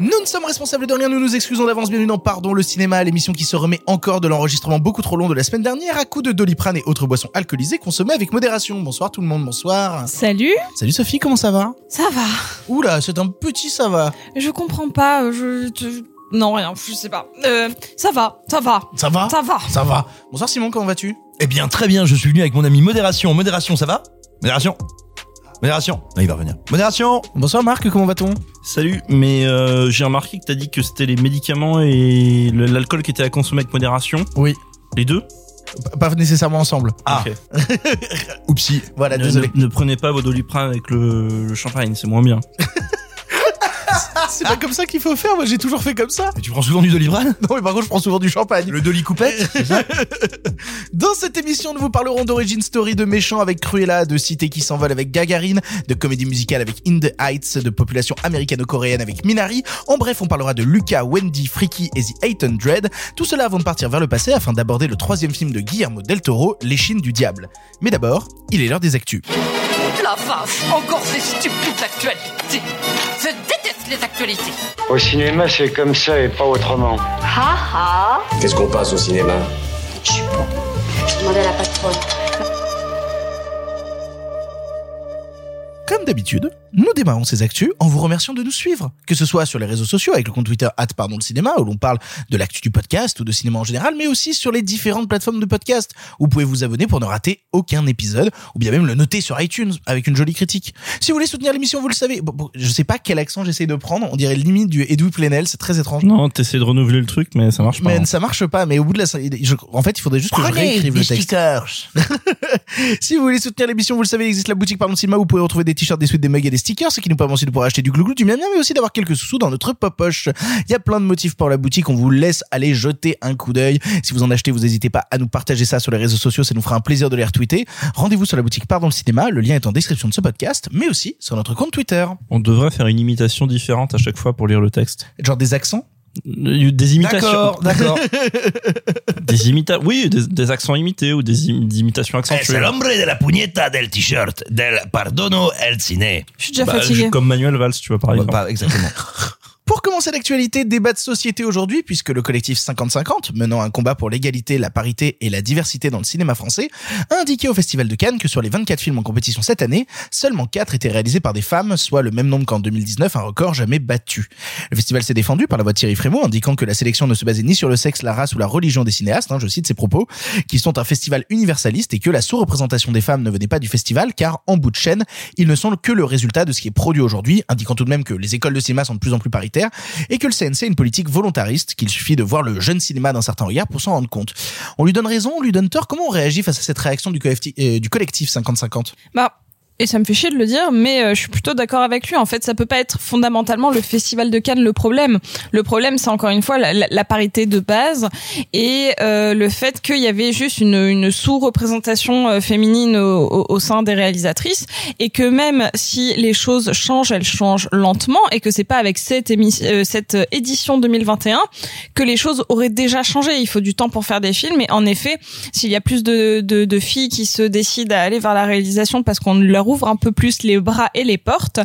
Nous ne sommes responsables de rien, nous nous excusons d'avance. Bienvenue dans Pardon le cinéma, l'émission qui se remet encore de l'enregistrement beaucoup trop long de la semaine dernière à coups de doliprane et autres boissons alcoolisées consommées avec modération. Bonsoir tout le monde, bonsoir. Salut, Salut Sophie, comment ça va? Ça va. Oula, c'est un petit ça va. Je comprends pas, je... je- Non, rien, je sais pas. Euh, ça va, ça va, Ça va? Ça va. Ça va. Bonsoir Simon, comment vas-tu? Eh bien, très bien, je suis venu avec mon ami Modération. Modération, ça va? Modération? Modération Ah, il va revenir. Modération Bonsoir Marc, comment va-t-on? Salut, mais euh, j'ai remarqué que t'as dit que c'était les médicaments et l'alcool qui étaient à consommer avec modération. Oui. Les deux? Pas nécessairement ensemble. Ah, Ok. oupsie. Voilà, Ne- désolé. Ne, ne prenez pas vos doliprane avec le, le champagne, c'est moins bien. C'est pas comme ça qu'il faut faire, moi j'ai toujours fait comme ça. Mais tu prends souvent du Doliprane? Non mais par contre je prends souvent du champagne. Le Doli Coupette Dans cette émission, nous vous parlerons d'origine story de méchants avec Cruella, de cité qui s'envole avec Gagarine, de comédie musicale avec In the Heights, de population américano-coréenne avec Minari. En bref, on parlera de Lucas, Wendy, Freaky et The 800. Tout cela avant de partir vers le passé afin d'aborder le troisième film de Guillermo del Toro, Les Chines du Diable. Mais d'abord, il est l'heure des actus. La vache, encore ces stupides actualités. Les actualités. Au cinéma, c'est comme ça et pas autrement. Ha ha Qu'est-ce qu'on passe au cinéma? Je suis pas. Je demandais à la patronne. Comme d'habitude, nous démarrons ces actus en vous remerciant de nous suivre, que ce soit sur les réseaux sociaux avec le compte Twitter pardon le cinéma où l'on parle de l'actu du podcast ou de cinéma en général, mais aussi sur les différentes plateformes de podcast où vous pouvez vous abonner pour ne rater aucun épisode ou bien même le noter sur iTunes avec une jolie critique. Si vous voulez soutenir l'émission, vous le savez. Bon, bon, je sais pas quel accent j'essaye de prendre, on dirait limite du Edoui Plenel, c'est très étrange. Non, t'essaies de renouveler le truc, mais ça marche pas. Mais hein. ça marche pas, mais au bout de la, je- en fait, il faudrait juste que je réécrive le texte. Si vous voulez soutenir l'émission, vous le savez, il existe la boutique Pardon Cinéma où vous pouvez retrouver des t-shirts, des suites, des mugs et des stickers, ce qui nous permet aussi de pouvoir acheter du glouglou, du miam miam, mais aussi d'avoir quelques sous dans notre poche. Il y a plein de motifs pour la boutique, on vous laisse aller jeter un coup d'œil. Si vous en achetez, vous n'hésitez pas à nous partager ça sur les réseaux sociaux, ça nous fera un plaisir de les retweeter. Rendez-vous sur la boutique Pardon le Cinéma, le lien est en description de ce podcast, mais aussi sur notre compte Twitter. On devrait faire une imitation différente à chaque fois pour lire le texte. Genre des accents? Des imitations. D'accord, d'accord. Des imita oui, des, des accents imités ou des, im- des imitations Eh, accentuées. de la pugnetta del t-shirt del pardono el ciné. Je suis déjà Bah, fatiguée. je- comme Manuel Valls, tu vois, par exemple. Pas exactement. Pour commencer l'actualité, débat de société aujourd'hui, puisque le collectif 50-50, menant un combat pour l'égalité, la parité et la diversité dans le cinéma français, a indiqué au Festival de Cannes que sur les 24 films en compétition cette année, seulement 4 étaient réalisés par des femmes, soit le même nombre qu'en 2019, un record jamais battu. Le festival s'est défendu par la voix de Thierry Frémaux, indiquant que la sélection ne se basait ni sur le sexe, la race ou la religion des cinéastes, hein, je cite ses propos, qui sont un festival universaliste et que la sous-représentation des femmes ne venait pas du festival, car en bout de chaîne, ils ne sont que le résultat de ce qui est produit aujourd'hui, indiquant tout de même que les écoles de cinéma sont de plus en plus paritaires et que le CNC a une politique volontariste, qu'il suffit de voir le jeune cinéma d'un certain regard pour s'en rendre compte. On lui donne raison, on lui donne tort. Comment on réagit face à cette réaction du collectif, euh, du collectif 50-50 Bah, et ça me fait chier de le dire, mais euh, je suis plutôt d'accord avec lui. En fait, ça peut pas être fondamentalement le festival de Cannes le problème. Le problème, c'est encore une fois la, la- la parité de base et euh, le fait qu'il y avait juste une, une sous-représentation euh, féminine au, au- au sein des réalisatrices et que même si les choses changent, elles changent lentement et que c'est pas avec cette, euh, cette édition 2021 que les choses auraient déjà changé. Il faut du temps pour faire des films et en effet, s'il y a plus de, de, de filles qui se décident à aller vers la réalisation parce qu'on leur ouvre un peu plus les bras et les portes,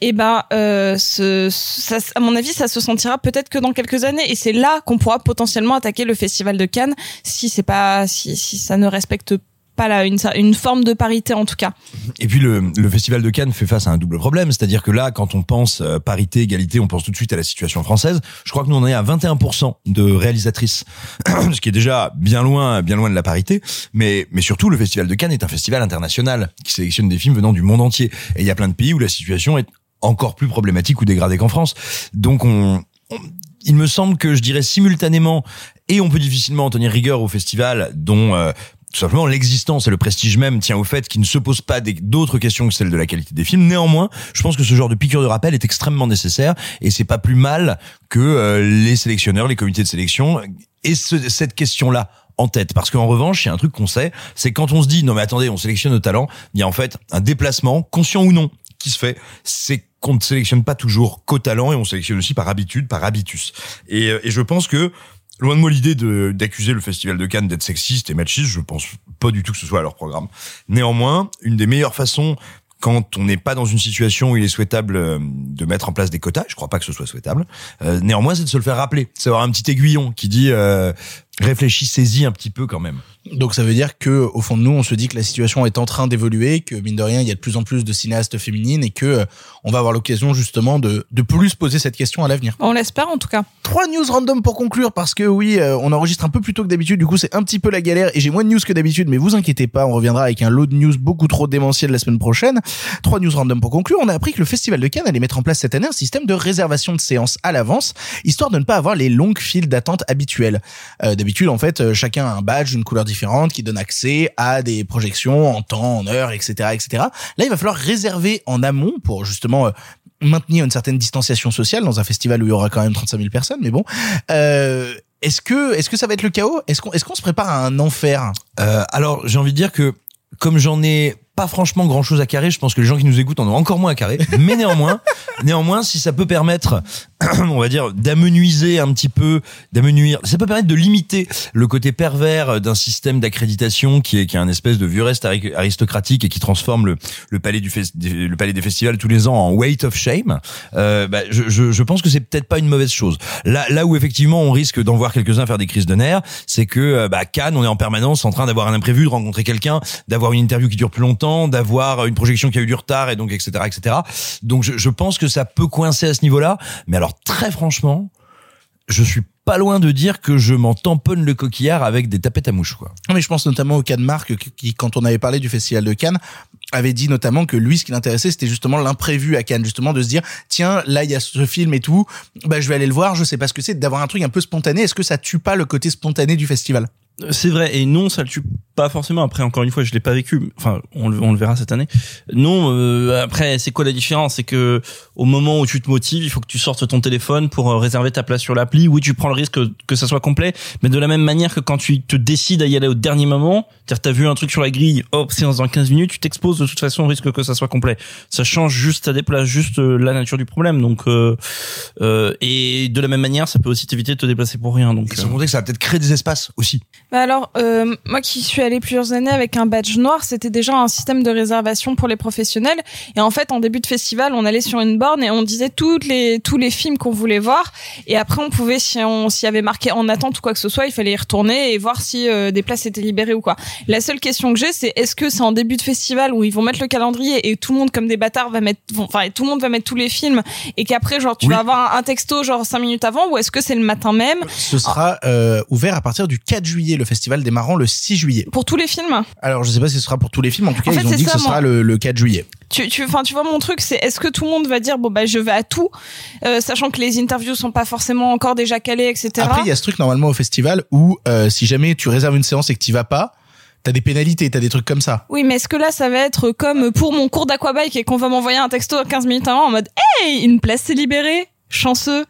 et ben, euh, ce, ça, à mon avis, ça se sentira peut-être que dans quelques années. Et c'est là qu'on pourra potentiellement attaquer le festival de Cannes si c'est pas, si, si ça ne respecte pas là une, une forme de parité en tout cas. Et puis le, le festival de Cannes fait face à un double problème, c'est-à-dire que là, quand on pense euh, parité, égalité, on pense tout de suite à la situation française. Je crois que nous on est à 21% de réalisatrices, ce qui est déjà bien loin, bien loin de la parité. Mais, mais surtout, le festival de Cannes est un festival international qui sélectionne des films venant du monde entier. Et il y a plein de pays où la situation est encore plus problématique ou dégradée qu'en France. Donc on, on- il me semble que je dirais simultanément, et on peut difficilement en tenir rigueur au festival dont euh, tout simplement l'existence et le prestige même tient au fait qu'il ne se pose pas d'autres questions que celles de la qualité des films. Néanmoins, je pense que ce genre de piqûre de rappel est extrêmement nécessaire et c'est pas plus mal que euh, les sélectionneurs, les comités de sélection aient ce- cette question-là en tête. Parce qu'en revanche, il y a un truc qu'on sait, c'est quand on se dit non mais attendez, on sélectionne nos talents, il y a en fait un déplacement, conscient ou non, qui se fait, c'est qu'on ne sélectionne pas toujours qu'au talent et on sélectionne aussi par habitude, par habitus. Et, euh, et je pense que Loin de moi l'idée d'accuser le festival de Cannes d'être sexiste et machiste, je pense pas du tout que ce soit à leur programme. Néanmoins, une des meilleures façons quand on n'est pas dans une situation où il est souhaitable euh, de mettre en place des quotas, je crois pas que ce soit souhaitable. Euh, néanmoins, c'est de se le faire rappeler, c'est avoir un petit aiguillon qui dit euh, réfléchissez-y un petit peu quand même. Donc ça veut dire que au fond de nous, on se dit que la situation est en train d'évoluer, que mine de rien, il y a de plus en plus de cinéastes féminines et que euh, on va avoir l'occasion justement de de plus poser cette question à l'avenir. On l'espère en tout cas. Trois news random pour conclure parce que oui, euh, on enregistre un peu plus tôt que d'habitude, du coup c'est un petit peu la galère et j'ai moins de news que d'habitude, mais vous inquiétez pas, on reviendra avec un lot de news beaucoup trop démentiel la semaine prochaine. Trois news random pour conclure, on a appris que le Festival de Cannes allait mettre en place cette année un système de réservation de séances à l'avance, histoire de ne pas avoir les longues files d'attente habituelles. Euh, d'habitude en fait, euh, chacun a un badge d'une couleur différente qui donne accès à des projections en temps, en heure, etc., etc. Là, il va falloir réserver en amont pour justement euh, maintenir une certaine distanciation sociale dans un festival où il y aura quand même 35 000 personnes. Mais bon, euh, est-ce que est-ce que ça va être le chaos? Est-ce qu'on est-ce qu'on se prépare à un enfer? Euh, Alors j'ai envie de dire que comme j'en ai pas franchement grand chose à carrer. Je pense que les gens qui nous écoutent en ont encore moins à carrer. Mais néanmoins, néanmoins, si ça peut permettre, on va dire, d'amenuiser un petit peu, d'amenuire, ça peut permettre de limiter le côté pervers d'un système d'accréditation qui est, qui est un espèce de vieux reste aristocratique et qui transforme le, le palais du le palais des festivals tous les ans en weight of shame. Euh, bah, je, je, je pense que c'est peut-être pas une mauvaise chose. Là, là où effectivement on risque d'en voir quelques-uns faire des crises de nerfs, c'est que bah, Cannes, on est en permanence en train d'avoir un imprévu, de rencontrer quelqu'un, d'avoir une interview qui dure plus longtemps d'avoir une projection qui a eu du retard et donc etc etc. Donc je, pense que ça peut coincer à ce niveau-là. Mais alors très franchement, je suis pas loin de dire que je m'en tamponne le coquillard avec des tapettes à mouche quoi. Mais je pense notamment au cas de Marc qui quand on avait parlé du festival de Cannes avait dit notamment que lui ce qui l'intéressait c'était justement l'imprévu à Cannes justement de se dire tiens là il y a ce film et tout bah je vais aller le voir je sais pas ce que c'est d'avoir un truc un peu spontané est-ce que ça tue pas le côté spontané du festival? C'est vrai et non ça le tue pas forcément. Après encore une fois je l'ai pas vécu. Enfin on le, on le verra cette année. Non euh, après c'est quoi la différence? C'est que au moment où tu te motives il faut que tu sortes ton téléphone pour euh, réserver ta place sur l'appli. Oui tu prends le risque que, que ça soit complet. Mais de la même manière que quand tu te décides à y aller au dernier moment c'est-à-dire t'as vu un truc sur la grille hop c'est dans 15 minutes tu t'exposes de toute façon au risque que ça soit complet. Ça change juste ça déplace juste euh, la nature du problème. Donc euh, euh, et de la même manière ça peut aussi t'éviter de te déplacer pour rien. Donc et sans compter que ça va peut-être créer des espaces aussi bah alors, euh, moi qui suis allée plusieurs années avec un badge noir, c'était déjà un système de réservation pour les professionnels. Et en fait, en début de festival, on allait sur une borne et on disait toutes les tous les films qu'on voulait voir. Et après, on pouvait, si on s'y avait marqué en attente ou quoi que ce soit, il fallait y retourner et voir si euh, des places étaient libérées ou quoi. La seule question que j'ai, c'est est-ce que c'est en début de festival où ils vont mettre le calendrier et tout le monde comme des bâtards va mettre, enfin tout le monde va mettre tous les films et qu'après genre tu Oui. vas avoir un, un texto genre cinq minutes avant ou est-ce que c'est le matin même? Ce sera euh, ouvert à partir du 4 juillet, le festival démarrant le 6 juillet. pour tous les films Alors je sais pas si ce sera pour tous les films, en tout cas En fait, ils ont dit que ce moi. sera le, le 4 juillet. tu tu tu vois mon truc c'est est-ce que tout le monde va dire bon bah je vais à tout euh, sachant que les interviews sont pas forcément encore déjà calées etc Après il y a ce truc normalement au festival où euh, si jamais tu réserves une séance et que tu vas pas, t'as des pénalités, t'as des trucs comme ça. oui mais est-ce que là ça va être comme pour mon cours d'aquabike et qu'on va m'envoyer un texto 15 minutes avant en mode hey une place s'est libérée chanceux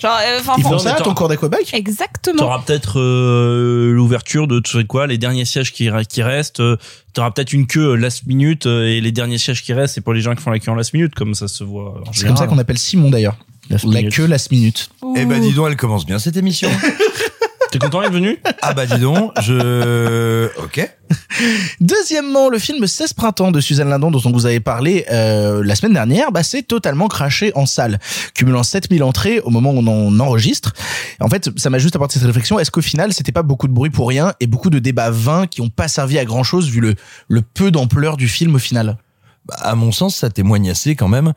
genre euh, enfin Ils font ça à ton cours d'aquabike exactement T'auras peut-être euh, l'ouverture de tu sais quoi les derniers sièges qui, qui restent. euh, T'auras peut-être une queue euh, last minute euh, et les derniers sièges qui restent c'est pour les gens qui font la queue en last minute comme ça se voit. en C'est comme ça qu'on appelle Simon d'ailleurs. Last La minute. queue last minute. Eh ben dis donc, elle commence bien cette émission. T'es content d'être venu? Ah bah dis donc, je OK. Deuxièmement, le film 16 printemps de Suzanne Lindon dont on vous avait parlé euh, la semaine dernière, bah, c'est totalement craché en salle, cumulant 7000 entrées au moment où on enregistre. En fait, ça m'a juste apporté cette réflexion, est-ce qu'au final, c'était pas beaucoup de bruit pour rien et beaucoup de débats vains qui ont pas servi à grand chose vu le, le peu d'ampleur du film au final? Bah, à mon sens, ça témoigne assez quand même.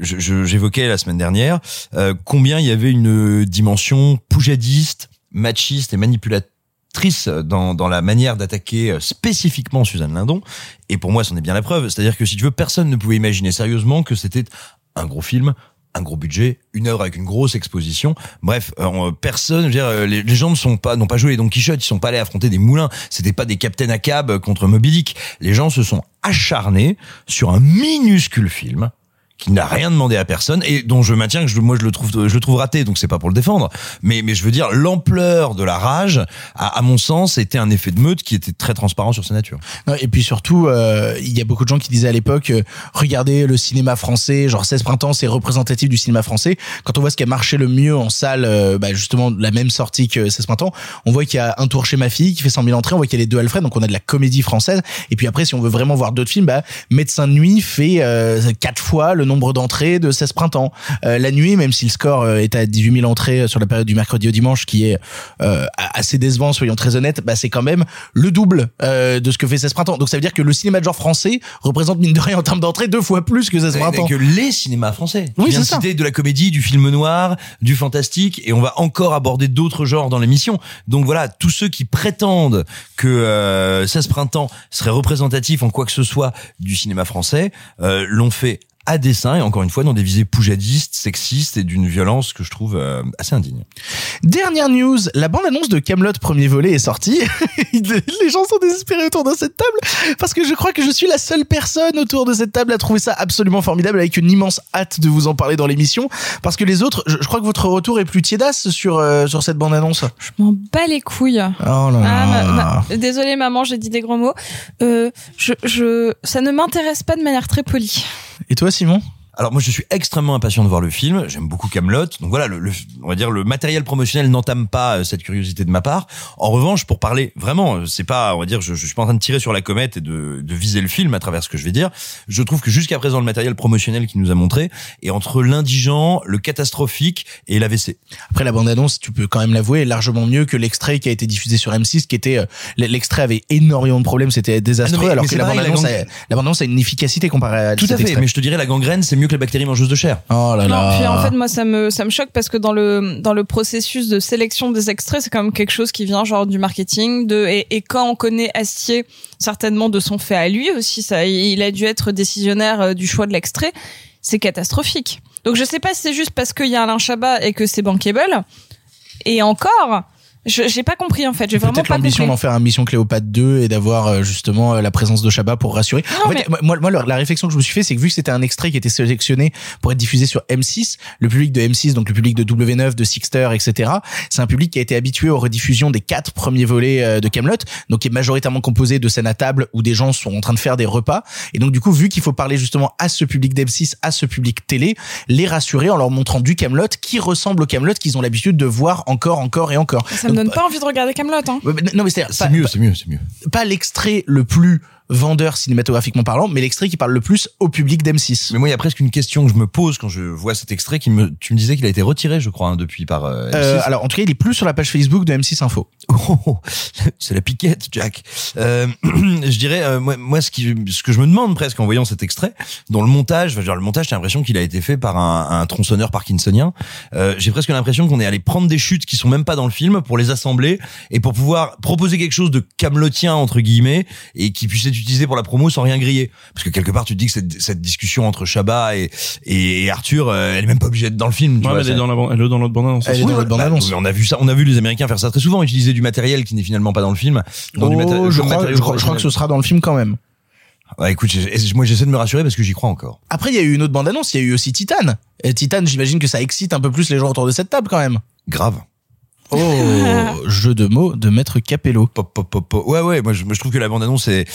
Je- je- J'évoquais la semaine dernière euh, combien il y avait une dimension poujadiste, machiste et manipulatrice dans, dans la manière d'attaquer euh, spécifiquement Suzanne Lindon. Et pour moi, c'en est bien la preuve. C'est-à-dire que si tu veux, personne ne pouvait imaginer sérieusement que c'était un gros film, un gros budget, une œuvre avec une grosse exposition. Bref, euh, personne, je veux dire, euh, les, les gens ne sont pas, n'ont pas joué les Don Quichotte, ils sont pas allés affronter des moulins. C'était pas des Captain Acab contre Moby Dick. Les gens se sont acharnés sur un minuscule film qui n'a rien demandé à personne et dont je maintiens que je, moi je le trouve je le trouve raté donc c'est pas pour le défendre mais mais je veux dire l'ampleur de la rage à, mon sens était un effet de meute qui était très transparent sur sa nature. Et puis surtout, euh, il y a beaucoup de gens qui disaient à l'époque, euh, regardez le cinéma français, genre 16 printemps, c'est représentatif du cinéma français. Quand on voit ce qui a marché le mieux en salle, euh, bah, justement la même sortie que 16 printemps, on voit qu'il y a un tour chez ma fille qui fait 100 000 entrées, on voit qu'il y a les deux Alfred, donc on a de la comédie française. Et puis après, si on veut vraiment voir d'autres films, bah, Médecin de nuit fait euh, quatre fois le nombre d'entrées de 16 printemps. Euh, la nuit, même si le score euh, est à 18 000 entrées sur la période du mercredi au dimanche, qui est euh, assez décevant, soyons très honnêtes, bah, c'est quand même le double euh, de ce que fait 16 printemps. Donc ça veut dire que le cinéma de genre français représente mine de rien en termes d'entrée deux fois plus que 16 Mais- printemps. mais que les cinémas français. Oui, c'est de ça. de la comédie, du film noir, du fantastique, et on va encore aborder d'autres genres dans l'émission. Donc voilà, tous ceux qui prétendent que euh, 16 printemps serait représentatif en quoi que ce soit du cinéma français, euh, l'ont fait à dessein et encore une fois dans des visées poujadistes, sexistes et d'une violence que je trouve euh, assez indigne. Dernière news, la bande-annonce de Camelot premier volet est sortie. Les gens sont désespérés autour de cette table parce que je crois que je suis la seule personne autour de cette table à trouver ça absolument formidable avec une immense hâte de vous en parler dans l'émission parce que les autres, je, je crois que votre retour est plus tiédasse sur euh, sur cette bande-annonce. Je m'en bats les couilles. Oh là Ah, ma- là. ma- désolée maman, j'ai dit des gros mots. Euh, je, je, ça ne m'intéresse pas de manière très polie. Et toi Simon? Alors moi je suis extrêmement impatient de voir le film. J'aime beaucoup Camelot. Donc voilà, le, le- on va dire le matériel promotionnel n'entame pas euh, cette curiosité de ma part. En revanche, pour parler vraiment, euh, c'est pas, on va dire, je, je suis pas en train de tirer sur la comète et de, de viser le film à travers ce que je vais dire. Je trouve que jusqu'à présent le matériel promotionnel qu'il nous a montré est entre l'indigent, le catastrophique et l'AVC. Après la bande-annonce, tu peux quand même l'avouer, est largement mieux que l'extrait qui a été diffusé sur M6 qui était euh, l'extrait avait énormément de problèmes, c'était désastreux Ah non, mais- alors mais que la pareil, la bande-annonce gang- a, la bande-annonce a une efficacité comparée à Tout à fait. extrait. Mais je te dirais la gangrène, c'est mieux que la bactérie mangeuse de chair. Oh là Non, là. puis en fait, moi, ça me, ça me choque parce que dans le, dans le processus de sélection des extraits, c'est quand même quelque chose qui vient genre du marketing, de, et, et quand on connaît Astier, certainement de son fait à lui aussi, ça, il a dû être décisionnaire euh, du choix de l'extrait, c'est catastrophique. Donc je sais pas si c'est juste parce qu'il y a Alain Chabat et que c'est bankable, et encore, j'ai pas compris en fait, j'ai vraiment Peut-être pas l'ambition d'en faire un Mission Cléopâtre 2 et d'avoir euh, justement euh, la présence de Chabat pour rassurer. Non, en fait, moi, moi, la réflexion que je me suis fait, c'est que vu que c'était un extrait qui était sélectionné pour être diffusé sur M6, le public de M6, donc le public de W9, de Sixter, etc., c'est un public qui a été habitué aux rediffusions des quatre premiers volets euh, de Camelot, donc qui est majoritairement composé de scènes à table où des gens sont en train de faire des repas. Et donc du coup, vu qu'il faut parler justement à ce public d'M6, à ce public télé, les rassurer en leur montrant du Camelot qui ressemble au Camelot qu'ils ont l'habitude de voir encore, encore et encore. Ça donne pas envie de regarder Camelot. Hein. Ouais, mais Non mais c'est C'est mieux, c'est mieux, c'est mieux. pas l'extrait le plus vendeur cinématographiquement parlant, mais l'extrait qui parle le plus au public d'M6. Mais moi, il y a presque une question que je me pose quand je vois cet extrait qui me, tu me disais qu'il a été retiré, je crois, hein, depuis par euh, Euh, M6. alors en tout cas, il est plus sur la page Facebook de M6 Info. Oh, c'est la piquette, Jack. Euh, je dirais, euh, moi, moi, ce, qui, ce que je me demande presque en voyant cet extrait, dans le montage, enfin, dire, le montage, j'ai l'impression qu'il a été fait par un, un tronçonneur parkinsonien. Euh, j'ai presque l'impression qu'on est allé prendre des chutes qui sont même pas dans le film pour les assembler et pour pouvoir proposer quelque chose de camelotien entre guillemets et qui puisse être utilisé pour la promo sans rien griller. Parce que quelque part, tu te dis que cette, cette discussion entre Chabat et, et Arthur, euh, elle est même pas obligée d'être dans le film. tu Ouais, vois, elle est dans la bande- elle est dans l'autre bande-annonce. Elle est aussi. dans notre bande-annonce. bah, on a vu ça, on a vu les Américains faire ça très souvent, utiliser du matériel qui n'est finalement pas dans le film. Dans du Oh, maté- je, crois, matériau je, crois, je crois que ce sera dans le film quand même. Ouais, écoute, j'ai- moi j'essaie de me rassurer parce que j'y crois encore. Après, il y a eu une autre bande-annonce, il y a eu aussi Titan. Et Titan, j'imagine que ça excite un peu plus les gens autour de cette table quand même. Grave. Oh, jeu de mots de Maître Capello. Pop, pop, pop, pop. Ouais, ouais. Moi, je, moi, je trouve que la bande annonce est.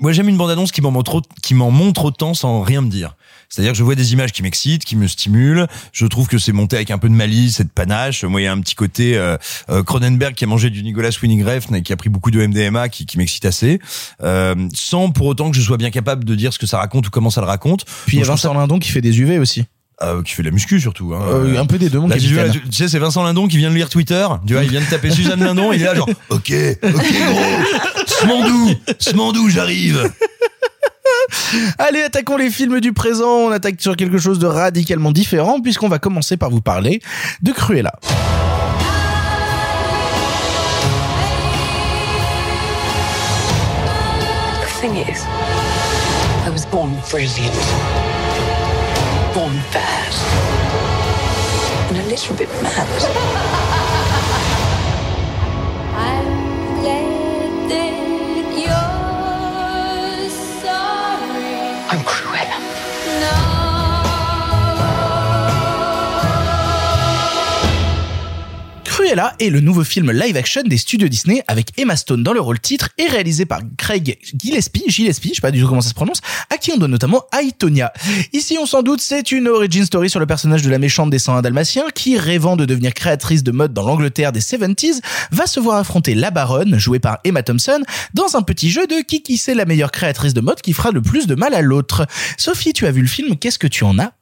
Moi, j'aime une bande annonce qui m'en montre, qui m'en montre autant sans rien me dire. C'est-à-dire que je vois des images qui m'excitent, qui me stimulent. Je trouve que c'est monté avec un peu de malice et de panache. Moi, il y a un petit côté euh, euh, Cronenberg qui a mangé du Nicolas Winding Refn et qui a pris beaucoup de MDMA, qui, qui m'excite assez, euh, sans pour autant que je sois bien capable de dire ce que ça raconte ou comment ça le raconte. Puis il y a Vincent Lindon qui fait des UV aussi. Euh, qui fait de la muscu surtout. Hein. Euh, un peu des deux, mon Là, j'ai vu, capitaine. là, tu tu sais, c'est Vincent Lindon qui vient de lire Twitter. Tu vois, il vient de taper Suzanne Lindon. Il est là genre, ok, ok gros, Smandou, Smandou, j'arrive. Allez, attaquons les films du présent. On attaque sur quelque chose de radicalement différent puisqu'on va commencer par vous parler de Cruella. The thing is, I was born brilliant, little bit mad. Cruella est le nouveau film live-action des studios Disney avec Emma Stone dans le rôle titre et réalisé par Craig Gillespie, Gillespie, je sais pas du tout comment ça se prononce, à qui on donne notamment Aitonia. Ici, on s'en doute, c'est une origin story sur le personnage de la méchante des 101 Dalmatiens qui, rêvant de devenir créatrice de mode dans l'Angleterre des 70s, va se voir affronter la baronne, jouée par Emma Thompson, dans un petit jeu de qui qui c'est la meilleure créatrice de mode qui fera le plus de mal à l'autre. Sophie, tu as vu le film, qu'est-ce que tu en as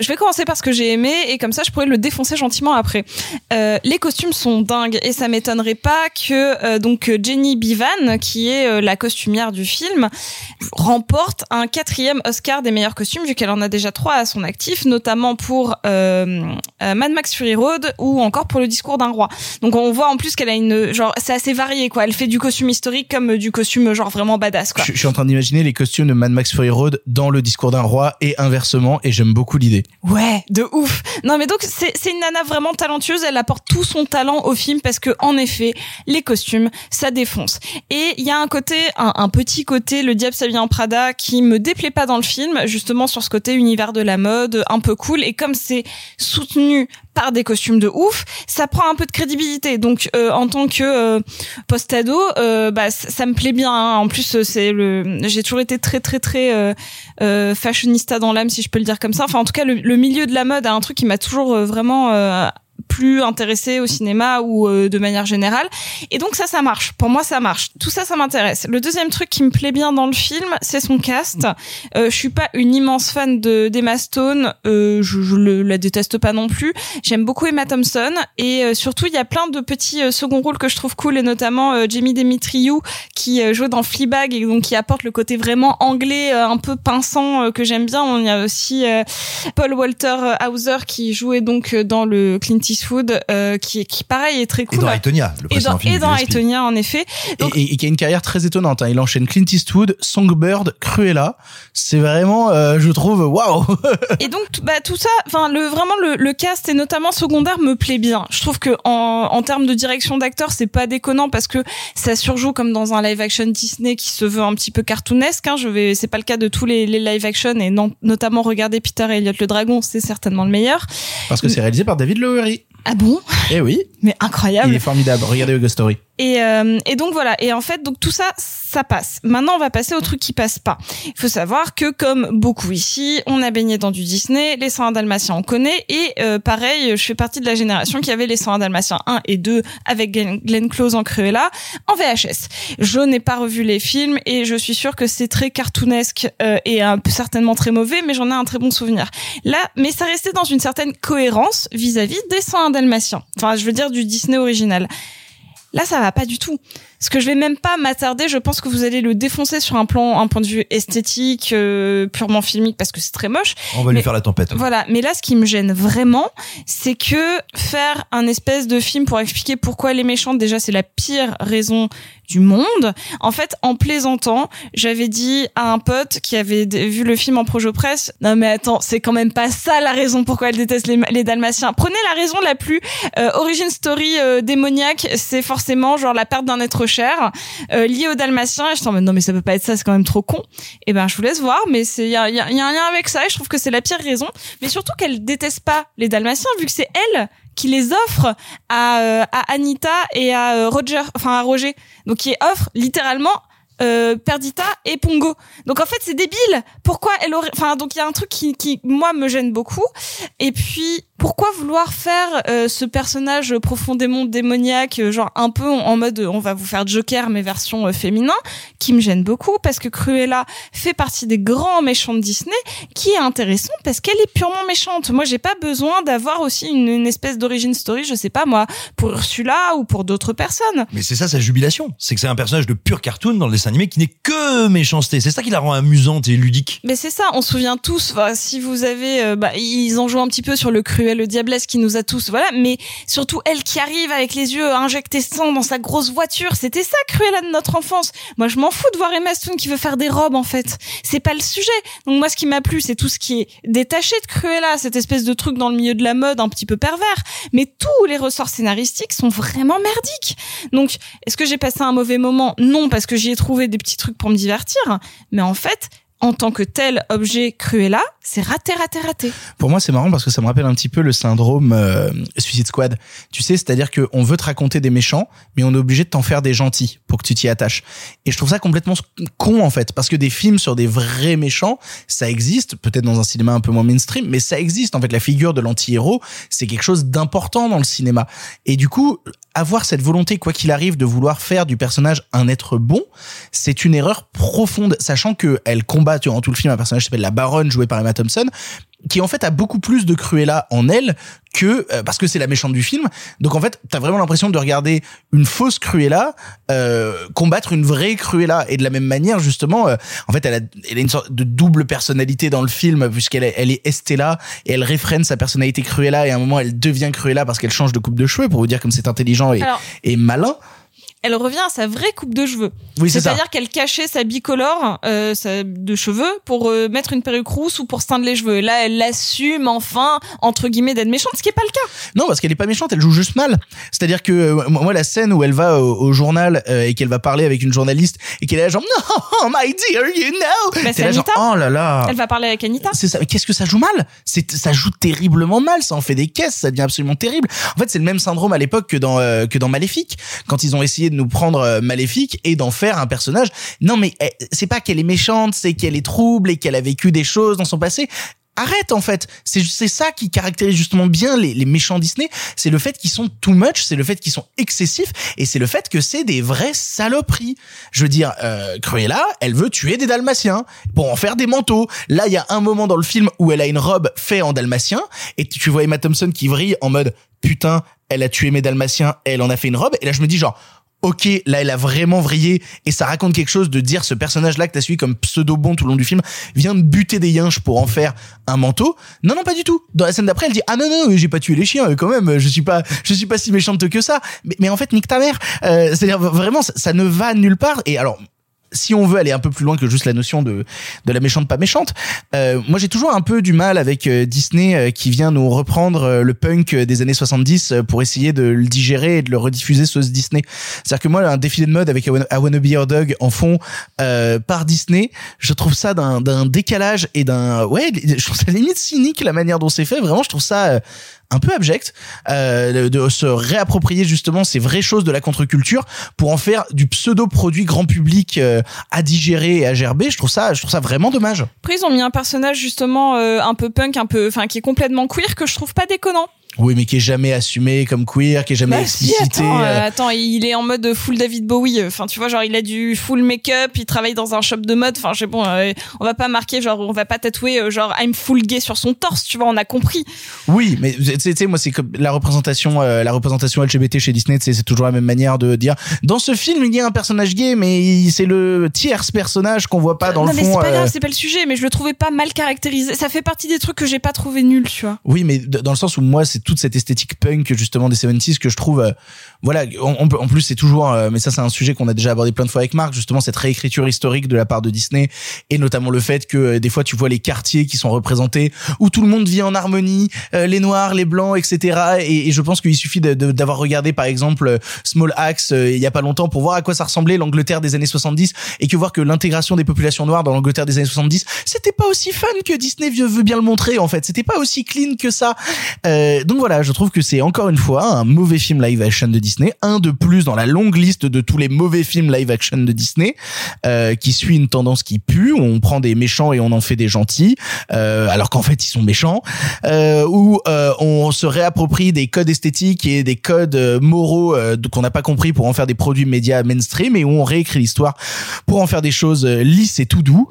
Je vais commencer par ce que j'ai aimé et comme ça je pourrais le défoncer gentiment après. Euh, les costumes sont dingues et ça m'étonnerait pas que euh, donc Jenny Bivan, qui est euh, la costumière du film, remporte un quatrième Oscar des meilleurs costumes vu qu'elle en a déjà trois à son actif, notamment pour Mad Max Fury Road ou encore pour le discours d'un roi. Donc on voit en plus qu'elle a une genre c'est assez varié quoi. Elle fait du costume historique comme du costume genre vraiment badass quoi. je, je suis en train d'imaginer les costumes de Mad Max Fury Road dans le discours d'un roi et inversement et j'aime beaucoup l'idée. Ouais, de ouf. Non, mais donc c'est une nana vraiment talentueuse. Elle apporte tout son talent au film parce que en effet, les costumes, ça défonce. Et il y a un côté, un, un petit côté, le diable s'habille en Prada, qui me déplaît pas dans le film, justement sur ce côté univers de la mode, un peu cool. Et comme c'est soutenu par des costumes de ouf, ça prend un peu de crédibilité. Donc euh, en tant que euh, post-ado, euh, bah ça, me plaît bien. hein. En plus, euh, c'est le, j'ai toujours été très très très fashionista dans l'âme, si je peux le dire comme ça. Enfin, en tout cas, le, milieu de la mode a un truc qui m'a toujours vraiment plus intéressé au cinéma ou euh, de manière générale. Et donc ça, ça marche. Pour moi, ça marche. Tout ça, ça m'intéresse. Le deuxième truc qui me plaît bien dans le film, c'est son cast. Euh, je suis pas une immense fan de d'Emma Stone. Euh, je, je la déteste pas non plus. J'aime beaucoup Emma Thompson et euh, surtout il y a plein de petits euh, second rôles que je trouve cool et notamment euh, Jamie Demetriou qui joue dans Fleabag et donc qui apporte le côté vraiment anglais un peu pinçant que j'aime bien. On y a aussi Paul Walter Hauser qui jouait donc dans le Clint Eastwood euh, qui qui pareil est très Et cool. dans Aitonia, le et dans, film et dans en effet. Donc, et, et- et qui a une carrière très étonnante. hein. Il enchaîne Clint Eastwood, Songbird, Cruella. C'est vraiment, euh, je trouve, waouh. Et donc tout- bah tout ça, enfin le vraiment le, le cast et notamment secondaire me plaît bien. Je trouve que en, en termes de direction d'acteur, c'est pas déconnant parce que ça surjoue comme dans un live action Disney qui se veut un petit peu cartoonesque. Hein. Je vais, c'est pas le cas de tous les, les live action et non, notamment regarder Peter et Elliot le dragon, c'est certainement le meilleur. Parce que c'est réalisé par David Lowery. Ah bon? Eh oui, Mais incroyable. il est formidable. Regardez Ghost Story. Et, euh, et donc voilà. Et en fait, donc tout ça, ça passe. Maintenant, on va passer au truc qui passe pas. Il faut savoir que comme beaucoup ici, on a baigné dans du Disney. Les 101 Dalmatiens, on connaît. Et euh, pareil, je fais partie de la génération qui avait les 101 Dalmatiens 1 et 2 avec Glenn Close en Cruella en VHS. Je n'ai pas revu les films et je suis sûre que c'est très cartoonesque euh, et un certainement très mauvais, mais j'en ai un très bon souvenir. Là, mais ça restait dans une certaine cohérence vis-à-vis des 101 Dalmatiens. Enfin, je veux dire du Disney original. Là, ça va pas du tout. Ce que je vais même pas m'attarder, je pense que vous allez le défoncer sur un plan, un point de vue esthétique, euh, purement filmique, parce que c'est très moche. On va Mais- lui faire la tempête. Voilà, mais là, ce qui me gêne vraiment, c'est que faire un espèce de film pour expliquer pourquoi les méchantes, déjà, c'est la pire raison du monde. En fait, en plaisantant, j'avais dit à un pote qui avait vu le film en projo presse, non mais attends, c'est quand même pas ça la raison pourquoi elle déteste les, les Dalmatiens. Prenez la raison la plus euh, origin story euh, démoniaque, c'est forcément genre la perte d'un être cher euh, lié aux Dalmatiens. Et je suis non mais ça peut pas être ça, c'est quand même trop con. Et ben je vous laisse voir, mais c'est il y a, y a- y a un lien avec ça et je trouve que c'est la pire raison. Mais surtout qu'elle déteste pas les Dalmatiens vu que c'est elle qui les offre à, euh, à Anita et à euh, Roger, enfin à Roger. Donc qui offre littéralement euh, Perdita et Pongo. Donc en fait c'est débile. Pourquoi elle aurait, enfin donc il y a un truc qui, qui moi me gêne beaucoup. Et puis pourquoi vouloir faire euh, ce personnage profondément démoniaque, euh, genre un peu en, mode euh, on va vous faire Joker mais version euh, féminin, qui me gêne beaucoup parce que Cruella fait partie des grands méchants de Disney, qui est intéressant parce qu'elle est purement méchante. Moi j'ai pas besoin d'avoir aussi une, une espèce d'origine story, je sais pas moi, pour Ursula ou pour d'autres personnes. Mais c'est ça sa jubilation, c'est que c'est un personnage de pur cartoon dans le dessin animé qui n'est que méchanceté. C'est ça qui la rend amusante et ludique. Mais c'est ça, on se souvient tous. enfin, si vous avez, euh, bah, ils en jouent un petit peu sur le cruel, le diablesse qui nous a tous, voilà. Mais surtout elle qui arrive avec les yeux injectés sang dans sa grosse voiture, c'était ça Cruella de notre enfance. Moi, je m'en fous de voir Emma Stone qui veut faire des robes en fait. C'est pas le sujet. Donc moi, ce qui m'a plu, c'est tout ce qui est détaché de Cruella, cette espèce de truc dans le milieu de la mode un petit peu pervers. Mais tous les ressorts scénaristiques sont vraiment merdiques. Donc, est-ce que j'ai passé un mauvais moment? Non, parce que j'y ai trouvé des petits trucs pour me divertir. Mais en fait, en tant que tel objet Cruella, c'est raté, raté, raté. Pour moi, c'est marrant parce que ça me rappelle un petit peu le syndrome euh, Suicide Squad. Tu sais, c'est-à-dire que on veut te raconter des méchants, mais on est obligé de t'en faire des gentils pour que tu t'y attaches. Et je trouve ça complètement con en fait, parce que des films sur des vrais méchants, ça existe, peut-être dans un cinéma un peu moins mainstream, mais ça existe. En fait, la figure de l'anti-héros, c'est quelque chose d'important dans le cinéma. Et du coup, avoir cette volonté, quoi qu'il arrive, de vouloir faire du personnage un être bon, c'est une erreur profonde, sachant que elle combat durant tout le film un personnage qui s'appelle la Baronne, jouée par Emma Thompson, qui en fait a beaucoup plus de Cruella en elle que euh, parce que c'est la méchante du film. Donc en fait, t'as vraiment l'impression de regarder une fausse Cruella euh, combattre une vraie Cruella. Et de la même manière, justement, euh, en fait, elle a, elle a une sorte de double personnalité dans le film puisqu'elle est, elle est Estella et elle réfrène sa personnalité Cruella et à un moment elle devient Cruella parce qu'elle change de coupe de cheveux pour vous dire comme c'est intelligent et, Alors- et malin. Elle revient à sa vraie coupe de cheveux. Oui, c'est. C'est-à-dire qu'elle cachait sa bicolore euh, sa- de cheveux pour euh, mettre une perruque rousse ou pour teindre les cheveux. Et là, elle l'assume enfin, entre guillemets, d'être méchante, ce qui est pas le cas. Non, parce qu'elle est pas méchante, elle joue juste mal. C'est-à-dire que euh, moi, la scène où elle va au, au journal euh, et qu'elle va parler avec une journaliste et qu'elle est là genre non, my dear, you know. Bah, c'est genre, Anita. oh là là. Elle va parler avec Anita. C'est ça. Qu'est-ce que ça joue mal? C'est ça joue terriblement mal. Ça en fait des caisses. Ça devient absolument terrible. En fait, c'est le même syndrome à l'époque que dans euh, que dans Maléfique, quand ils ont essayé de nous prendre euh, Maléfique et d'en faire un personnage. Non, mais eh, c'est pas qu'elle est méchante, c'est qu'elle est trouble et qu'elle a vécu des choses dans son passé. Arrête en fait, c'est c'est ça qui caractérise justement bien les, les méchants Disney, c'est le fait qu'ils sont too much, c'est le fait qu'ils sont excessifs et c'est le fait que c'est des vraies saloperies. Je veux dire, euh, Cruella, elle veut tuer des dalmatiens pour en faire des manteaux. Là, il y a un moment dans le film où elle a une robe faite en dalmatien et tu vois Emma Thompson qui vrille en mode putain, elle a tué mes dalmatiens, elle en a fait une robe et là je me dis genre ok, là elle a vraiment vrillé et ça raconte quelque chose de dire ce personnage-là que t'as suivi comme pseudo bon tout le long du film vient de buter des yinches pour en faire un manteau. Non non pas du tout. Dans la scène d'après elle dit ah non non j'ai pas tué les chiens euh, quand même je suis pas je suis pas si méchante que ça. Mais, en fait nique ta mère. Euh, C'est-à-dire vraiment ça ne va nulle part et alors si on veut aller un peu plus loin que juste la notion de de la méchante pas méchante, euh, moi j'ai toujours un peu du mal avec euh, Disney euh, qui vient nous reprendre le punk des années 70 euh, pour essayer de le digérer et de le rediffuser sur ce Disney. C'est-à-dire que moi un défilé de mode avec I Wanna, Be Your Dog en fond par Disney, je trouve ça d'un d'un décalage et d'un ouais, je trouve ça limite cynique la manière dont c'est fait. Vraiment, je trouve ça un peu abject de se réapproprier justement ces vraies choses de la contre-culture pour en faire du pseudo produit grand public à digérer et à gerber je trouve ça je trouve ça vraiment dommage Après, ils ont mis un personnage justement euh, un peu punk, un peu, enfin, qui est complètement queer, que je trouve pas déconnant. Oui mais qui est jamais assumé comme queer qui est jamais Bah, si, explicité attends, euh, attends, il est en mode full David Bowie. Enfin, tu vois, genre, il a du full make-up, il travaille dans un shop de mode. Enfin, je sais bon, euh, on va pas marquer, genre, on va pas tatouer, euh, genre, I'm full gay sur son torse, tu vois, on a compris. Oui, mais tu sais- moi c'est comme la représentation, euh, la représentation LGBT chez Disney, c'est toujours la même manière de dire. Dans ce film, il y a un personnage gay, mais c'est le tierce personnage qu'on voit pas dans non, le mais fond. c'est pas grave, c'est pas le sujet, mais je le trouvais pas mal caractérisé. Ça fait partie des trucs que j'ai pas trouvé nuls, tu vois. Oui, mais dans le sens où moi, c'est toute cette esthétique punk justement des 70s que je trouve, euh, voilà, on, peut- en plus c'est toujours, euh, mais ça c'est un sujet qu'on a déjà abordé plein de fois avec Marc, justement cette réécriture historique de la part de Disney et notamment le fait que euh, des fois tu vois les quartiers qui sont représentés où tout le monde vit en harmonie, les noirs, les blancs, etc. Et, je pense qu'il suffit d'avoir regardé par exemple Small Axe il y a pas longtemps pour voir à quoi ça ressemblait l'Angleterre des années 70 et que voir que l'intégration des populations noires dans l'Angleterre des années 70 c'était pas aussi fun que Disney veut bien le montrer en fait c'était pas aussi clean que ça donc voilà je trouve que c'est encore une fois un mauvais film live action de Disney un de plus dans la longue liste de tous les mauvais films live action de Disney euh, qui suit une tendance qui pue où on prend des méchants et on en fait des gentils euh, alors qu'en fait ils sont méchants euh, où euh, on se réapproprie des codes esthétiques et des codes euh, moraux euh, qu'on n'a pas compris pour en faire des produits médias mainstream et où on réécrit l'histoire pour en faire des choses lisses et tout doux.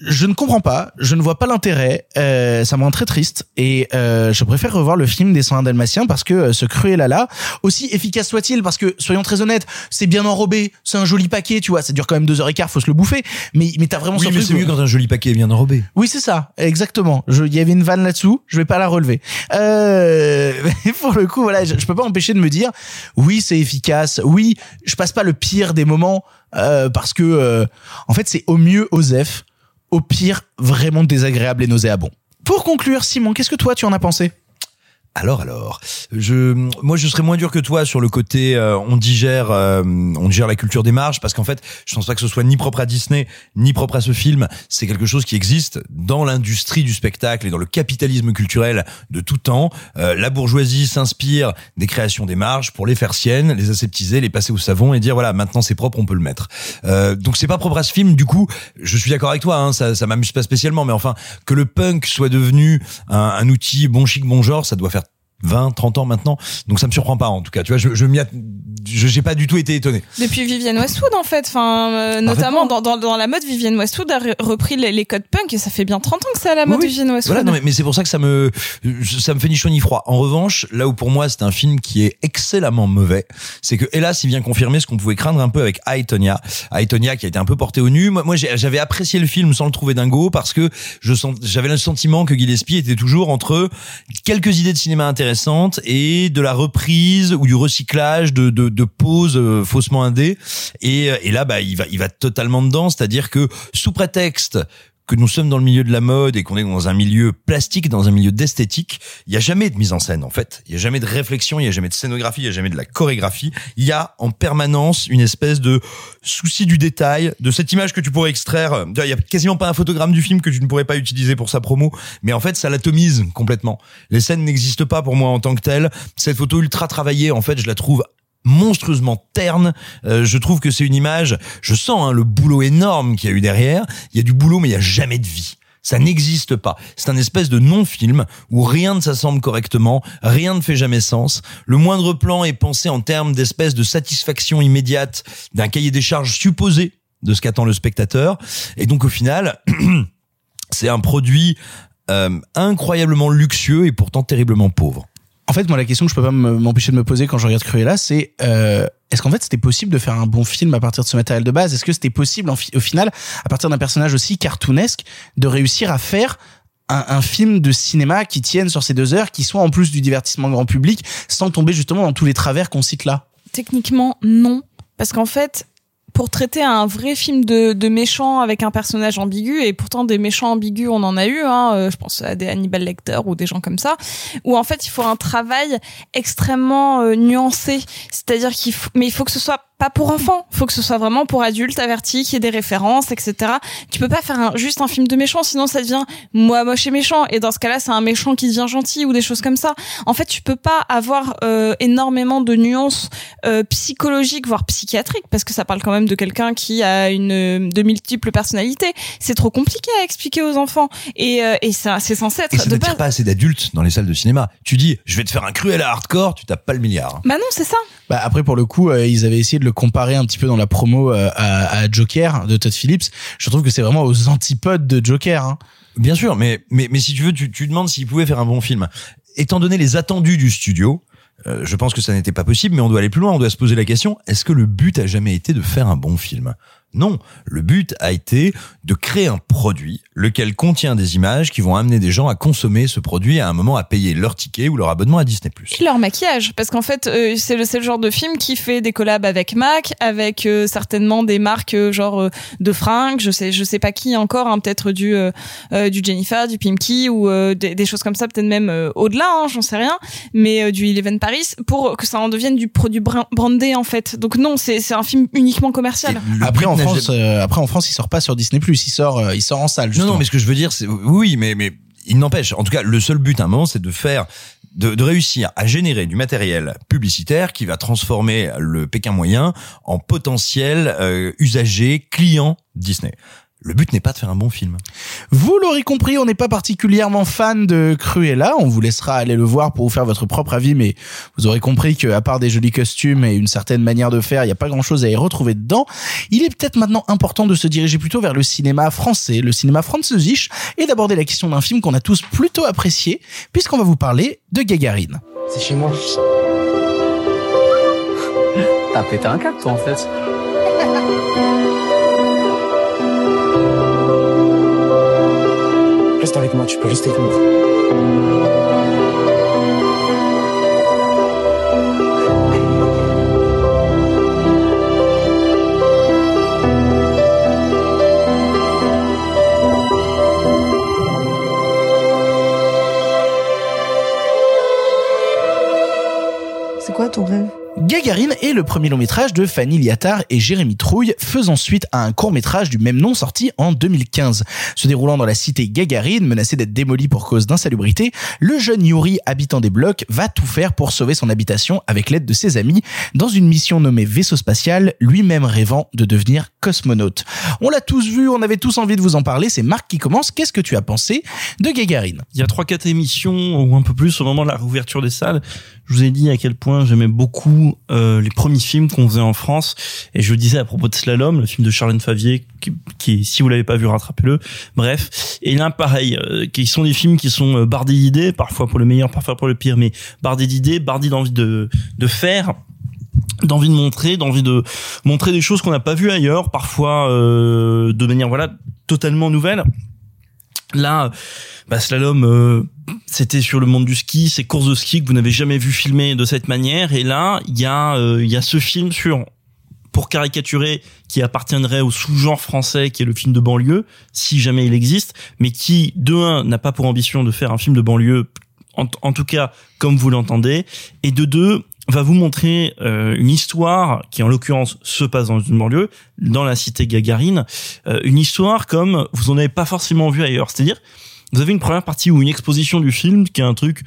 Je ne comprends pas, je ne vois pas l'intérêt, euh, ça me rend très triste et euh, je préfère revoir le film des 101 Dalmatiens parce que euh, ce Cruella là, aussi efficace soit-il, parce que soyons très honnêtes, c'est bien enrobé, c'est un joli paquet, tu vois, ça dure quand même deux heures et quart, faut se le bouffer, mais mais t'as vraiment Oui, mais c'est mieux quand un joli paquet est bien enrobé. oui, c'est ça, exactement. Il y avait une vanne là-dessous, je vais pas la relever. Euh, mais pour le coup, voilà, je, je peux pas empêcher de me dire, oui, c'est efficace, oui, je passe pas le pire des moments euh, parce que, euh, en fait, c'est au mieux Osef, au pire vraiment désagréable et nauséabond. Pour conclure, Simon, qu'est-ce que toi tu en as pensé? Alors alors, je moi je serais moins dur que toi sur le côté euh, on digère euh, on digère la culture des marges parce qu'en fait je pense pas que ce soit ni propre à Disney ni propre à ce film, c'est quelque chose qui existe dans l'industrie du spectacle et dans le capitalisme culturel de tout temps. Euh, la bourgeoisie s'inspire des créations des marges pour les faire siennes, les aseptiser, les passer au savon et dire voilà maintenant c'est propre on peut le mettre. Euh, donc c'est pas propre à ce film du coup je suis d'accord avec toi hein, ça ça m'amuse pas spécialement mais enfin que le punk soit devenu un, un outil bon chic bon genre ça doit faire 20, 30 ans maintenant. Donc ça me surprend pas en tout cas. Tu vois, je, je m'y je j'ai pas du tout été étonné. Depuis Vivienne Westwood, en fait. Enfin, euh, notamment dans, dans, dans la mode, Vivienne Westwood a re- repris les, les codes punk et ça fait bien 30 ans que c'est à la mode Oui. Vivienne Westwood. Voilà, non, mais, mais c'est pour ça que ça me ça me fait ni chaud ni froid. En revanche, là où pour moi c'est un film qui est excellemment mauvais, c'est que hélas il vient confirmer ce qu'on pouvait craindre un peu avec. I, Tonya qui a été un peu porté au nu. Moi, j'avais apprécié le film sans le trouver dingo parce que je j'avais le sentiment que Gillespie était toujours entre quelques idées de cinéma intéressantes et de la reprise ou du recyclage de de, poses euh, faussement indé. Et, euh, et là bah il va il va totalement dedans, c'est-à-dire que sous prétexte que nous sommes dans le milieu de la mode et qu'on est dans un milieu plastique, dans un milieu d'esthétique, il y a jamais de mise en scène en fait. Il y a jamais de réflexion, il y a jamais de scénographie, il y a jamais de la chorégraphie. Il y a en permanence une espèce de souci du détail, de cette image que tu pourrais extraire. Il y a quasiment pas un photogramme du film que tu ne pourrais pas utiliser pour sa promo, mais en fait ça l'atomise complètement. Les scènes n'existent pas pour moi en tant que telles. Cette photo ultra travaillée, en fait, je la trouve monstrueusement terne. Euh, je trouve que c'est une image. Je sens hein, le boulot énorme qu'il y a eu derrière. Il y a du boulot, mais il y a jamais de vie. Ça n'existe pas. C'est un espèce de non-film où rien ne s'assemble correctement, rien ne fait jamais sens. Le moindre plan est pensé en termes d'espèce de satisfaction immédiate d'un cahier des charges supposé de ce qu'attend le spectateur. Et donc au final, c'est un produit euh, incroyablement luxueux et pourtant terriblement pauvre. En fait, moi, la question que je peux pas me- m'empêcher de me poser quand je regarde Cruella, c'est euh, est-ce qu'en fait c'était possible de faire un bon film à partir de ce matériel de base? Est-ce que c'était possible, au final, à partir d'un personnage aussi cartoonesque, de réussir à faire un film de cinéma qui tienne sur ces deux heures, qui soit en plus du divertissement grand public, sans tomber justement dans tous les travers qu'on cite là? Techniquement, non. Parce qu'en fait, pour traiter un vrai film de, de méchant avec un personnage ambigu, et pourtant des méchants ambigus, on en a eu, hein, euh, je pense à des Hannibal Lecter ou des gens comme ça, où en fait il faut un travail extrêmement euh, nuancé. C'est-à-dire qu'il faut, mais il faut que ce soit pas pour enfants, faut que ce soit vraiment pour adultes avertis, qu'il y ait des références, etc. Tu peux pas faire un- juste un film de méchant, sinon ça devient moi moche et méchant. Et dans ce cas-là, c'est un méchant qui devient gentil ou des choses comme ça. En fait, tu peux pas avoir euh, énormément de nuances euh, psychologiques, voire psychiatriques, parce que ça parle quand même de quelqu'un qui a une de multiples personnalités. C'est trop compliqué à expliquer aux enfants. Et, euh, et ça, c'est censé être Et ça de base. pas assez d'adultes dans les salles de cinéma. Tu dis, je vais te faire un cruel à hardcore, tu tapes pas le milliard. Bah non, c'est ça. Bah après pour le coup euh, ils avaient essayé de le comparer un petit peu dans la promo euh, à, Joker de Todd Phillips. Je trouve que c'est vraiment aux antipodes de Joker. Hein. Bien sûr, mais, mais, mais si tu veux, tu, tu demandes s'il pouvait faire un bon film. Étant donné les attendus du studio, euh, je pense que ça n'était pas possible, mais on doit aller plus loin, on doit se poser la question, est-ce que le but a jamais été de faire un bon film? Non, le but a été de créer un produit, lequel contient des images qui vont amener des gens à consommer ce produit et à un moment à payer leur ticket ou leur abonnement à Disney+. Et leur maquillage, parce qu'en fait, euh, c'est le, le genre de film qui fait des collabs avec Mac, avec euh, certainement des marques euh, genre euh, de fringues, je sais, je sais pas qui encore, hein, peut-être du euh, euh, du Jennifer, du Pimki ou euh, des, des choses comme ça, peut-être même euh, au-delà, hein, j'en sais rien, mais euh, du Eleven Paris pour que ça en devienne du produit bran- brandé en fait. Donc non, c'est un film uniquement commercial. Après en France, euh, après en France il sort pas sur Disney+, il sort euh, il sort en salle. Non, Justement. non, mais ce que je veux dire, c'est oui, mais mais il n'empêche. En tout cas, le seul but à un moment, c'est de faire, de, de réussir à générer du matériel publicitaire qui va transformer le Pékin moyen en potentiel euh, usager client Disney. Le but n'est pas de faire un bon film. Vous l'aurez compris, on n'est pas particulièrement fan de Cruella. On vous laissera aller le voir pour vous faire votre propre avis, mais vous aurez compris que, à part des jolis costumes et une certaine manière de faire, il n'y a pas grand chose à y retrouver dedans. Il est peut-être maintenant important de se diriger plutôt vers le cinéma français, le cinéma französisch, et d'aborder la question d'un film qu'on a tous plutôt apprécié, puisqu'on va vous parler de Gagarine. C'est chez moi. T'as pété un câble, toi, en fait. Reste avec moi, tu peux rester avec moi. quoi ton rêve? Gagarine est le premier long métrage de Fanny Liattard et Jérémy Trouille, faisant suite à un court métrage du même nom sorti en 2015. Se déroulant dans la cité Gagarine, menacée d'être démolie pour cause d'insalubrité, le jeune Yuri, habitant des blocs, va tout faire pour sauver son habitation avec l'aide de ses amis, dans une mission nommée vaisseau spatial, lui-même rêvant de devenir cosmonaute. On l'a tous vu, on avait tous envie de vous en parler, c'est Marc qui commence. Qu'est-ce que tu as pensé de Gagarine? Il y a trois quatre émissions ou un peu plus au moment de la réouverture des salles. Je vous ai dit à quel point j'aimais beaucoup euh, les premiers films qu'on faisait en France. Et je le disais à propos de Slalom, le film de Charlène Favier, qui, qui si vous l'avez pas vu, rattrapez-le. Bref. Et là, pareil, euh, qui sont des films qui sont euh, bardés d'idées, parfois pour le meilleur, parfois pour le pire, mais bardés d'idées, bardés d'envie de, de faire d'envie de montrer, d'envie de montrer des choses qu'on n'a pas vues ailleurs, parfois euh, de manière voilà totalement nouvelle. Là, bah, slalom, euh, c'était sur le monde du ski, ces courses de ski que vous n'avez jamais vu filmer de cette manière. Et là, il y a, euh, il y a ce film sur, pour caricaturer, qui appartiendrait au sous-genre français, qui est le film de banlieue, si jamais il existe, mais qui, de un, n'a pas pour ambition de faire un film de banlieue, en, en tout cas comme vous l'entendez, et de deux, va vous montrer euh, une histoire qui en l'occurrence se passe dans une banlieue, dans la cité Gagarine, euh, une histoire comme vous en avez pas forcément vu ailleurs. C'est-à-dire, vous avez une première partie ou une exposition du film qui est un truc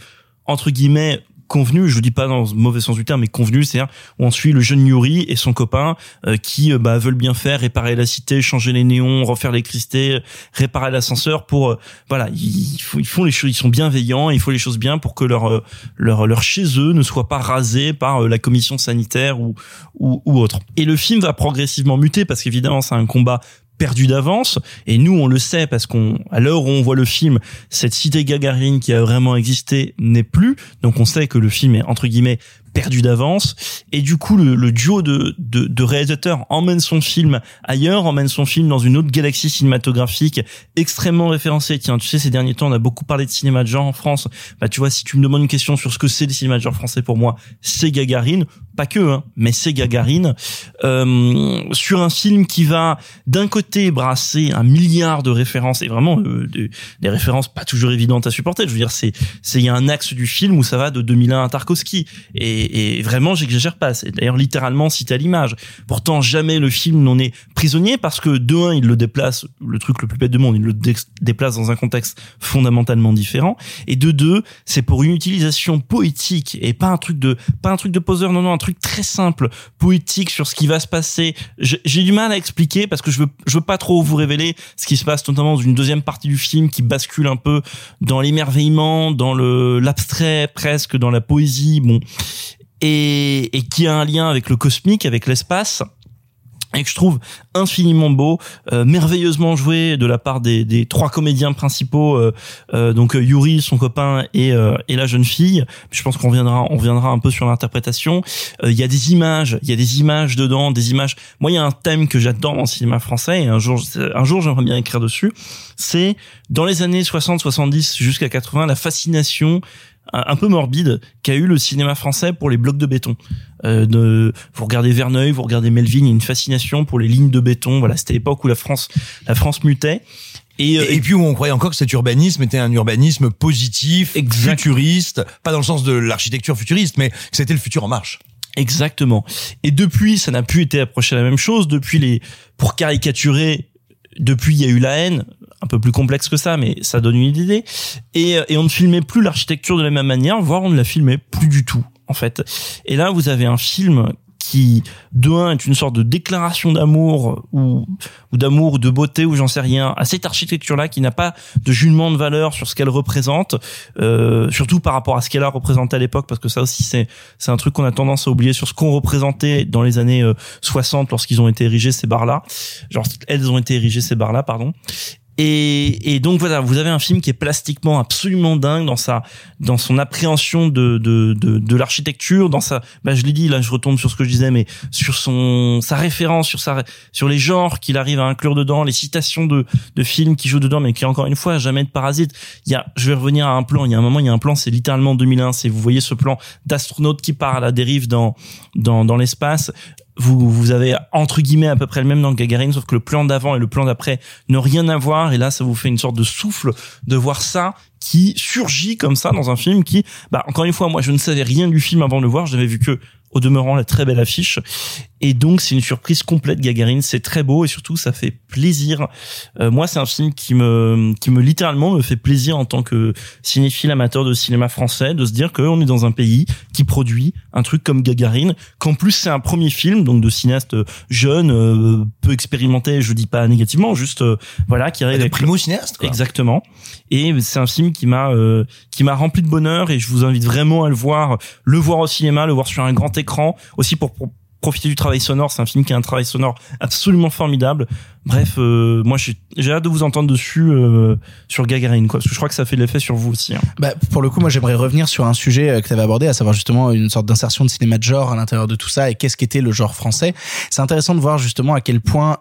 entre guillemets convenu, je vous dis pas dans le mauvais sens du terme, mais convenu, c'est-à-dire où on suit le jeune Yuri et son copain euh, qui euh, bah, veulent bien faire, réparer la cité, changer les néons, refaire l'électricité, réparer l'ascenseur pour euh, voilà, ils, font, ils font les choses, ils sont bienveillants, il faut les choses bien pour que leur euh, leur leur chez eux ne soit pas rasé par la commission sanitaire ou, ou ou autre. Et le film va progressivement muter parce qu'évidemment c'est un combat perdu d'avance. Et nous on le sait parce qu'on à l'heure où on voit le film cette cité Gagarine qui a vraiment existé n'est plus. Donc on sait que le film est entre guillemets perdu d'avance. Et du coup le, le duo de, de, de réalisateurs emmène son film ailleurs emmène son film dans une autre galaxie cinématographique extrêmement référencée. Tiens tu sais ces derniers temps on a beaucoup parlé de cinéma de genre en France. Bah tu vois si tu me demandes une question sur ce que c'est le cinéma de genre français pour moi c'est Gagarine pas que hein, mais c'est Gagarine. Euh, sur un film qui va d'un côté brasser un milliard de références et vraiment euh, des, des références pas toujours évidentes à supporter. Je veux dire c'est c'est il y a un axe du film où ça va de 2001 à Tarkovsky. Et et, vraiment j'exagère pas. C'est d'ailleurs littéralement cité à l'image. Pourtant jamais le film n'en est prisonnier parce que de un il le déplace le truc le plus bête du monde il le dé- déplace dans un contexte fondamentalement différent. Et de deux c'est pour une utilisation poétique et pas un truc de pas un truc de poseur. Non non truc très simple poétique sur ce qui va se passer. J'ai du mal à expliquer parce que je veux je veux pas trop vous révéler ce qui se passe notamment dans une deuxième partie du film qui bascule un peu dans l'émerveillement dans le l'abstrait presque dans la poésie bon. Et qui a un lien avec le cosmique, avec l'espace et que je trouve infiniment beau, euh, merveilleusement joué de la part des, des trois comédiens principaux, euh, euh, donc euh, Yuri, son copain et, euh, et la jeune fille. Je pense qu'on reviendra, on reviendra un peu sur l'interprétation. Euh, Il y a des images, il y a des images dedans, des images. Moi, il y a un thème que j'adore le cinéma français et un jour, un jour, j'aimerais bien écrire dessus. C'est dans les années 60, 70 jusqu'à 80, la fascination un peu morbide qu'a eu le cinéma français pour les blocs de béton. Euh, de, vous regardez Verneuil, vous regardez Melville, il y a une fascination pour les lignes de béton. Voilà, c'était l'époque où la France, la France mutait. Et, euh, Et, et puis où on croyait encore que cet urbanisme était un urbanisme positif, Exact. futuriste, pas dans le sens de l'architecture futuriste, mais que c'était le futur en marche. Exactement. Et depuis, ça n'a plus été approché à la même chose. Depuis les, pour caricaturer, depuis il y a eu la haine, un peu plus complexe que ça, mais ça donne une idée. Et, et on ne filmait plus l'architecture de la même manière, voire on ne la filmait plus du tout, en fait. Et là, vous avez un film qui, de un, est une sorte de déclaration d'amour ou, ou d'amour ou de beauté ou j'en sais rien à cette architecture-là qui n'a pas de jugement de valeur sur ce qu'elle représente, euh, surtout par rapport à ce qu'elle a représenté à l'époque, parce que ça aussi c'est c'est un truc qu'on a tendance à oublier sur ce qu'ont représenté dans les années euh, 60 lorsqu'ils ont été érigés ces bars-là, genre elles ont été érigées ces bars-là, pardon. Et, et donc voilà, vous avez un film qui est plastiquement absolument dingue dans sa, dans son appréhension de de de, de l'architecture, dans sa, bah je l'ai dit là, je retombe sur ce que je disais, mais sur son sa référence, sur sa sur les genres qu'il arrive à inclure dedans, les citations de de films qui jouent dedans, mais qui encore une fois jamais de parasite. Il y a, je vais revenir à un plan. Il y a un moment, il y a un plan, c'est littéralement 2001. C'est vous voyez ce plan d'astronaute qui part à la dérive dans dans dans l'espace vous, vous avez entre guillemets à peu près le même dans Gagarine, sauf que le plan d'avant et le plan d'après n'ont rien à voir. Et là, ça vous fait une sorte de souffle de voir ça qui surgit comme ça dans un film qui, bah, encore une fois, moi, je ne savais rien du film avant de le voir. J'avais vu que au demeurant la très belle affiche et donc c'est une surprise complète Gagarine c'est très beau et surtout ça fait plaisir Euh, moi c'est un film qui me qui me littéralement me fait plaisir en tant que cinéphile amateur de cinéma français de se dire qu'on est dans un pays qui produit un truc comme Gagarine qu'en plus c'est un premier film donc de cinéaste jeune euh, peu expérimenté je dis pas négativement juste euh, voilà qui arrive primo cinéaste, quoi. Exactement. Et c'est un film qui m'a euh, qui m'a rempli de bonheur et je vous invite vraiment à le voir, le voir au cinéma, le voir sur un grand écran, aussi pour, pour profiter du travail sonore. C'est un film qui a un travail sonore absolument formidable. Bref, euh, moi j'ai hâte de vous entendre dessus euh, sur Gagarine, quoi, parce que je crois que ça fait l'effet sur vous aussi. hein. Bah, pour le coup, moi, j'aimerais revenir sur un sujet euh, que tu avais abordé, à savoir justement une sorte d'insertion de cinéma de genre à l'intérieur de tout ça et qu'est-ce qu'était le genre français. C'est intéressant de voir justement à quel point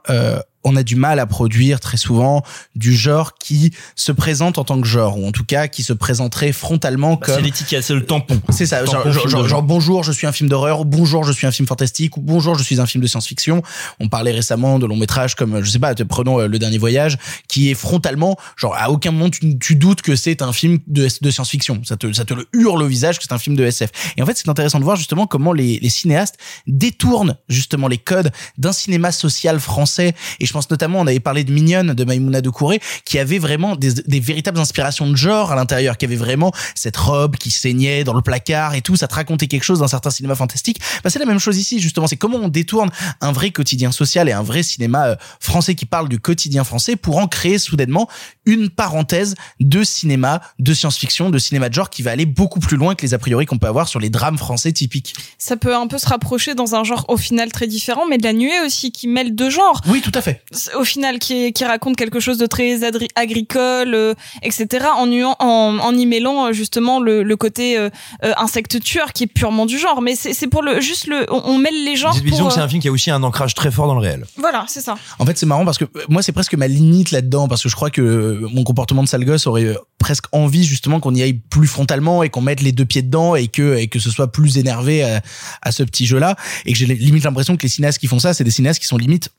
on a du mal à produire très souvent du genre qui se présente en tant que genre, ou en tout cas qui se présenterait frontalement Bah, comme... c'est l'étiquette, c'est le tampon. C'est ça, genre, Tampon genre, bonjour, je suis un film d'horreur, ou bonjour, je suis un film fantastique, ou bonjour, je suis un film de science-fiction. On parlait récemment de longs métrages comme, je sais pas, prenons euh, Le Dernier Voyage, qui est frontalement, genre, à aucun moment tu, tu doutes que c'est un film de, de science-fiction. Ça te, ça te le hurle au visage que c'est un film de SF. Et en fait, c'est intéressant de voir justement comment les, les cinéastes détournent justement les codes d'un cinéma social français. Et je pense notamment, on avait parlé de Mignonne, de Maïmouna de Couré, qui avait vraiment des, des véritables inspirations de genre à l'intérieur, qui avait vraiment cette robe qui saignait dans le placard et tout, ça te racontait quelque chose d'un certain cinéma fantastique. Bah, c'est la même chose ici, justement. C'est comment on détourne un vrai quotidien social et un vrai cinéma euh, français qui parle du quotidien français pour en créer soudainement une parenthèse de cinéma, de science-fiction, de cinéma de genre qui va aller beaucoup plus loin que les a priori qu'on peut avoir sur les drames français typiques. Ça peut un peu se rapprocher dans un genre au final très différent, mais de la nuée aussi qui mêle deux genres. Oui, tout à fait. Au final, qui, qui raconte quelque chose de très agricole, euh, etc. En, nuant- en, en y mêlant euh, justement le, le côté euh, euh, insecte tueur qui est purement du genre. Mais c'est c'est pour le juste le, on, on mêle les genres. Disons pour, que c'est euh, un film qui a aussi un ancrage très fort dans le réel. Voilà, c'est ça. En fait, c'est marrant parce que moi, c'est presque ma limite là-dedans parce que je crois que mon comportement de sale gosse aurait presque envie justement qu'on y aille plus frontalement et qu'on mette les deux pieds dedans et que et que ce soit plus énervé à, à ce petit jeu-là et que j'ai limite l'impression que les cinéastes qui font ça, c'est des cinéastes qui sont limite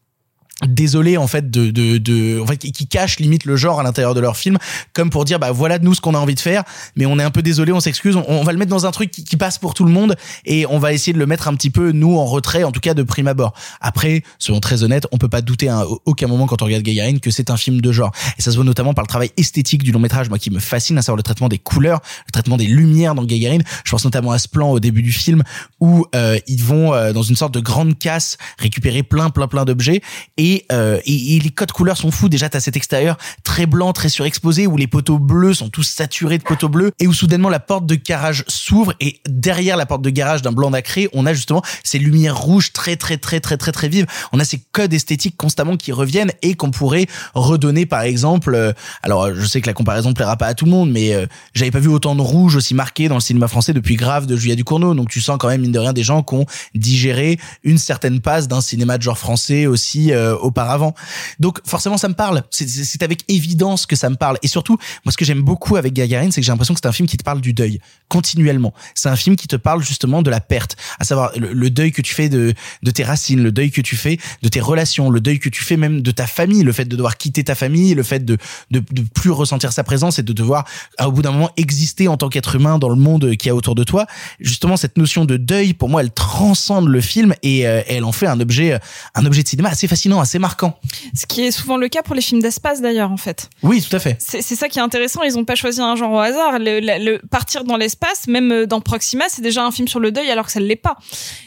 désolés en fait de de de en fait qui cachent limite le genre à l'intérieur de leur film comme pour dire bah voilà nous ce qu'on a envie de faire mais on est un peu désolé on s'excuse on, va le mettre dans un truc qui, passe pour tout le monde et on va essayer de le mettre un petit peu nous en retrait en tout cas de prime abord. Après soyons très honnêtes on peut pas douter à aucun moment quand on regarde Gagarine que c'est un film de genre. Et ça se voit notamment par le travail esthétique du long métrage moi qui me fascine à savoir le traitement des couleurs le traitement des lumières dans Gagarine je pense notamment à ce plan au début du film où euh, ils vont euh, dans une sorte de grande casse récupérer plein plein plein d'objets. et, euh, et, les codes couleurs sont fous. Déjà t'as cet extérieur très blanc très surexposé où les poteaux bleus sont tous saturés de poteaux bleus. Et où soudainement la porte de garage s'ouvre. Et derrière la porte de garage d'un blanc nacré on a justement ces lumières rouges très très très très très très vives. On a ces codes esthétiques constamment qui reviennent et qu'on pourrait redonner par exemple euh, alors je sais que la comparaison plaira pas à tout le monde mais euh, j'avais pas vu autant de rouge aussi marqué dans le cinéma français depuis Grave de Julia Ducournau. Donc tu sens quand même mine de rien des gens qui ont digéré une certaine passe d'un cinéma de genre français aussi auparavant. Donc forcément ça me parle. C'est- avec évidence que ça me parle. Et surtout moi ce que j'aime beaucoup avec Gagarine c'est que j'ai l'impression que c'est un film qui te parle du deuil continuellement. C'est un film qui te parle justement de la perte. À savoir le, deuil que tu fais de de tes racines le deuil que tu fais de tes relations le deuil que tu fais même de ta famille le fait de devoir quitter ta famille le fait de de, de plus ressentir sa présence et de devoir à, au bout d'un moment exister en tant qu'être humain dans le monde qui a autour de toi. Justement cette notion de deuil pour moi elle transcende le film et euh, elle en fait un objet un objet de cinéma assez fascinant assez marquant Ce qui est souvent le cas pour les films d'espace d'ailleurs, en fait. oui tout à fait C'est ça qui est intéressant. Ils ont pas choisi un genre au hasard. Le, le- le- partir dans l'espace, même euh, dans Proxima, c'est déjà un film sur le deuil alors que ça ne l'est pas.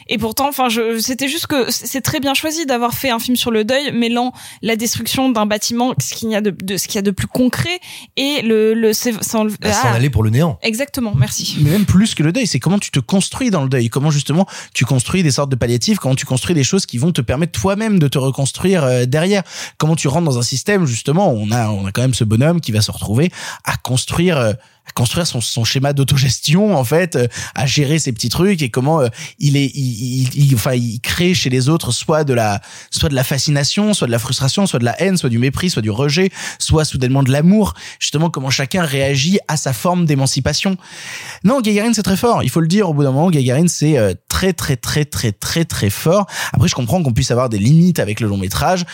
Et pourtant, enfin, c'était juste que c'est très bien choisi d'avoir fait un film sur le deuil, mêlant la destruction d'un bâtiment, ce qu'il y a de, de- ce qu'il y a de plus concret, et le, le s'en Bah, S'en ah, aller pour le néant. Exactement. Merci. mais même plus que le deuil, c'est comment tu te construis dans le deuil, comment justement tu construis des sortes de palliatifs, comment tu construis des choses qui vont te permettre toi-même de te reconstruire euh, derrière, comment tu rentres dans un système justement, on a on a quand même ce bonhomme qui va se retrouver à construire euh, à construire son, son schéma d'autogestion en fait, euh, à gérer ses petits trucs et comment euh, il est, il, il- enfin, il crée chez les autres soit de la, soit de la fascination, soit de la frustration, soit de la haine, soit du mépris, soit du rejet, soit soudainement de l'amour. Justement, comment chacun réagit à sa forme d'émancipation. Non, Gagarine c'est très fort. Il faut le dire. Au bout d'un moment, Gagarine c'est euh, très très très très très très fort. Après, je comprends qu'on puisse avoir des limites avec le long métrage,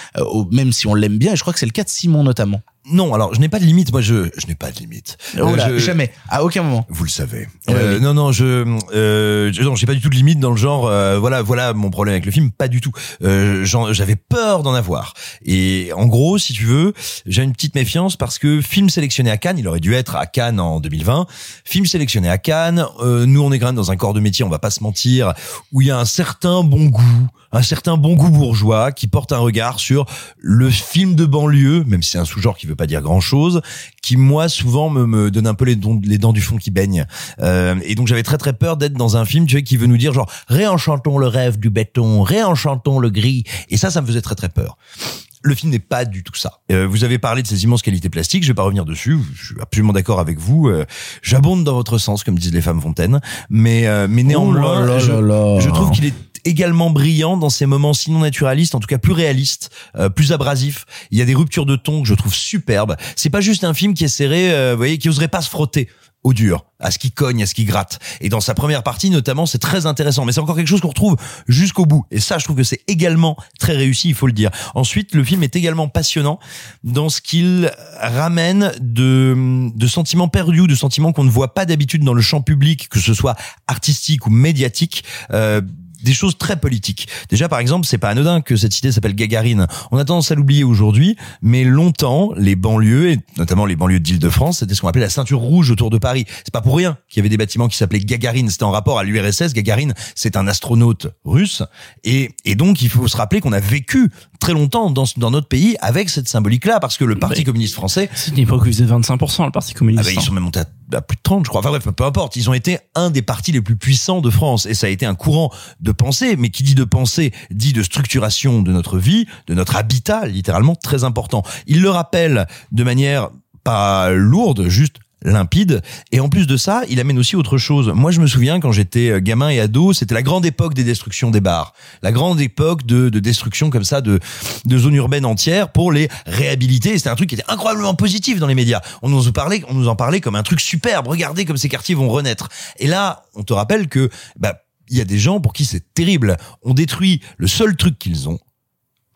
même si on l'aime bien. Et je crois que c'est le cas de Simon notamment. Non, alors je n'ai pas de limite. Moi, je je n'ai pas de limite. Oh Euh, là, je- jamais, à aucun moment. Vous le savez. Ouais, Euh, oui. Non, non, je, euh, je- non, j'ai pas du tout de limite dans le genre. euh, voilà, voilà mon problème avec le film, pas du tout. Euh, J'avais peur d'en avoir. Et en gros, si tu veux, j'ai une petite méfiance parce que film sélectionné à Cannes, il aurait dû être à Cannes en 2020. Film sélectionné à Cannes. euh, nous, on est quand même dans un corps de métier, on va pas se mentir, où il y a un certain bon goût, un certain bon goût bourgeois qui porte un regard sur le film de banlieue, même si c'est un sous-genre qui veut pas dire grand-chose, qui moi souvent me, me donne un peu les, dons- les dents du fond qui baignent. Euh, et donc j'avais très très peur d'être dans un film tu vois, qui veut nous dire genre réenchantons le rêve du béton, réenchantons le gris. Et ça, ça me faisait très très peur. Le film n'est pas du tout ça. Euh, vous avez parlé de ces immenses qualités plastiques, je vais pas revenir dessus. Je suis absolument d'accord avec vous. Euh, J'abonde dans votre sens, comme disent les femmes fontaines. Mais euh, mais néanmoins, Oh là là je, là là. je trouve qu'il est également brillant dans ces moments sinon naturalistes, en tout cas plus réalistes, euh, plus abrasifs. Il y a des ruptures de ton que je trouve superbes. C'est pas juste un film qui essaierait, euh, vous voyez, qui oserait pas se frotter au dur, à ce qui cogne, à ce qui gratte. Et dans sa première partie, notamment, c'est très intéressant. Mais c'est encore quelque chose qu'on retrouve jusqu'au bout. Et ça, je trouve que c'est également très réussi, il faut le dire. Ensuite, le film est également passionnant dans ce qu'il ramène de, de sentiments perdus, de sentiments qu'on ne voit pas d'habitude dans le champ public, que ce soit artistique ou médiatique. Euh, des choses très politiques. Déjà, par exemple, c'est pas anodin que cette cité s'appelle Gagarine. On a tendance à l'oublier aujourd'hui, mais longtemps, les banlieues, et notamment les banlieues d'Île-de-France, c'était ce qu'on appelait la ceinture rouge autour de Paris. C'est pas pour rien qu'il y avait des bâtiments qui s'appelaient Gagarine. C'était en rapport à l'URSS. Gagarine, c'est un astronaute russe. Et, et donc, il faut se rappeler qu'on a vécu très longtemps dans, dans notre pays avec cette symbolique-là, parce que le Parti Mais- communiste français, C'est une époque où ils faisaient 25%, le Parti communiste. ah bah, ils sont même montés à, à plus de 30, je crois. Enfin bref, peu importe. Ils ont été un des partis les plus puissants de France. Et ça a été un courant de pensée. Mais qui dit de pensée, dit de structuration de notre vie, de notre habitat, littéralement, très important. Il le rappelle de manière pas lourde, juste limpide. Et en plus de ça il amène aussi autre chose. Moi je me souviens quand j'étais euh, gamin et ado c'était la grande époque des destructions des bars. La grande époque de, de destruction comme ça de, de zones urbaines entières pour les réhabiliter. C'était un truc qui était incroyablement positif dans les médias. On nous en parlait on nous en parlait comme un truc superbe. Regardez comme ces quartiers vont renaître. Et là on te rappelle que bah il y a des gens pour qui c'est terrible on détruit le seul truc qu'ils ont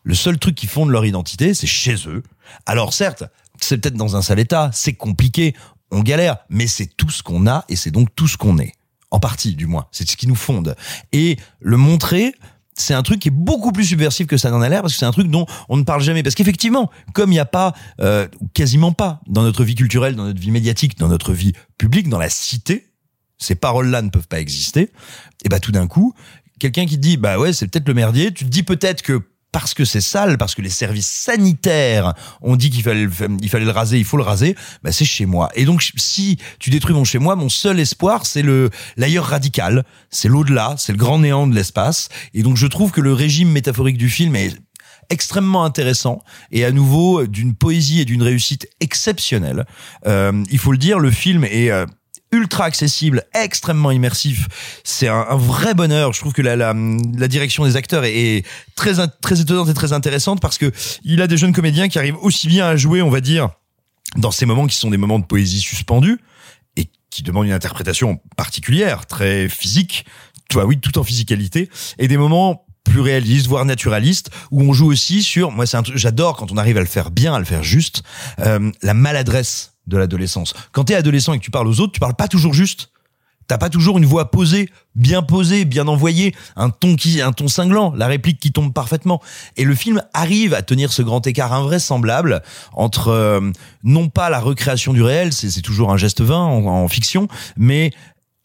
le seul truc qui fonde leur identité, c'est chez eux. Alors certes, c'est peut-être dans un sale état, c'est compliqué, on galère, mais c'est tout ce qu'on a et c'est donc tout ce qu'on est. En partie, du moins. C'est ce qui nous fonde. Et le montrer, c'est un truc qui est beaucoup plus subversif que ça n'en a l'air parce que c'est un truc dont on ne parle jamais. Parce qu'effectivement, comme il n'y a pas, euh, quasiment pas, dans notre vie culturelle, dans notre vie médiatique, dans notre vie publique, dans la cité, ces paroles-là ne peuvent pas exister. Et bah tout d'un coup, quelqu'un qui dit bah ouais c'est peut-être le merdier, tu te dis peut-être que parce que c'est sale, parce que les services sanitaires ont dit qu'il fallait, il fallait le raser, il faut le raser, bah c'est chez moi. Et donc si tu détruis mon chez moi, mon seul espoir c'est le l'ailleurs radical, c'est l'au-delà, c'est le grand néant de l'espace. Et donc je trouve que le régime métaphorique du film est extrêmement intéressant et à nouveau d'une poésie et d'une réussite exceptionnelle. Euh, il faut le dire, le film est euh, ultra accessible, extrêmement immersif. C'est un, un vrai bonheur. Je trouve que la, la, la direction des acteurs est, très très étonnante et très intéressante parce que il a des jeunes comédiens qui arrivent aussi bien à jouer, on va dire, dans ces moments qui sont des moments de poésie suspendue et qui demandent une interprétation particulière, très physique, tu vois, oui, tout en physicalité, et des moments plus réalistes, voire naturalistes, où on joue aussi sur, moi c'est j'adore quand on arrive à le faire bien, à le faire juste, euh, la maladresse de l'adolescence. Quand t'es adolescent et que tu parles aux autres, tu parles pas toujours juste. T'as pas toujours une voix posée, bien posée, bien envoyée, un ton qui, un ton cinglant, la réplique qui tombe parfaitement. Et le film arrive à tenir ce grand écart invraisemblable entre euh, non pas la recréation du réel, c'est toujours un geste vain en fiction, mais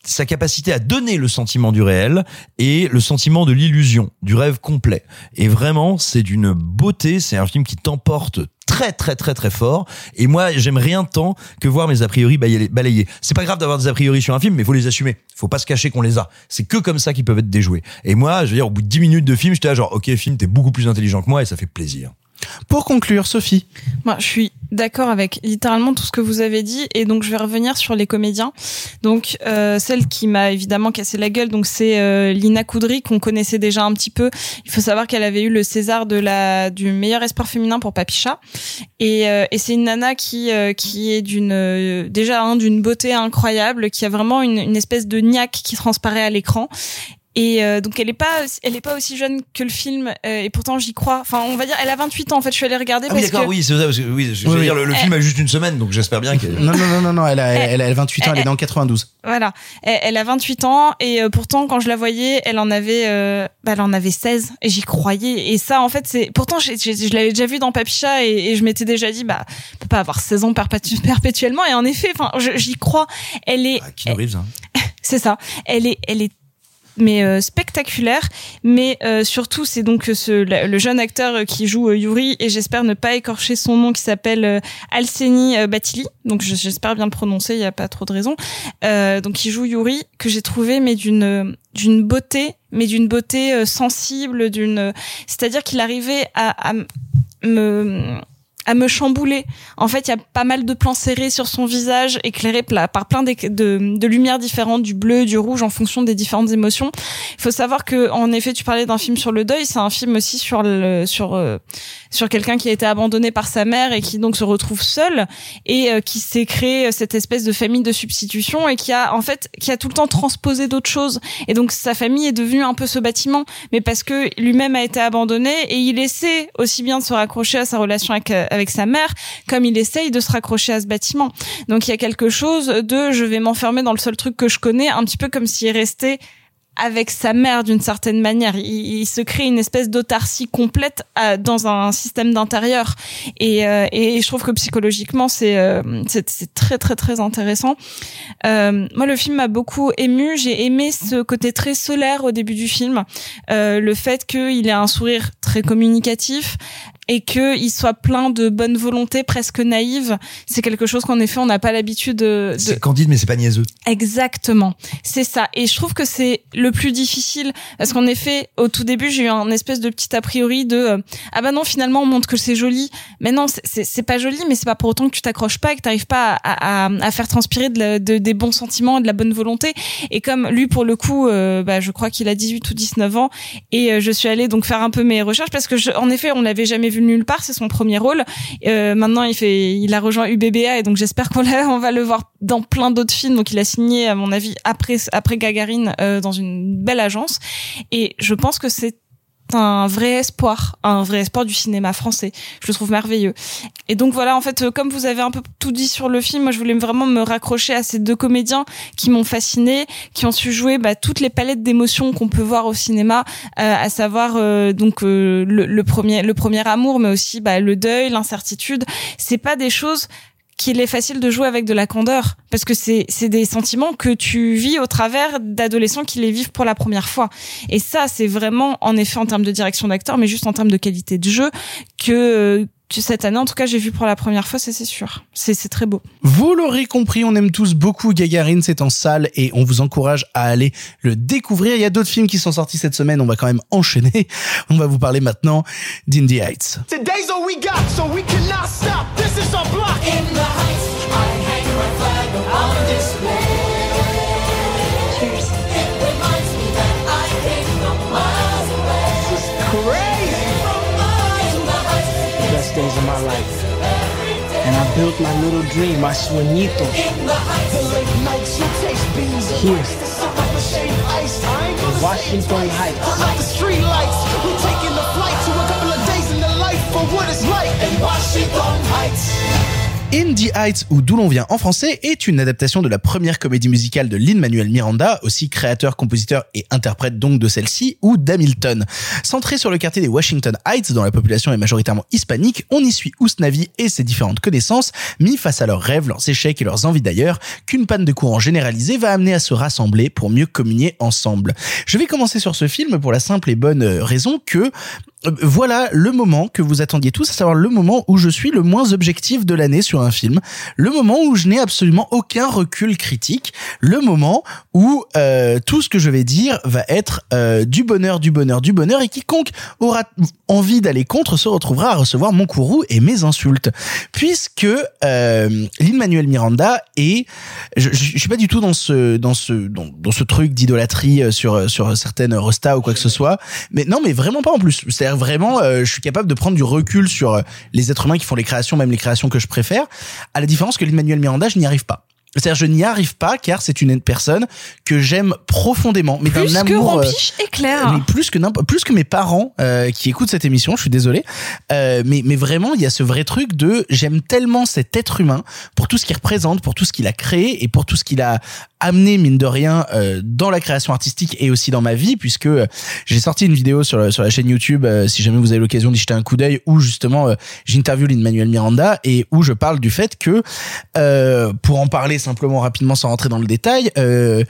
sa capacité à donner le sentiment du réel et le sentiment de l'illusion, du rêve complet. Et vraiment, c'est d'une beauté, c'est un film qui t'emporte très très très très fort et moi j'aime rien tant que voir mes a priori balayés. C'est pas grave d'avoir des a priori sur un film mais faut les assumer. Faut pas se cacher qu'on les a. C'est que comme ça qu'ils peuvent être déjoués. Et moi, je veux dire au bout de 10 minutes de film, j'étais là genre OK, film, t'es beaucoup plus intelligent que moi et ça fait plaisir. Pour conclure, Sophie. Moi, je suis d'accord avec littéralement tout ce que vous avez dit et donc je vais revenir sur les comédiens. Donc euh, celle qui m'a évidemment cassé la gueule, donc c'est euh, Lina Koudry qu'on connaissait déjà un petit peu. Il faut savoir qu'elle avait eu le César de la du meilleur espoir féminin pour Papicha et, euh, et c'est une nana qui euh, qui est d'une euh, déjà hein, d'une beauté incroyable, qui a vraiment une, une espèce de niaque qui transparaît à l'écran et euh, donc elle est pas elle est pas aussi jeune que le film euh, et pourtant j'y crois. Enfin on va dire elle a 28 ans en fait, je suis allée regarder Ah oui, d'accord, que oui, c'est ça. Parce que, oui, je Oui, veux oui. dire, le, le Eh. film a juste une semaine, donc j'espère bien qu'elle. Non, non, non, non, non, elle a, elle, elle a 28 ans, elle est dans 92. Voilà, elle, elle a 28 ans et euh, pourtant quand je la voyais, elle en avait, euh, bah, elle en avait 16 et j'y croyais. Et ça, en fait, c'est pourtant j'ai- j'ai- je l'avais déjà vu dans Papicha et, et je m'étais déjà dit bah on peut pas avoir 16 ans perpétu- perpétuellement. Et en effet, enfin, j'y crois. Elle est, Ah, Reeves, hein. c'est ça. Elle est, elle est mais euh, spectaculaire. Mais euh, surtout c'est donc ce le, le jeune acteur euh, qui joue euh, Yuri et j'espère ne pas écorcher son nom qui s'appelle euh, Alseni euh, Batili donc je- j'espère bien le prononcer il y a pas trop de raison. Euh, donc il joue Yuri que j'ai trouvé mais d'une d'une beauté mais d'une beauté euh, sensible d'une c'est-à-dire qu'il arrivait à, à me à me chambouler. En fait, il y a pas mal de plans serrés sur son visage, éclairés par plein de, de lumières différentes, du bleu, du rouge, en fonction des différentes émotions. Il faut savoir que, en effet, tu parlais d'un film sur le deuil, c'est un film aussi sur le, sur, euh, sur quelqu'un qui a été abandonné par sa mère et qui donc se retrouve seul et euh, qui s'est créé euh, cette espèce de famille de substitution et qui a, en fait, qui a tout le temps transposé d'autres choses. Et donc, sa famille est devenue un peu ce bâtiment, mais parce que lui-même a été abandonné et il essaie aussi bien de se raccrocher à sa relation avec, avec sa mère, comme il essaye de se raccrocher à ce bâtiment. Donc il y a quelque chose de je vais m'enfermer dans le seul truc que je connais, un petit peu comme s'il restait avec sa mère d'une certaine manière. Il, se crée une espèce d'autarcie complète euh, dans un système d'intérieur. Et, euh, et je trouve que psychologiquement, c'est euh, très très très intéressant. Moi, le film m'a beaucoup ému. J'ai aimé ce côté très solaire au début du film. Le fait qu'il ait un sourire très communicatif et qu'il soit plein de bonne volonté, presque naïve, c'est quelque chose qu'en effet on n'a pas l'habitude de, C'est candide, mais c'est pas niaiseux. Exactement, c'est ça. Et je trouve que c'est le plus difficile parce qu'en effet, au tout début, j'ai eu un espèce de petit a priori de euh, ah bah non, finalement on montre que c'est joli, mais non, c'est- pas joli, mais c'est pas pour autant que tu t'accroches pas et que t'arrives pas à, à, à faire transpirer de la- de- des bons sentiments et de la bonne volonté. Et comme lui pour le coup, euh, bah je crois qu'il a 18 ou 19 ans et euh, je suis allée donc faire un peu mes recherches parce que je, en effet on l'avait jamais vu nulle part, c'est son premier rôle. Euh, maintenant il fait, il a rejoint UBBA et donc j'espère qu'on on va le voir dans plein d'autres films. Donc il a signé à mon avis après après Gagarine euh, dans une belle agence et je pense que c'est un vrai espoir, un vrai espoir du cinéma français. Je le trouve merveilleux. Et donc voilà, en fait, euh, comme vous avez un peu tout dit sur le film, moi je voulais vraiment me raccrocher à ces deux comédiens qui m'ont fasciné, qui ont su jouer bah, toutes les palettes d'émotions qu'on peut voir au cinéma, euh, à savoir euh, donc euh, le, le premier le premier amour, mais aussi bah, le deuil, l'incertitude. C'est pas des choses qu'il est facile de jouer avec de la candeur parce que c'est c'est des sentiments que tu vis au travers d'adolescents qui les vivent pour la première fois. Et ça c'est vraiment en effet en termes de direction d'acteur mais juste en termes de qualité de jeu que cette année en tout cas j'ai vu pour la première fois ça c'est sûr c'est c'est très beau Vous l'aurez compris, on aime tous beaucoup Gagarine, c'est en salle et on vous encourage à aller le découvrir. Il y a d'autres films qui sont sortis cette semaine, on va quand même enchaîner. On va vous parler maintenant d'Indie Heights. Today's all we got, so we cannot stop. This is our block. In the heights, I hang Best days of my life. And I built my little dream, my sueñito. In the heights, the late nights you taste beans and Here. ice. The sun like a shade of ice. I ain't gonna Washington stay Heights. Like the street lights, we taking the flight to a couple of days in the life for what it's like in Washington Heights. Indie Heights ou D'où l'on vient en français est une adaptation de la première comédie musicale de Lin-Manuel Miranda, aussi créateur, compositeur et interprète donc de celle-ci, ou d'Hamilton. Centré sur le quartier des Washington Heights, dont la population est majoritairement hispanique, on y suit Ousnavi et ses différentes connaissances, mis face à leurs rêves, leurs échecs et leurs envies d'ailleurs, qu'une panne de courant généralisée va amener à se rassembler pour mieux communier ensemble. Je vais commencer sur ce film pour la simple et bonne euh, raison que voilà le moment que vous attendiez tous, à savoir le moment où je suis le moins objectif de l'année sur un film, le moment où je n'ai absolument aucun recul critique, le moment où euh, tout ce que je vais dire va être euh, du bonheur, du bonheur, du bonheur, et quiconque aura envie d'aller contre se retrouvera à recevoir mon courroux et mes insultes, puisque euh, Lin-Manuel Miranda est, je, je, suis pas du tout dans ce dans ce dans, ce truc d'idolâtrie euh, sur sur certaines restas ou quoi que ce soit, mais non, mais vraiment pas en plus. Vraiment, euh, je suis capable de prendre du recul sur euh, les êtres humains qui font les créations, même les créations que je préfère, à la différence que Lin-Manuel Miranda, je n'y arrive pas. C'est-à-dire, je n'y arrive pas car c'est une personne que j'aime profondément, mais Plus d'un que amour. euh, Rampiche et Claire. mais plus que n'importe- plus que mes parents euh, qui écoutent cette émission, je suis désolé, euh, mais mais vraiment il y a ce vrai truc de j'aime tellement cet être humain pour tout ce qu'il représente, pour tout ce qu'il a créé et pour tout ce qu'il a amené mine de rien euh, dans la création artistique et aussi dans ma vie puisque euh, j'ai sorti une vidéo sur sur la chaîne YouTube euh, si jamais vous avez l'occasion d'y jeter un coup d'œil où justement euh, j'interviewe Lin-Manuel Miranda et où je parle du fait que euh, pour en parler simplement rapidement sans rentrer dans le détail euh,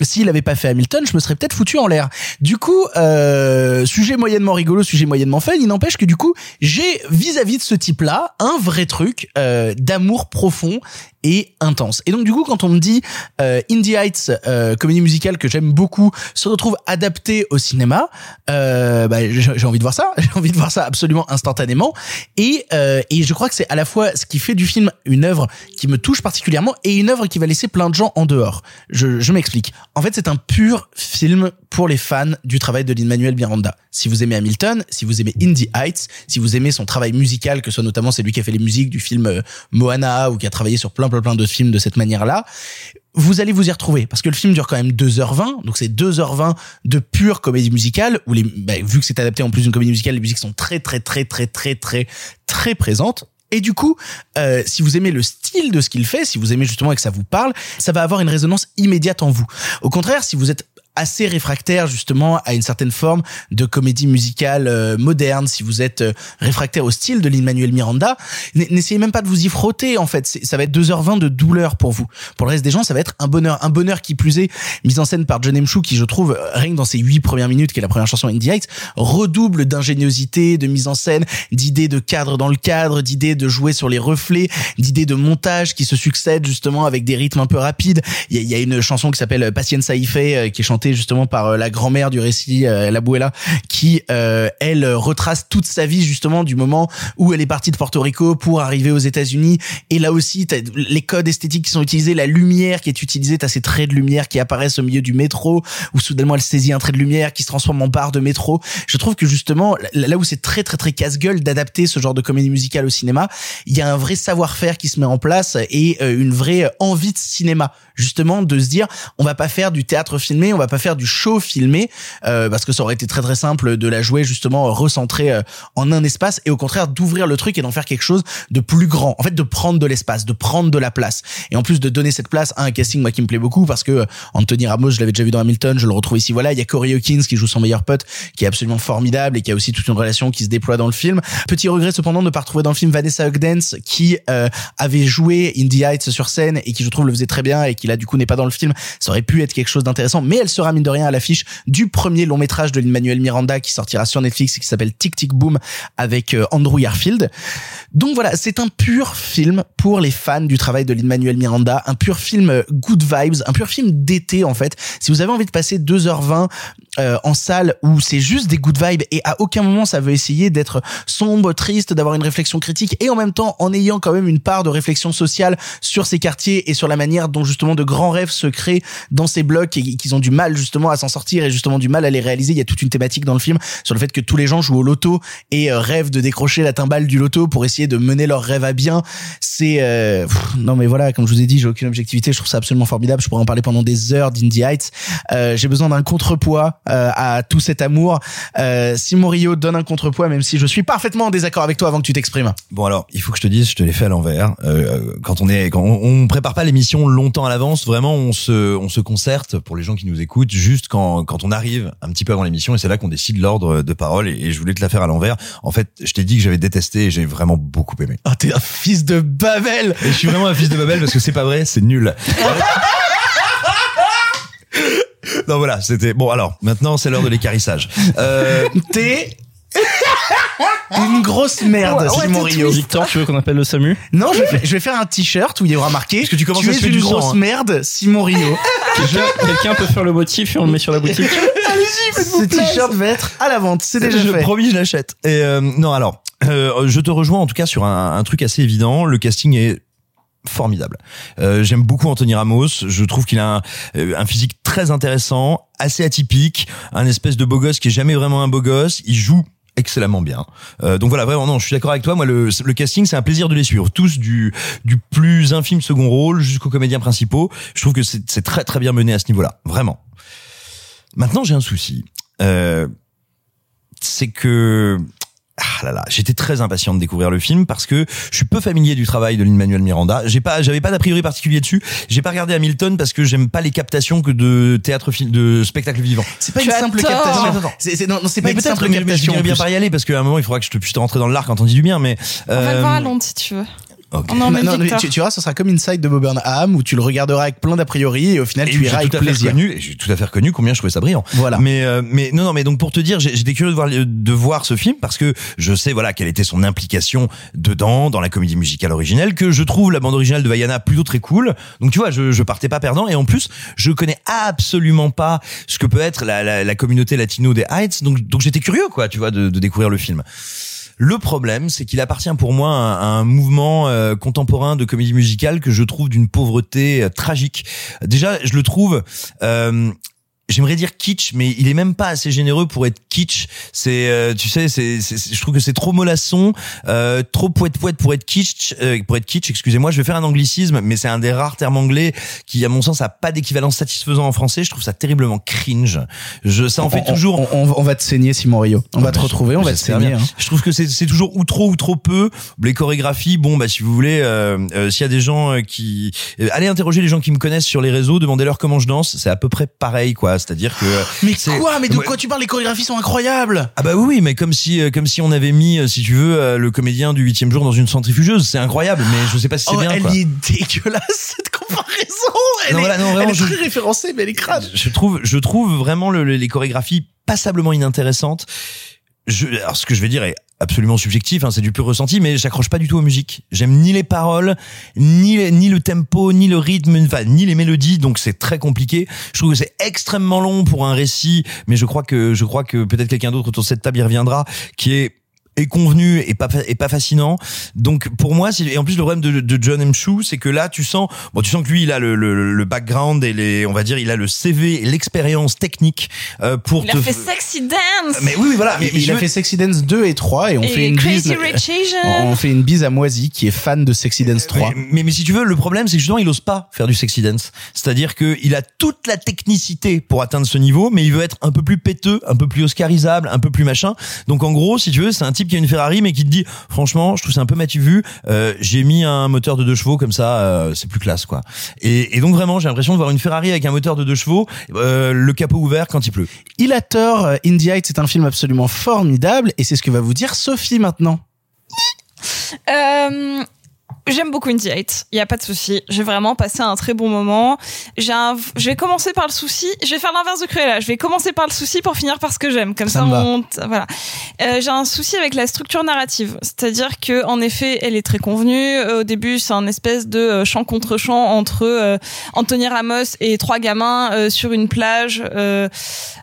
s'il avait pas fait Hamilton je me serais peut-être foutu en l'air. Du coup euh, sujet moyennement rigolo sujet moyennement fun il n'empêche que du coup j'ai vis-à-vis de ce type là un vrai truc euh, d'amour profond et intense. Et donc du coup, quand on me dit euh, Indie Heights, euh, comédie musicale que j'aime beaucoup, se retrouve adaptée au cinéma, euh, bah, j'ai envie de voir ça. J'ai envie de voir ça absolument instantanément. Et euh, et je crois que c'est à la fois ce qui fait du film une œuvre qui me touche particulièrement et une œuvre qui va laisser plein de gens en dehors. Je, je m'explique. En fait, c'est un pur film pour les fans du travail de Lin-Manuel Miranda. Si vous aimez Hamilton, si vous aimez Indie Heights, si vous aimez son travail musical, que ce soit notamment c'est lui qui a fait les musiques du film euh, Moana ou qui a travaillé sur plein plein plein de films de cette manière-là, vous allez vous y retrouver parce que le film dure quand même 2h20 donc c'est 2h20 de pure comédie musicale où les bah, vu que c'est adapté en plus d'une comédie musicale les musiques sont très très très très très très très présentes et du coup, euh, si vous aimez le style de ce qu'il fait, si vous aimez justement et que ça vous parle, ça va avoir une résonance immédiate en vous. Au contraire, si vous êtes assez réfractaire justement à une certaine forme de comédie musicale euh, moderne, si vous êtes euh, réfractaire au style de Lin-Manuel Miranda, n'essayez même pas de vous y frotter en fait. Ça va être 2h20 de douleur pour vous. Pour le reste des gens, ça va être un bonheur. Un bonheur qui plus est, mise en scène par John M. Chu, qui je trouve, euh, rien que dans ses huit premières minutes, qui est la première chanson Indie Heights, redouble d'ingéniosité, de mise en scène, d'idées de cadre dans le cadre, d'idées de jouer sur les reflets, d'idées de montage qui se succèdent justement avec des rythmes un peu rapides. Il y a, une chanson qui s'appelle Patience Ife, euh, qui est chantée justement par euh, la grand-mère du récit, euh, la Buela, qui, euh, elle, retrace toute sa vie justement du moment où elle est partie de Porto Rico pour arriver aux États-Unis. Et là aussi, t'as les codes esthétiques qui sont utilisés, la lumière qui est utilisée, t'as ces traits de lumière qui apparaissent au milieu du métro, où soudainement elle saisit un trait de lumière qui se transforme en barre de métro. Je trouve que justement, là où c'est très très très casse-gueule d'adapter ce genre de comédie musicale au cinéma, il y a un vrai savoir-faire qui se met en place et une vraie envie de cinéma, justement de se dire, on va pas faire du théâtre filmé, on va pas faire du show filmé, euh, parce que ça aurait été très très simple de la jouer justement recentrée euh, en un espace et au contraire d'ouvrir le truc et d'en faire quelque chose de plus grand. En fait, de prendre de l'espace, de prendre de la place. Et en plus de donner cette place à un casting moi qui me plaît beaucoup parce que euh, Anthony Ramos, je l'avais déjà vu dans Hamilton, je le retrouve ici. Voilà, il y a Corey Hawkins qui joue son meilleur pote, qui est absolument formidable et qui a aussi toute une relation qui se déploie dans le film. Petit regret cependant de ne pas retrouver dans le film Vanessa Hudgens qui euh, avait joué Indie Heights sur scène et qui je trouve le faisait très bien et qui là du coup n'est pas dans le film. Ça aurait pu être quelque chose d'intéressant, mais elle sera mine de rien à l'affiche du premier long métrage de Lin-Manuel Miranda qui sortira sur Netflix et qui s'appelle Tic Tic Boom avec euh, Andrew Garfield. Donc voilà, c'est un pur film pour les fans du travail de Lin-Manuel Miranda, un pur film euh, good vibes, un pur film d'été en fait. Si vous avez envie de passer 2h20 euh, en salle où c'est juste des good vibes et à aucun moment ça veut essayer d'être sombre, triste, d'avoir une réflexion critique et en même temps en ayant quand même une part de réflexion sociale sur ces quartiers et sur la manière dont justement de grands rêves se créent dans ces blocs et qu'ils ont du mal justement à s'en sortir et justement du mal à les réaliser. Il y a toute une thématique dans le film sur le fait que tous les gens jouent au loto et euh, rêvent de décrocher la timbale du loto pour essayer de mener leur rêve à bien. C'est euh, non mais voilà, comme je vous ai dit, j'ai aucune objectivité. Je trouve ça absolument formidable. Je pourrais en parler pendant des heures d'Indie Heights. Euh, j'ai besoin d'un contrepoids euh, à tout cet amour. Euh, Simon Rio donne un contrepoids, même si je suis parfaitement en désaccord avec toi avant que tu t'exprimes. Bon alors, il faut que je te dise, je te l'ai fait à l'envers. Euh, quand on est, quand on, on prépare pas l'émission longtemps à l'avance, vraiment, on se, on se concerte pour les gens qui nous écoutent, juste quand, quand on arrive un petit peu avant l'émission, et c'est là qu'on décide l'ordre de parole. Et, et je voulais te la faire à l'envers. En fait, je t'ai dit que j'avais détesté et j'ai vraiment beaucoup aimé. Ah, t'es un fils de Babel. Et je suis vraiment un fils de Babel parce que c'est pas vrai, c'est nul. Non voilà, c'était bon. Alors maintenant, c'est l'heure de l'écarissage. Euh, T'es Une grosse merde, Ouais, Simon Rio. Victor, tu veux qu'on appelle le SAMU Non, je vais, je vais faire un t-shirt où il y aura marqué Parce que tu commences es à se faire une sang, grosse hein. merde, Simon Rio. Quelqu'un peut faire le motif et on le met sur la boutique Ce t-shirt va être à la vente, c'est déjà je fait. promis, je l'achète. Et euh, non, alors, euh, je te rejoins en tout cas sur un, un truc assez évident. Le casting est formidable. Euh, J'aime beaucoup Anthony Ramos. Je trouve qu'il a un, euh, un physique très intéressant, assez atypique, un espèce de beau gosse qui est jamais vraiment un beau gosse. Il joue excellemment bien. Euh, donc voilà, vraiment, non, je suis d'accord avec toi. Moi, le, le casting, c'est un plaisir de les suivre. Tous du, du plus infime second rôle jusqu'aux comédiens principaux. Je trouve que c'est très très bien mené à ce niveau-là. Vraiment. Maintenant, j'ai un souci. Euh, c'est que ah là là, j'étais très impatient de découvrir le film parce que je suis peu familier du travail de Lin-Manuel Miranda. J'ai pas, j'avais pas d'a priori particulier dessus. J'ai pas regardé Hamilton parce que j'aime pas les captations que de théâtre, film, de spectacle vivant. C'est pas Tu une simple tort. captation. C'est, c'est- non, non, c'est pas une peut-être, simple mais, mais je captation. dirais bien par y aller parce qu'à un moment il faudra que je te puisse te rentrer dans l'arc quand on dit du bien. Mais On va le euh, voir à Londres si tu veux. Ok. On emmène Non, non, Victor. tu, tu vois, ce sera comme Inside de Bob Burnham où tu le regarderas avec plein d'a priori et au final Et tu iras avec tout à fait plaisir. reconnu, et j'ai tout à fait reconnu combien je trouvais ça brillant. Voilà. Mais euh, mais non non mais donc pour te dire, j'ai- j'étais curieux de voir de voir ce film parce que je sais voilà quelle était son implication dedans dans la comédie musicale originelle que je trouve la bande originale de Vaiana plutôt très cool. Donc tu vois, je je partais pas perdant et en plus, je connais absolument pas ce que peut être la la, la communauté latino des Heights. Donc donc j'étais curieux quoi, tu vois de, de découvrir le film. Le problème, c'est qu'il appartient pour moi à, un mouvement euh, contemporain de comédie musicale que je trouve d'une pauvreté euh, tragique. Déjà, je le trouve. J'aimerais dire kitsch, mais il est même pas assez généreux pour être kitsch. C'est, euh, tu sais, c'est, je trouve que c'est trop mollasson, euh, trop poète poète pour être kitsch, euh, pour être kitsch. Excusez-moi, je vais faire un anglicisme, mais c'est un des rares termes anglais qui, à mon sens, a pas d'équivalent satisfaisant en français. Je trouve ça terriblement cringe. Je, ça en fait On- toujours. On, va te saigner, Simon Rio. On va te bah, retrouver, on va te saigner. hein. Je trouve que c'est toujours ou trop ou trop peu. Les chorégraphies, bon bah si vous voulez, euh, euh, s'il y a des gens euh, qui allez interroger les gens qui me connaissent sur les réseaux, demandez-leur comment je danse. C'est à peu près pareil quoi. C'est-à-dire que Mais quoi Mais de quoi tu parles? Les chorégraphies sont incroyables. ah bah oui, mais comme si euh, comme si on avait mis, euh, si tu veux, euh, le comédien du huitième jour dans une centrifugeuse, c'est incroyable. Mais je sais pas si c'est Oh, bien. elle quoi. est dégueulasse cette comparaison. Elle Non, est, voilà, non, elle vraiment, est je- très référencée, mais elle est crade. je trouve je trouve vraiment le- les chorégraphies passablement inintéressantes je, alors ce que je vais dire est absolument subjectif, hein, c'est du pur ressenti, mais j'accroche pas du tout aux musiques. J'aime ni les paroles, ni ni le tempo, ni le rythme, enfin ni les mélodies, donc c'est très compliqué. Je trouve que c'est extrêmement long pour un récit, mais je crois que je crois que peut-être quelqu'un d'autre autour de cette table y reviendra, qui est est convenu et pas et pas fascinant. Donc pour moi, c'est- et en plus le problème de, de John M. Chu, c'est que là tu sens, bon tu sens que lui il a le, le, le background et les, on va dire, il a le CV, et l'expérience technique euh, pour Il te. a fait Sexy Dance. Mais oui, oui, voilà. Mais, mais il a veux- fait Sexy Dance 2 et 3 et on Et fait une Crazy bise. Rich Asian. On fait une bise à Moisy qui est fan de Sexy Dance 3. Mais, mais, mais si tu veux, le problème, c'est que justement, il ose pas faire du sexy dance. C'est-à-dire que il a toute la technicité pour atteindre ce niveau, mais il veut être un peu plus péteux, un peu plus oscarisable, un peu plus machin. Donc, en gros, si tu veux, c'est un type qui a une Ferrari, mais qui te dit, franchement, je trouve ça un peu matu vu. Euh, j'ai mis un moteur de deux chevaux comme ça, euh, c'est plus classe, quoi. Et, et donc vraiment, j'ai l'impression de voir une Ferrari avec un moteur de deux chevaux, euh, le capot ouvert quand il pleut. Il a tort, euh, Indie Heights c'est un film absolument formidable et c'est ce que va vous dire Sophie maintenant. Euh, J'aime beaucoup Indie Heights, il y a pas de souci. J'ai vraiment passé un très bon moment. J'ai un... Je vais commencer par le souci. Je vais faire l'inverse de Cruella. Je vais commencer par le souci pour finir par ce que j'aime. Comme Ça ça, on... voilà. Euh, J'ai un souci avec la structure narrative, c'est-à-dire que en effet, elle est très convenue. Euh, Au début, c'est un espèce de euh, chant contre chant entre euh, Anthony Ramos et trois gamins euh, sur une plage. Euh,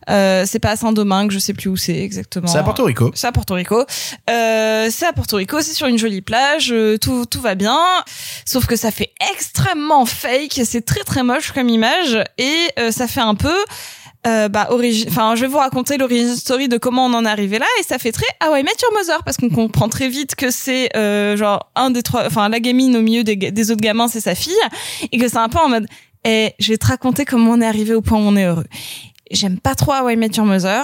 euh, c'est pas à Saint-Domingue, je sais plus où c'est exactement. C'est à Porto Rico. C'est à Porto Rico. Euh, c'est à Porto Rico, c'est sur une jolie plage, euh, tout, tout va bien. Sauf que ça fait extrêmement fake, c'est très très moche comme image. Et euh, ça fait un peu euh, bah enfin je vais vous raconter l'origine story de comment on en est arrivé là. Et ça fait très ah ouais Met Your Mother parce qu'on comprend très vite que c'est euh, genre un des trois enfin la gamine au milieu des, autres gamins c'est sa fille. Et que c'est un peu en mode eh je vais te raconter comment on est arrivé au point où on est heureux J'aime pas trop How I Met Your Mother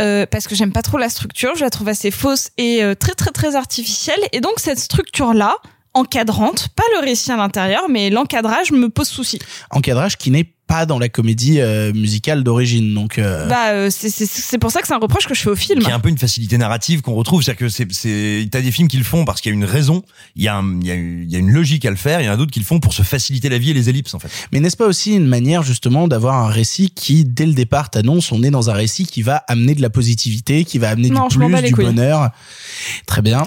euh, parce que j'aime pas trop la structure. Je la trouve assez fausse et euh, très très très artificielle. Et donc cette structure là, encadrante, pas le récit à l'intérieur, mais l'encadrage me pose souci. Encadrage qui n'est pas dans la comédie euh, musicale d'origine. Donc euh, Bah, euh, c'est- c'est c'est pour ça que c'est un reproche que je fais au film. qui a un peu une facilité narrative qu'on retrouve, c'est-à-dire que c'est, c'est, t'as des films qui le font parce qu'il y a une raison, il y a, un- il y a, une- il y a une logique à le faire, il y en a d'autres qui le font pour se faciliter la vie et les ellipses en fait. Mais n'est-ce pas aussi une manière justement d'avoir un récit qui, dès le départ, t'annonce on est dans un récit qui va amener de la positivité, qui va amener Non, du plus, du couilles. bonheur. Très bien.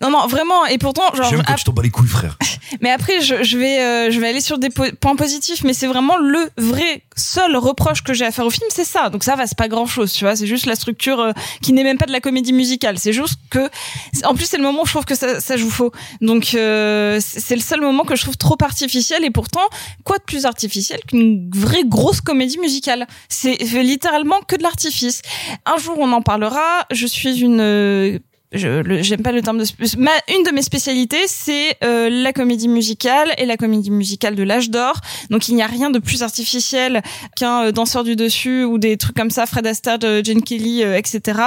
Non, non, vraiment. Et pourtant, genre, J'aime quand ap- tu t'en bats les couilles, frère. mais après, je, je vais, euh, je vais aller sur des po- points positifs. Mais c'est vraiment le vrai seul reproche que j'ai à faire au film, c'est ça. Donc ça va, c'est pas grand chose, tu vois. C'est juste la structure euh, qui n'est même pas de la comédie musicale. C'est juste que, en plus, c'est le moment où je trouve que ça, ça joue faux. Donc euh, c'est le seul moment que je trouve trop artificiel. Et pourtant, quoi de plus artificiel qu'une vraie grosse comédie musicale? C'est littéralement que de l'artifice. Un jour, on en parlera. Je suis une euh, je j'aime pas le terme de ma une de mes spécialités c'est euh, la comédie musicale et la comédie musicale de l'âge d'or. Donc il n'y a rien de plus artificiel qu'un euh, danseur du dessus ou des trucs comme ça Fred Astaire euh, Jane Kelly euh, etc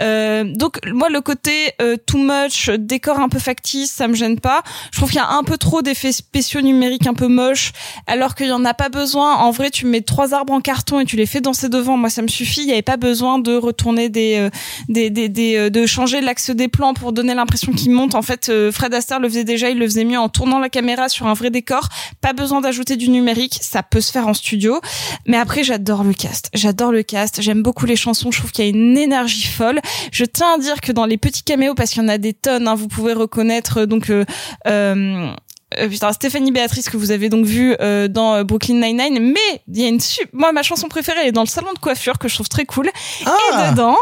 euh, donc moi le côté too much décor un peu factice ça me gêne pas. Je trouve qu'il y a un peu trop d'effets spéciaux numériques un peu moches alors qu'il y en a pas besoin. En vrai tu mets trois arbres en carton et tu les fais danser devant. Moi ça me suffit. Il y avait pas besoin de retourner des des, des, des, de changer l'axe des plans pour donner l'impression qu'il monte. En fait, euh, Fred Astaire le faisait déjà, il le faisait mieux en tournant la caméra sur un vrai décor. Pas besoin d'ajouter du numérique, ça peut se faire en studio. Mais après, j'adore le cast. J'adore le cast. J'aime beaucoup les chansons. Je trouve qu'il y a une énergie folle. Je tiens à dire que dans les petits caméos, parce qu'il y en a des tonnes, hein, vous pouvez reconnaître euh, donc. Euh, euh, putain, Stéphanie Béatrice que vous avez donc vu euh, dans euh, Brooklyn Nine-Nine mais il y a une moi ma chanson préférée elle est dans le salon de coiffure que je trouve très cool Ah. et dedans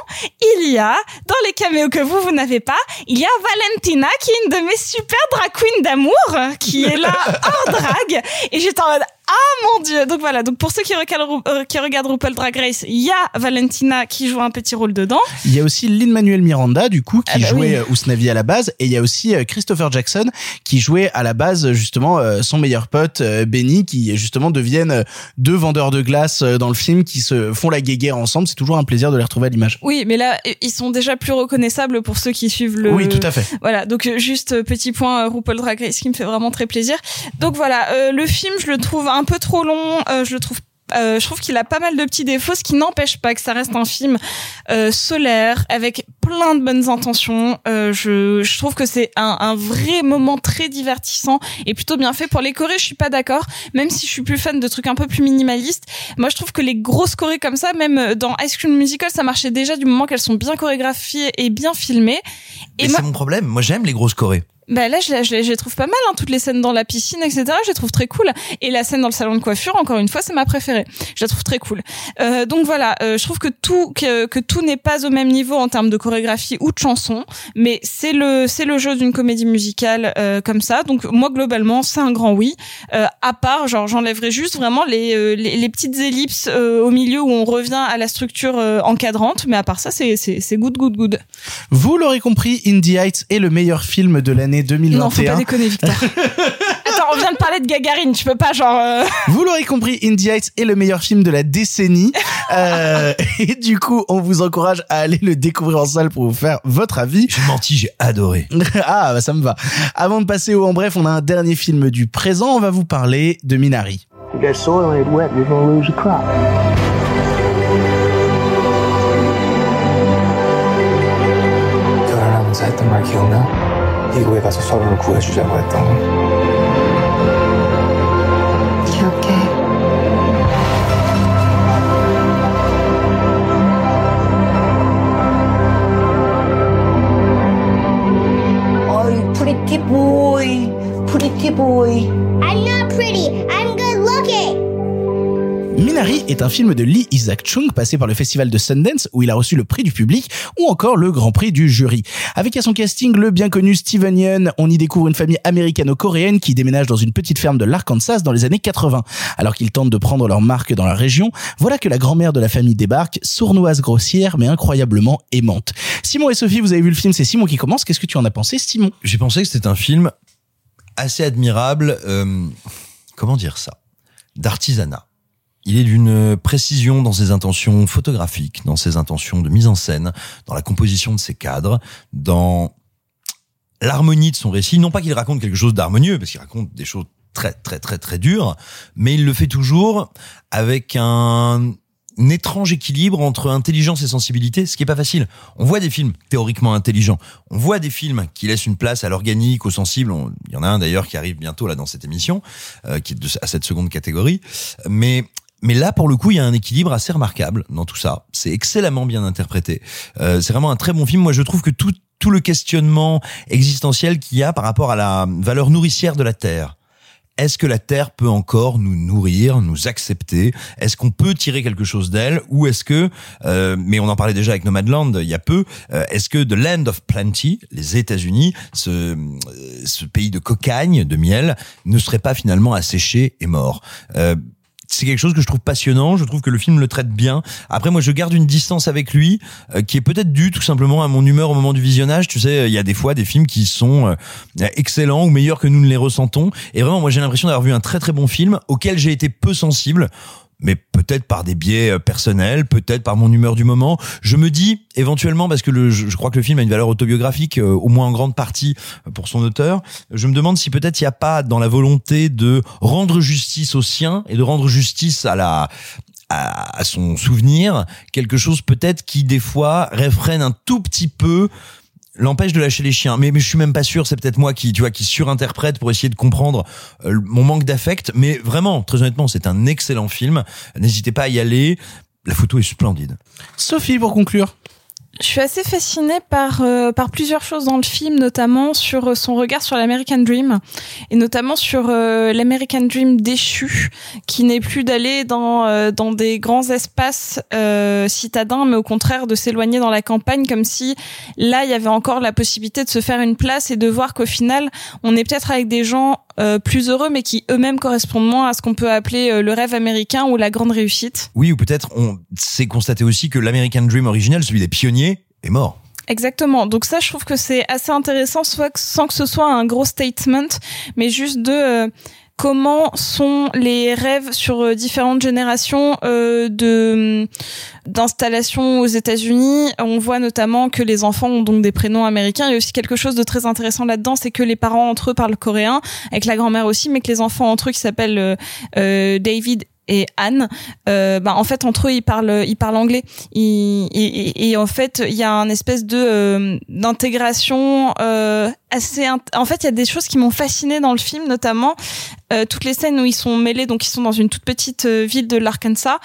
il y a dans les caméos que vous vous n'avez pas il y a Valentina qui est une de mes super drag queens d'amour qui est là hors drag et j'étais en mode ah mon dieu donc voilà donc pour ceux qui regardent, euh, qui regardent RuPaul Drag Race il y a Valentina qui joue un petit rôle dedans Il y a aussi Lin-Manuel Miranda, du coup, qui Ah bah jouait oui. euh, Ousnavi à la base, et il y a aussi euh, Christopher Jackson, qui jouait à la base, justement, son meilleur pote, Benny, qui, justement, deviennent deux vendeurs de glace dans le film, qui se font la guéguerre ensemble. C'est toujours un plaisir de les retrouver à l'image. oui mais là ils sont déjà plus reconnaissables pour ceux qui suivent le Oui, tout à fait. Voilà, donc juste petit point RuPaul Drag Race qui me fait vraiment très plaisir. Donc voilà, euh, le film je le trouve un peu trop long, euh, je le trouve euh, je trouve qu'il a pas mal de petits défauts, ce qui n'empêche pas que ça reste un film euh, solaire avec plein de bonnes intentions. Euh, je, je trouve que c'est un, un vrai moment très divertissant et plutôt bien fait. Pour les chorés, je suis pas d'accord, même si je suis plus fan de trucs un peu plus minimalistes. Moi, je trouve que les grosses chorés comme ça, même dans High School Musical, ça marchait déjà du moment qu'elles sont bien chorégraphiées et bien filmées. Et, Et c'est mon problème. Moi, j'aime les grosses chorées. Bah là, je, je, je les trouve pas mal, hein, toutes les scènes dans la piscine, etc. Je les trouve très cool. Et la scène dans le salon de coiffure, encore une fois, c'est ma préférée. Je la trouve très cool. Euh, donc voilà, euh, je trouve que tout que, que tout n'est pas au même niveau en termes de chorégraphie ou de chanson, mais c'est le c'est le jeu d'une comédie musicale euh, comme ça. Donc moi globalement, c'est un grand oui. Euh, à part, genre j'enlèverais juste vraiment les, euh, les les petites ellipses euh, au milieu où on revient à la structure encadrante, mais à part ça, c'est c'est c'est good good good. Vous l'aurez compris, Indie Heights est le meilleur film de l'année Non, faut pas 2021. déconner, Victor. Attends, on vient de parler de Gagarine, tu peux pas genre. euh, Vous l'aurez compris, Indie Heights est le meilleur film de la décennie. Euh, et du coup, on vous encourage à aller le découvrir en salle pour vous faire votre avis. J'ai menti, j'ai adoré. ah, bah, ça me va. Avant de passer au en bref, on a un dernier film du présent. On va vous parler de Minari. That 미국에 가서 서로를 구해주자고 했던 거. 기억해. 어이 프리티 보이, 프리티 보이. 안녕. Minari est un film de Lee Isaac Chung passé par le festival de Sundance où il a reçu le prix du public ou encore le grand prix du jury. Avec à son casting le bien connu Steven Yeun, on y découvre une famille américano-coréenne qui déménage dans une petite ferme de l'Arkansas dans les années 80. Alors qu'ils tentent de prendre leur marque dans la région, voilà que la grand-mère de la famille débarque, sournoise grossière mais incroyablement aimante. Simon et Sophie, vous avez vu le film, c'est Simon qui commence. Qu'est-ce que tu en as pensé, Simon? J'ai pensé que c'était un film assez admirable. euh, comment dire ça? D'artisanat. Il est d'une précision dans ses intentions photographiques, dans ses intentions de mise en scène, dans la composition de ses cadres, dans l'harmonie de son récit. Non pas qu'il raconte quelque chose d'harmonieux, parce qu'il raconte des choses très très très très dur, mais il le fait toujours avec un, étrange équilibre entre intelligence et sensibilité, ce qui est pas facile. On voit des films théoriquement intelligents, on voit des films qui laissent une place à l'organique, au sensible. Il y en a un d'ailleurs qui arrive bientôt là dans cette émission, euh, qui est à cette seconde catégorie. Mais mais là, pour le coup, il y a un équilibre assez remarquable dans tout ça. C'est excellemment bien interprété. Euh, c'est vraiment un très bon film. Moi, je trouve que tout, tout le questionnement existentiel qu'il y a par rapport à la valeur nourricière de la Terre. Est-ce que la Terre peut encore nous nourrir, nous accepter? Est-ce qu'on peut tirer quelque chose d'elle? Ou est-ce que, euh, mais on en parlait déjà avec Nomadland il y a peu, euh, est-ce que The Land of Plenty, les États-Unis, ce, euh, ce pays de cocagne, de miel, ne serait pas finalement asséché et mort? Euh, c'est quelque chose que je trouve passionnant. Je trouve que le film le traite bien. Après, moi, je garde une distance avec lui, euh, qui est peut-être due tout simplement à mon humeur au moment du visionnage. Tu sais, il y a des fois des films qui sont euh, excellents ou meilleurs que nous ne les ressentons. Et vraiment, moi, j'ai l'impression d'avoir vu un très très bon film auquel j'ai été peu sensible. Mais peut-être par des biais euh, personnels, peut-être par mon humeur du moment. Je me dis éventuellement, parce que le, je crois que le film a une valeur autobiographique, euh, au moins en grande partie euh, pour son auteur, je me demande si peut-être il n'y a pas dans la volonté de rendre justice au sien et de rendre justice à la à, à son souvenir quelque chose peut-être qui des fois réfrène un tout petit peu l'empêche de lâcher les chiens. Mais, mais je suis même pas sûr c'est peut-être moi qui tu vois qui surinterprète pour essayer de comprendre euh, mon manque d'affect. Mais vraiment très honnêtement c'est un excellent film. N'hésitez pas à y aller. La photo est splendide. Sophie, pour conclure. Je suis assez fascinée par euh, par plusieurs choses dans le film, notamment sur euh, son regard sur l'American Dream et notamment sur euh, l'American Dream déchu, qui n'est plus d'aller dans euh, dans des grands espaces euh, citadins, mais au contraire de s'éloigner dans la campagne, comme si là il y avait encore la possibilité de se faire une place et de voir qu'au final on est peut-être avec des gens euh, plus heureux, mais qui eux-mêmes correspondent moins à ce qu'on peut appeler euh, le rêve américain ou la grande réussite. oui ou peut-être on s'est constaté aussi que l'American Dream original celui des pionniers est mort Exactement. Donc ça, je trouve que c'est assez intéressant, soit que- sans que ce soit un gros statement, mais juste de euh, comment sont les rêves sur euh, différentes générations euh, de d'installation aux États-Unis. On voit notamment que les enfants ont donc des prénoms américains. Il y a aussi quelque chose de très intéressant là-dedans, c'est que les parents entre eux parlent coréen, avec la grand-mère aussi, mais que les enfants entre eux qui s'appellent euh, David et Anne, bah, en fait entre eux ils parlent ils parlent anglais. Et, en fait il y a un espèce de d'intégration En fait il y a des choses qui m'ont fasciné dans le film, notamment euh, toutes les scènes où ils sont mêlés, donc ils sont dans une toute petite euh, ville de l'Arkansas.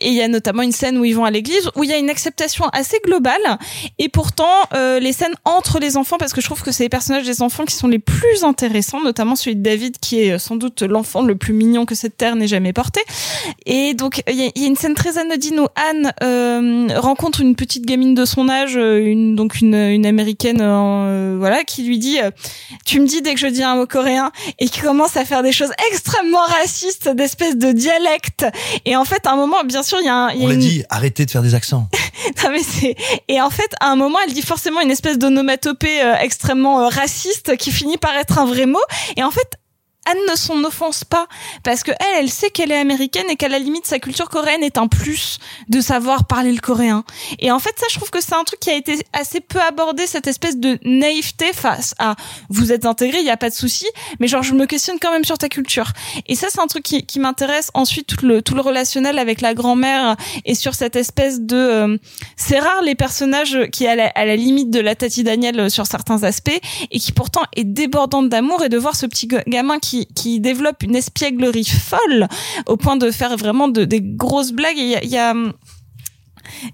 Et il y a notamment une scène où ils vont à l'église, où il y a une acceptation assez globale. Et pourtant, euh, les scènes entre les enfants, parce que je trouve que c'est les personnages des enfants qui sont les plus intéressants, notamment celui de David, qui est sans doute l'enfant le plus mignon que cette terre n'ait jamais porté. Et donc, il y, a- une scène très anodine où Anne rencontre une petite gamine de son âge, donc une, américaine, voilà, qui lui dit euh, Tu me dis dès que je dis un mot coréen, et qui commence à faire des choses extrêmement racistes, d'espèces de dialectes. Et en fait, à un moment, bien sûr, il y a, un, y a on l'a une... dit arrêtez de faire des accents Non, mais c'est et en fait à un moment elle dit forcément une espèce d'onomatopée euh, extrêmement euh, raciste qui finit par être un vrai mot et en fait Anne ne s'en offense pas parce que elle, elle sait qu'elle est américaine et qu'à la limite sa culture coréenne est un plus de savoir parler le coréen. Et en fait ça je trouve que c'est un truc qui a été assez peu abordé cette espèce de naïveté face à vous êtes intégré, il y a pas de souci, mais genre je me questionne quand même sur ta culture. Et ça c'est un truc qui, m'intéresse ensuite tout le tout le relationnel avec la grand-mère et sur cette espèce de euh, c'est rare les personnages qui à la, à la limite de la Tati Daniel euh, sur certains aspects et qui pourtant est débordante d'amour et de voir ce petit ga- gamin qui qui développe une espièglerie folle au point de faire vraiment de, des grosses blagues. Et Il y a, il y a,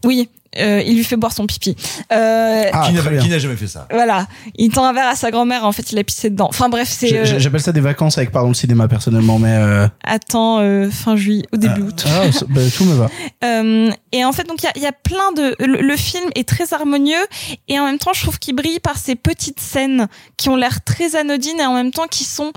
oui. euh, il lui fait boire son pipi. Euh, Ah, qui n'a jamais fait ça voilà, il tend un verre à sa grand-mère. En fait, il a pissé dedans. Enfin bref, c'est. Euh, J'appelle ça des vacances avec pardon le cinéma personnellement, mais euh, Attends, euh, fin juillet, au début août. ah, bah, tout me va. Euh, et en fait, donc il y a, il y a plein de. Le, le film est très harmonieux et en même temps, je trouve qu'il brille par ces petites scènes qui ont l'air très anodines et en même temps qui sont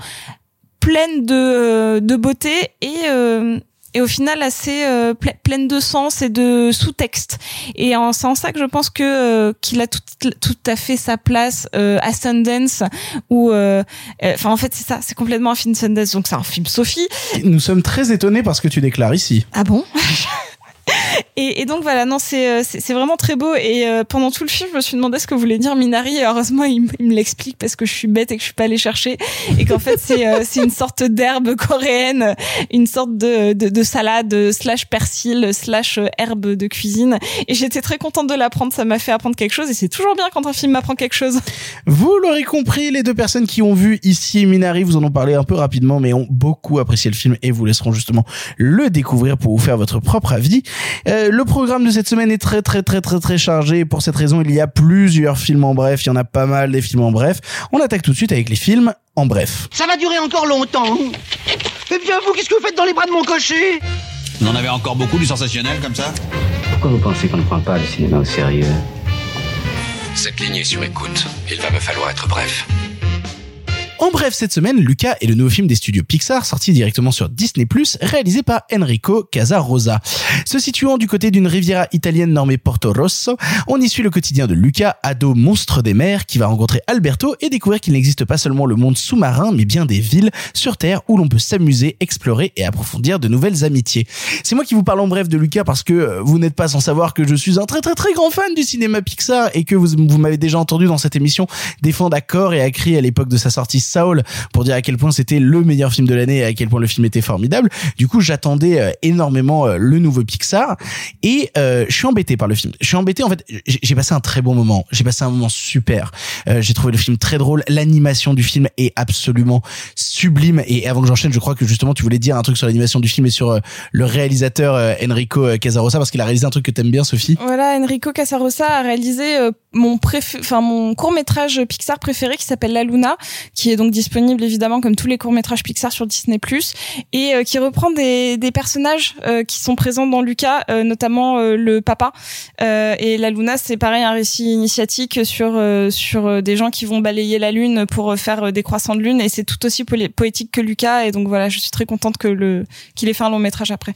pleines de, euh, de beauté et euh, et au final assez euh, ple- pleines de sens et de sous-texte. Et en- c'est en ça que je pense que euh, qu'il a tout, tout à fait sa place euh, à Sundance où euh, enfin en fait c'est ça, c'est complètement un film Sundance donc c'est un film Sophie Nous sommes très étonnés parce que tu déclares ici. ah bon? Et, et donc voilà, non, c'est euh, c'est vraiment très beau. Et euh, pendant tout le film, je me suis demandé ce que voulait dire Minari. Et heureusement, il, me l'explique parce que je suis bête et que je suis pas allée chercher. Et qu'en fait, c'est euh, une sorte d'herbe coréenne, une sorte de, de, de salade slash persil slash herbe de cuisine. Et j'étais très contente de l'apprendre. Ça m'a fait apprendre quelque chose. Et c'est toujours bien quand un film m'apprend quelque chose. Vous l'aurez compris, les deux personnes qui ont vu ici Minari vous en ont parlé un peu rapidement, mais ont beaucoup apprécié le film et vous laisseront justement le découvrir pour vous faire votre propre avis. Euh, le programme de cette semaine est très très très très très chargé. et Pour cette raison, il y a plusieurs films en bref. Il y en a pas mal des films en bref. On attaque tout de suite avec les films en bref. Ça va durer encore longtemps. Eh bien, vous, qu'est-ce que vous faites dans les bras de mon cocher? On en avait encore beaucoup du sensationnel comme ça Pourquoi vous pensez qu'on ne prend pas le cinéma au sérieux? Cette ligne est sur écoute. Il va me falloir être bref. En bref, cette semaine, Lucas est le nouveau film des studios Pixar sorti directement sur Disney+, réalisé par Enrico Casarosa. Se situant du côté d'une riviera italienne nommée Porto Rosso, on y suit le quotidien de Lucas, ado monstre des mers, qui va rencontrer Alberto et découvrir qu'il n'existe pas seulement le monde sous-marin, mais bien des villes sur Terre où l'on peut s'amuser, explorer et approfondir de nouvelles amitiés. C'est moi qui vous parle en bref de Lucas parce que euh, vous n'êtes pas sans savoir que je suis un très très très grand fan du cinéma Pixar et que vous, vous m'avez déjà entendu dans cette émission défendre à corps et à cri à l'époque de sa sortie Pour dire à quel point c'était le meilleur film de l'année et à quel point le film était formidable. Du coup, j'attendais euh, énormément euh, le nouveau Pixar et euh, je suis embêté par le film. Je suis embêté en fait. J'ai passé un très bon moment. J'ai passé un moment super. J'ai trouvé le film très drôle. L'animation du film est absolument sublime. Et avant que j'enchaîne, je crois que justement tu voulais dire un truc sur l'animation du film et sur le réalisateur Enrico Casarosa parce qu'il a réalisé un truc que t'aimes bien, Sophie. Voilà, Enrico Casarosa a réalisé mon préf... enfin mon court métrage Pixar préféré qui s'appelle La Luna, qui est donc disponible évidemment comme tous les courts métrages Pixar sur Disney et euh, qui reprend des, personnages euh, qui sont présents dans Lucas, euh, notamment le papa. Et La Luna, c'est pareil un récit initiatique sur sur des gens qui vont balayer la lune pour faire des croissants de lune et c'est tout aussi poétique que Lucas et donc voilà, je suis très contente que le qu'il ait fait un long métrage après.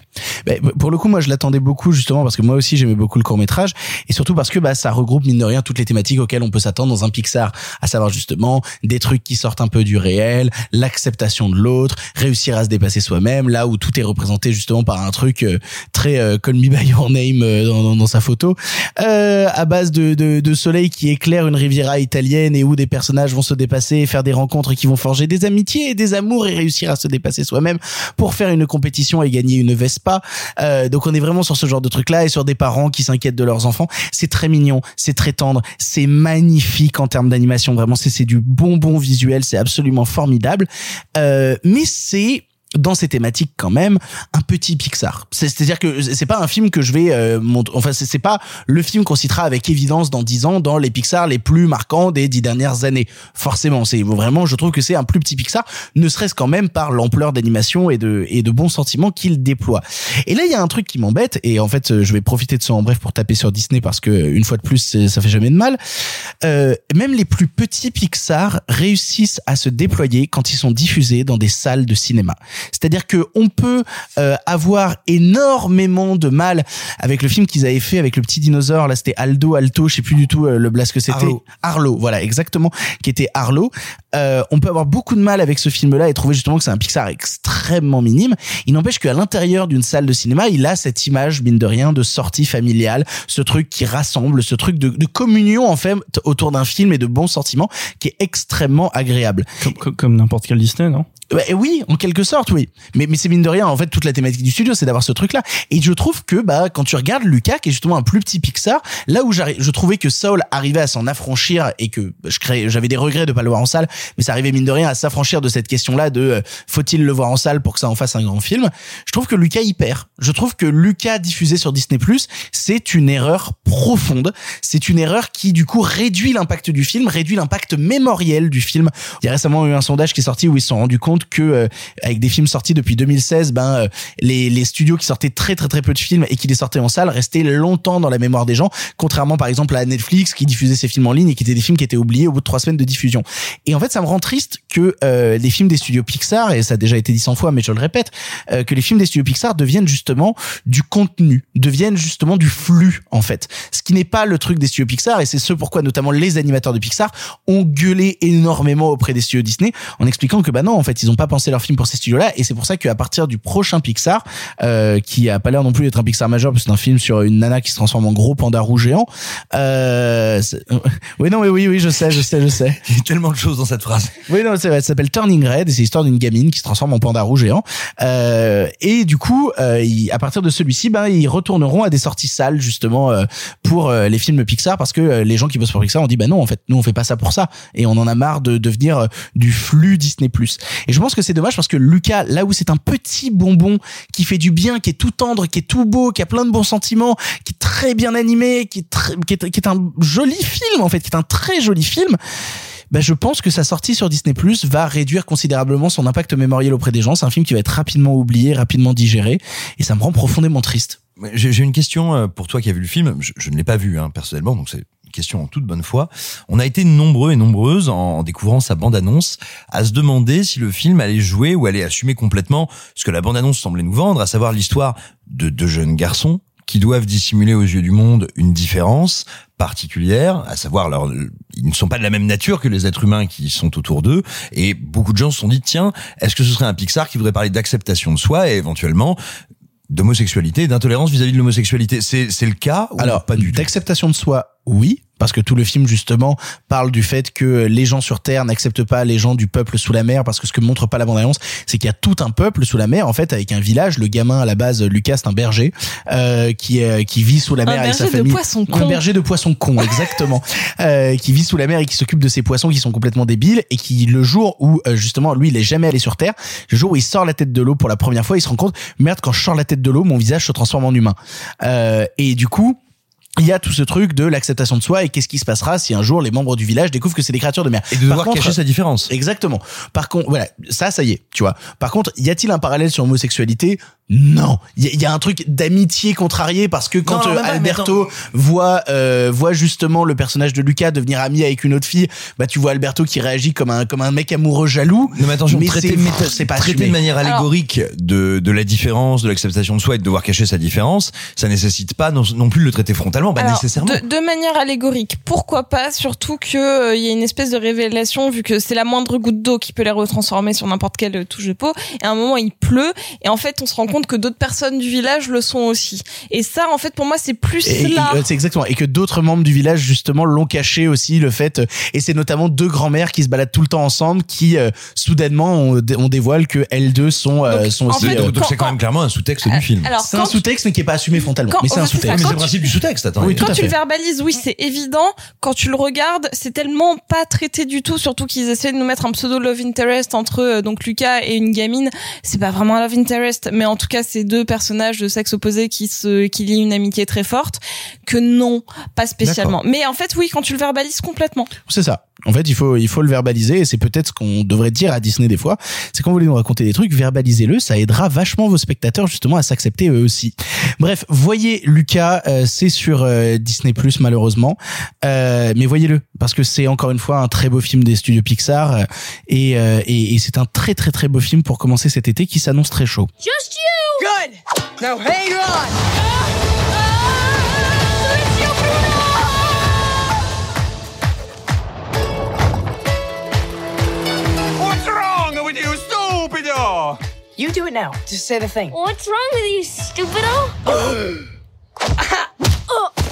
Pour le coup, moi, je l'attendais beaucoup justement parce que moi aussi j'aimais beaucoup le court métrage et surtout parce que bah ça regroupe mine de rien toutes les thématiques auxquelles on peut s'attendre dans un Pixar, à savoir justement des trucs qui sortent un peu du réel, l'acceptation de l'autre, réussir à se dépasser soi-même, là où tout est représenté justement par un truc euh, très euh, Call Me by Your Name euh, dans, sa photo, euh, à base de, de, soleil qui éclaire une riviera italienne et où des personnages vont se dépasser, faire des rencontres qui vont forger des amitiés et des amours et réussir à se dépasser soi-même pour faire une compétition et gagner une Vespa. Euh, donc on est vraiment sur ce genre de truc là et sur des parents qui s'inquiètent de leurs enfants. C'est très mignon, c'est très tendre, c'est magnifique en termes d'animation. Vraiment, c'est du bonbon visuel, c'est absolument formidable. Euh, mais c'est dans ces thématiques quand même un petit Pixar. C'est- C'est-à-dire que c'est pas un film que je vais euh, montrer. Enfin, c'est pas le film qu'on citera avec évidence dans 10 ans dans les Pixar les plus marquants des dix dernières années. Forcément, c'est vraiment, je trouve que c'est un plus petit Pixar, ne serait-ce quand même par l'ampleur d'animation et de et de bons sentiments qu'il déploie. Et là, il y a un truc qui m'embête et en fait, je vais profiter de ça en bref pour taper sur Disney parce que une fois de plus, ça fait jamais de mal. Euh, même les plus petits Pixar réussissent à se déployer quand ils sont diffusés dans des salles de cinéma. C'est-à-dire que on peut euh, avoir énormément de mal avec le film qu'ils avaient fait avec le petit dinosaure. Là, c'était Aldo, Alto, je sais plus du tout euh, le blast que c'était. Arlo. Arlo, voilà, exactement, qui était Arlo. Euh, on peut avoir beaucoup de mal avec ce film-là et trouver justement que c'est un Pixar extrêmement minime. Il n'empêche qu'à l'intérieur d'une salle de cinéma, il a cette image, mine de rien, de sortie familiale, ce truc qui rassemble, ce truc de, de communion en fait autour d'un film et de bons sentiments qui est extrêmement agréable. Comme, comme, comme n'importe quel Disney, non? Et oui, en quelque sorte, oui. Mais, mais c'est mine de rien, en fait, toute la thématique du studio, c'est d'avoir ce truc-là. Et je trouve que, bah, quand tu regardes Lucas, qui est justement un plus petit Pixar, là où je trouvais que Saul arrivait à s'en affranchir et que je créais, j'avais des regrets de pas le voir en salle, mais ça arrivait mine de rien à s'affranchir de cette question-là de euh, faut-il le voir en salle pour que ça en fasse un grand film? Je trouve que Lucas y perd. Je trouve que Lucas diffusé sur Disney+, c'est une erreur profonde. C'est une erreur qui, du coup, réduit l'impact du film, réduit l'impact mémoriel du film. Il y a récemment eu un sondage qui est sorti où ils se sont rendus compte que euh, avec des films sortis depuis 2016, ben euh, les, les studios qui sortaient très très très peu de films et qui les sortaient en salle restaient longtemps dans la mémoire des gens, contrairement par exemple à Netflix qui diffusait ses films en ligne et qui étaient des films qui étaient oubliés au bout de trois semaines de diffusion. Et en fait, ça me rend triste que euh, les films des studios Pixar, et ça a déjà été dit 100 fois, mais je le répète, euh, que les films des studios Pixar deviennent justement du contenu, deviennent justement du flux en fait. Ce qui n'est pas le truc des studios Pixar, et c'est ce pourquoi notamment les animateurs de Pixar ont gueulé énormément auprès des studios Disney en expliquant que bah non, en fait, ils ont pas pensé leur film pour ces studios-là là et c'est pour ça qu'à partir du prochain Pixar, euh, qui a pas l'air non plus d'être un Pixar majeur, parce que c'est un film sur une nana qui se transforme en gros panda rouge géant. Euh, oui, non, oui, oui, oui, je sais, je sais, je sais. Il y a tellement de choses dans cette phrase. Oui, non, c'est vrai, ça s'appelle Turning Red et c'est l'histoire d'une gamine qui se transforme en panda rouge géant. Euh, et du coup, euh, ils- à partir de celui-ci, ben, ils retourneront à des sorties salles justement euh, pour euh, les films Pixar parce que les gens qui bossent pour Pixar ont dit bah non, en fait, nous on fait pas ça pour ça et on en a marre de devenir du flux Disney+. Et je pense que c'est dommage parce que Lucas, là où c'est un petit bonbon qui fait du bien, qui est tout tendre, qui est tout beau, qui a plein de bons sentiments, qui est très bien animé, qui est un joli film en fait, qui est un très joli film bah, je pense que sa sortie sur Disney Plus va réduire considérablement son impact mémoriel auprès des gens. C'est un film qui va être rapidement oublié, rapidement digéré, et ça me rend profondément triste. J'ai une question euh, pour toi qui as vu le film. Je, je ne l'ai pas vu hein, personnellement, donc c'est question en toute bonne foi. On a été nombreux et nombreuses en, en découvrant sa bande-annonce à se demander si le film allait jouer ou allait assumer complètement ce que la bande-annonce semblait nous vendre, à savoir l'histoire de deux jeunes garçons qui doivent dissimuler aux yeux du monde une différence particulière, à savoir leur, ils ne sont pas de la même nature que les êtres humains qui sont autour d'eux, et beaucoup de gens se sont dit tiens, est-ce que ce serait un Pixar qui voudrait parler d'acceptation de soi et éventuellement d'homosexualité d'intolérance vis-à-vis de l'homosexualité. C'est c'est le cas ou Alors, pas du tout? d'acceptation de soi, oui, parce que tout le film justement parle du fait que les gens sur Terre n'acceptent pas les gens du peuple sous la mer, parce que ce que montre pas la bande-annonce, c'est qu'il y a tout un peuple sous la mer, en fait, avec un village. Le gamin à la base, Lucas, c'est un berger euh, qui est qui vit sous la Un mer avec sa berger de famille. poissons un berger de poissons cons, exactement, euh, qui vit sous la mer et qui s'occupe de ces poissons qui sont complètement débiles et qui le jour où euh, justement lui il est jamais allé sur Terre, le jour où il sort la tête de l'eau pour la première fois, il se rend compte merde quand je sors la tête de l'eau, mon visage se transforme en humain. Euh, et du coup il y a tout ce truc de l'acceptation de soi et qu'est-ce qui se passera si un jour les membres du village découvrent que c'est des créatures de mer. Et de devoir cacher sa différence. Exactement. Par contre, voilà, ça, ça y est, tu vois. Par contre, y a-t-il un parallèle sur l'homosexualité Non. Il y, a- il y a un truc d'amitié contrarié parce que quand Non, euh, mais Alberto voit euh, voit justement le personnage de Lucas devenir ami avec une autre fille, bah tu vois Alberto qui réagit comme un comme un mec amoureux jaloux. Non mais attention, traiter, c'est pas traiter de manière allégorique de, de la différence, de l'acceptation de soi et de devoir cacher sa différence, ça nécessite pas non, non plus de le traiter frontalement, bah Alors, nécessairement. De, de manière allégorique, pourquoi pas Surtout que euh, il y a une espèce de révélation vu que c'est la moindre goutte d'eau qui peut les retransformer sur n'importe quelle euh, touche de peau. Et à un moment, il pleut et en fait, on se rend compte que d'autres personnes du village le sont aussi. Et ça, en fait, pour moi, c'est plus Et- là. et- c'est exactement et que d'autres membres du village justement l'ont caché aussi le fait euh, et c'est notamment deux grands-mères qui se baladent tout le temps ensemble qui euh, soudainement on, on dévoile que elles deux sont euh, sont aussi fait, euh, Donc c'est quand même clairement un sous-texte du film. alors, c'est un sous-texte mais qui est pas assumé frontalement Quand- mais c'est un sous-texte quand c'est le principe du sous-texte, attends. Oui, tout quand à tu le verbalises, oui, c'est évident. Quand tu le regardes, c'est tellement pas traité du tout. Surtout qu'ils essaient de nous mettre un pseudo love interest entre euh, donc Lucas et une gamine. C'est pas vraiment un love interest, mais en tout cas, c'est deux personnages de sexe opposé qui se qui lient une amitié très forte. Que non, pas spécialement. Mais en fait, oui, quand tu le verbalises complètement. c'est ça en fait il faut il faut le verbaliser et c'est peut-être ce qu'on devrait dire à Disney des fois c'est quand vous voulez nous raconter des trucs verbalisez-le ça aidera vachement vos spectateurs justement à s'accepter eux aussi bref voyez Lucas euh, c'est sur euh, Disney Plus malheureusement euh, mais voyez-le parce que c'est encore une fois un très beau film des studios Pixar euh, et, euh, et, et c'est un très très très beau film pour commencer cet été qui s'annonce très chaud Just! Good! Now hang on! What's wrong with you, stupido? You do it now. Just say the thing. What's wrong with you, stupido? Uh,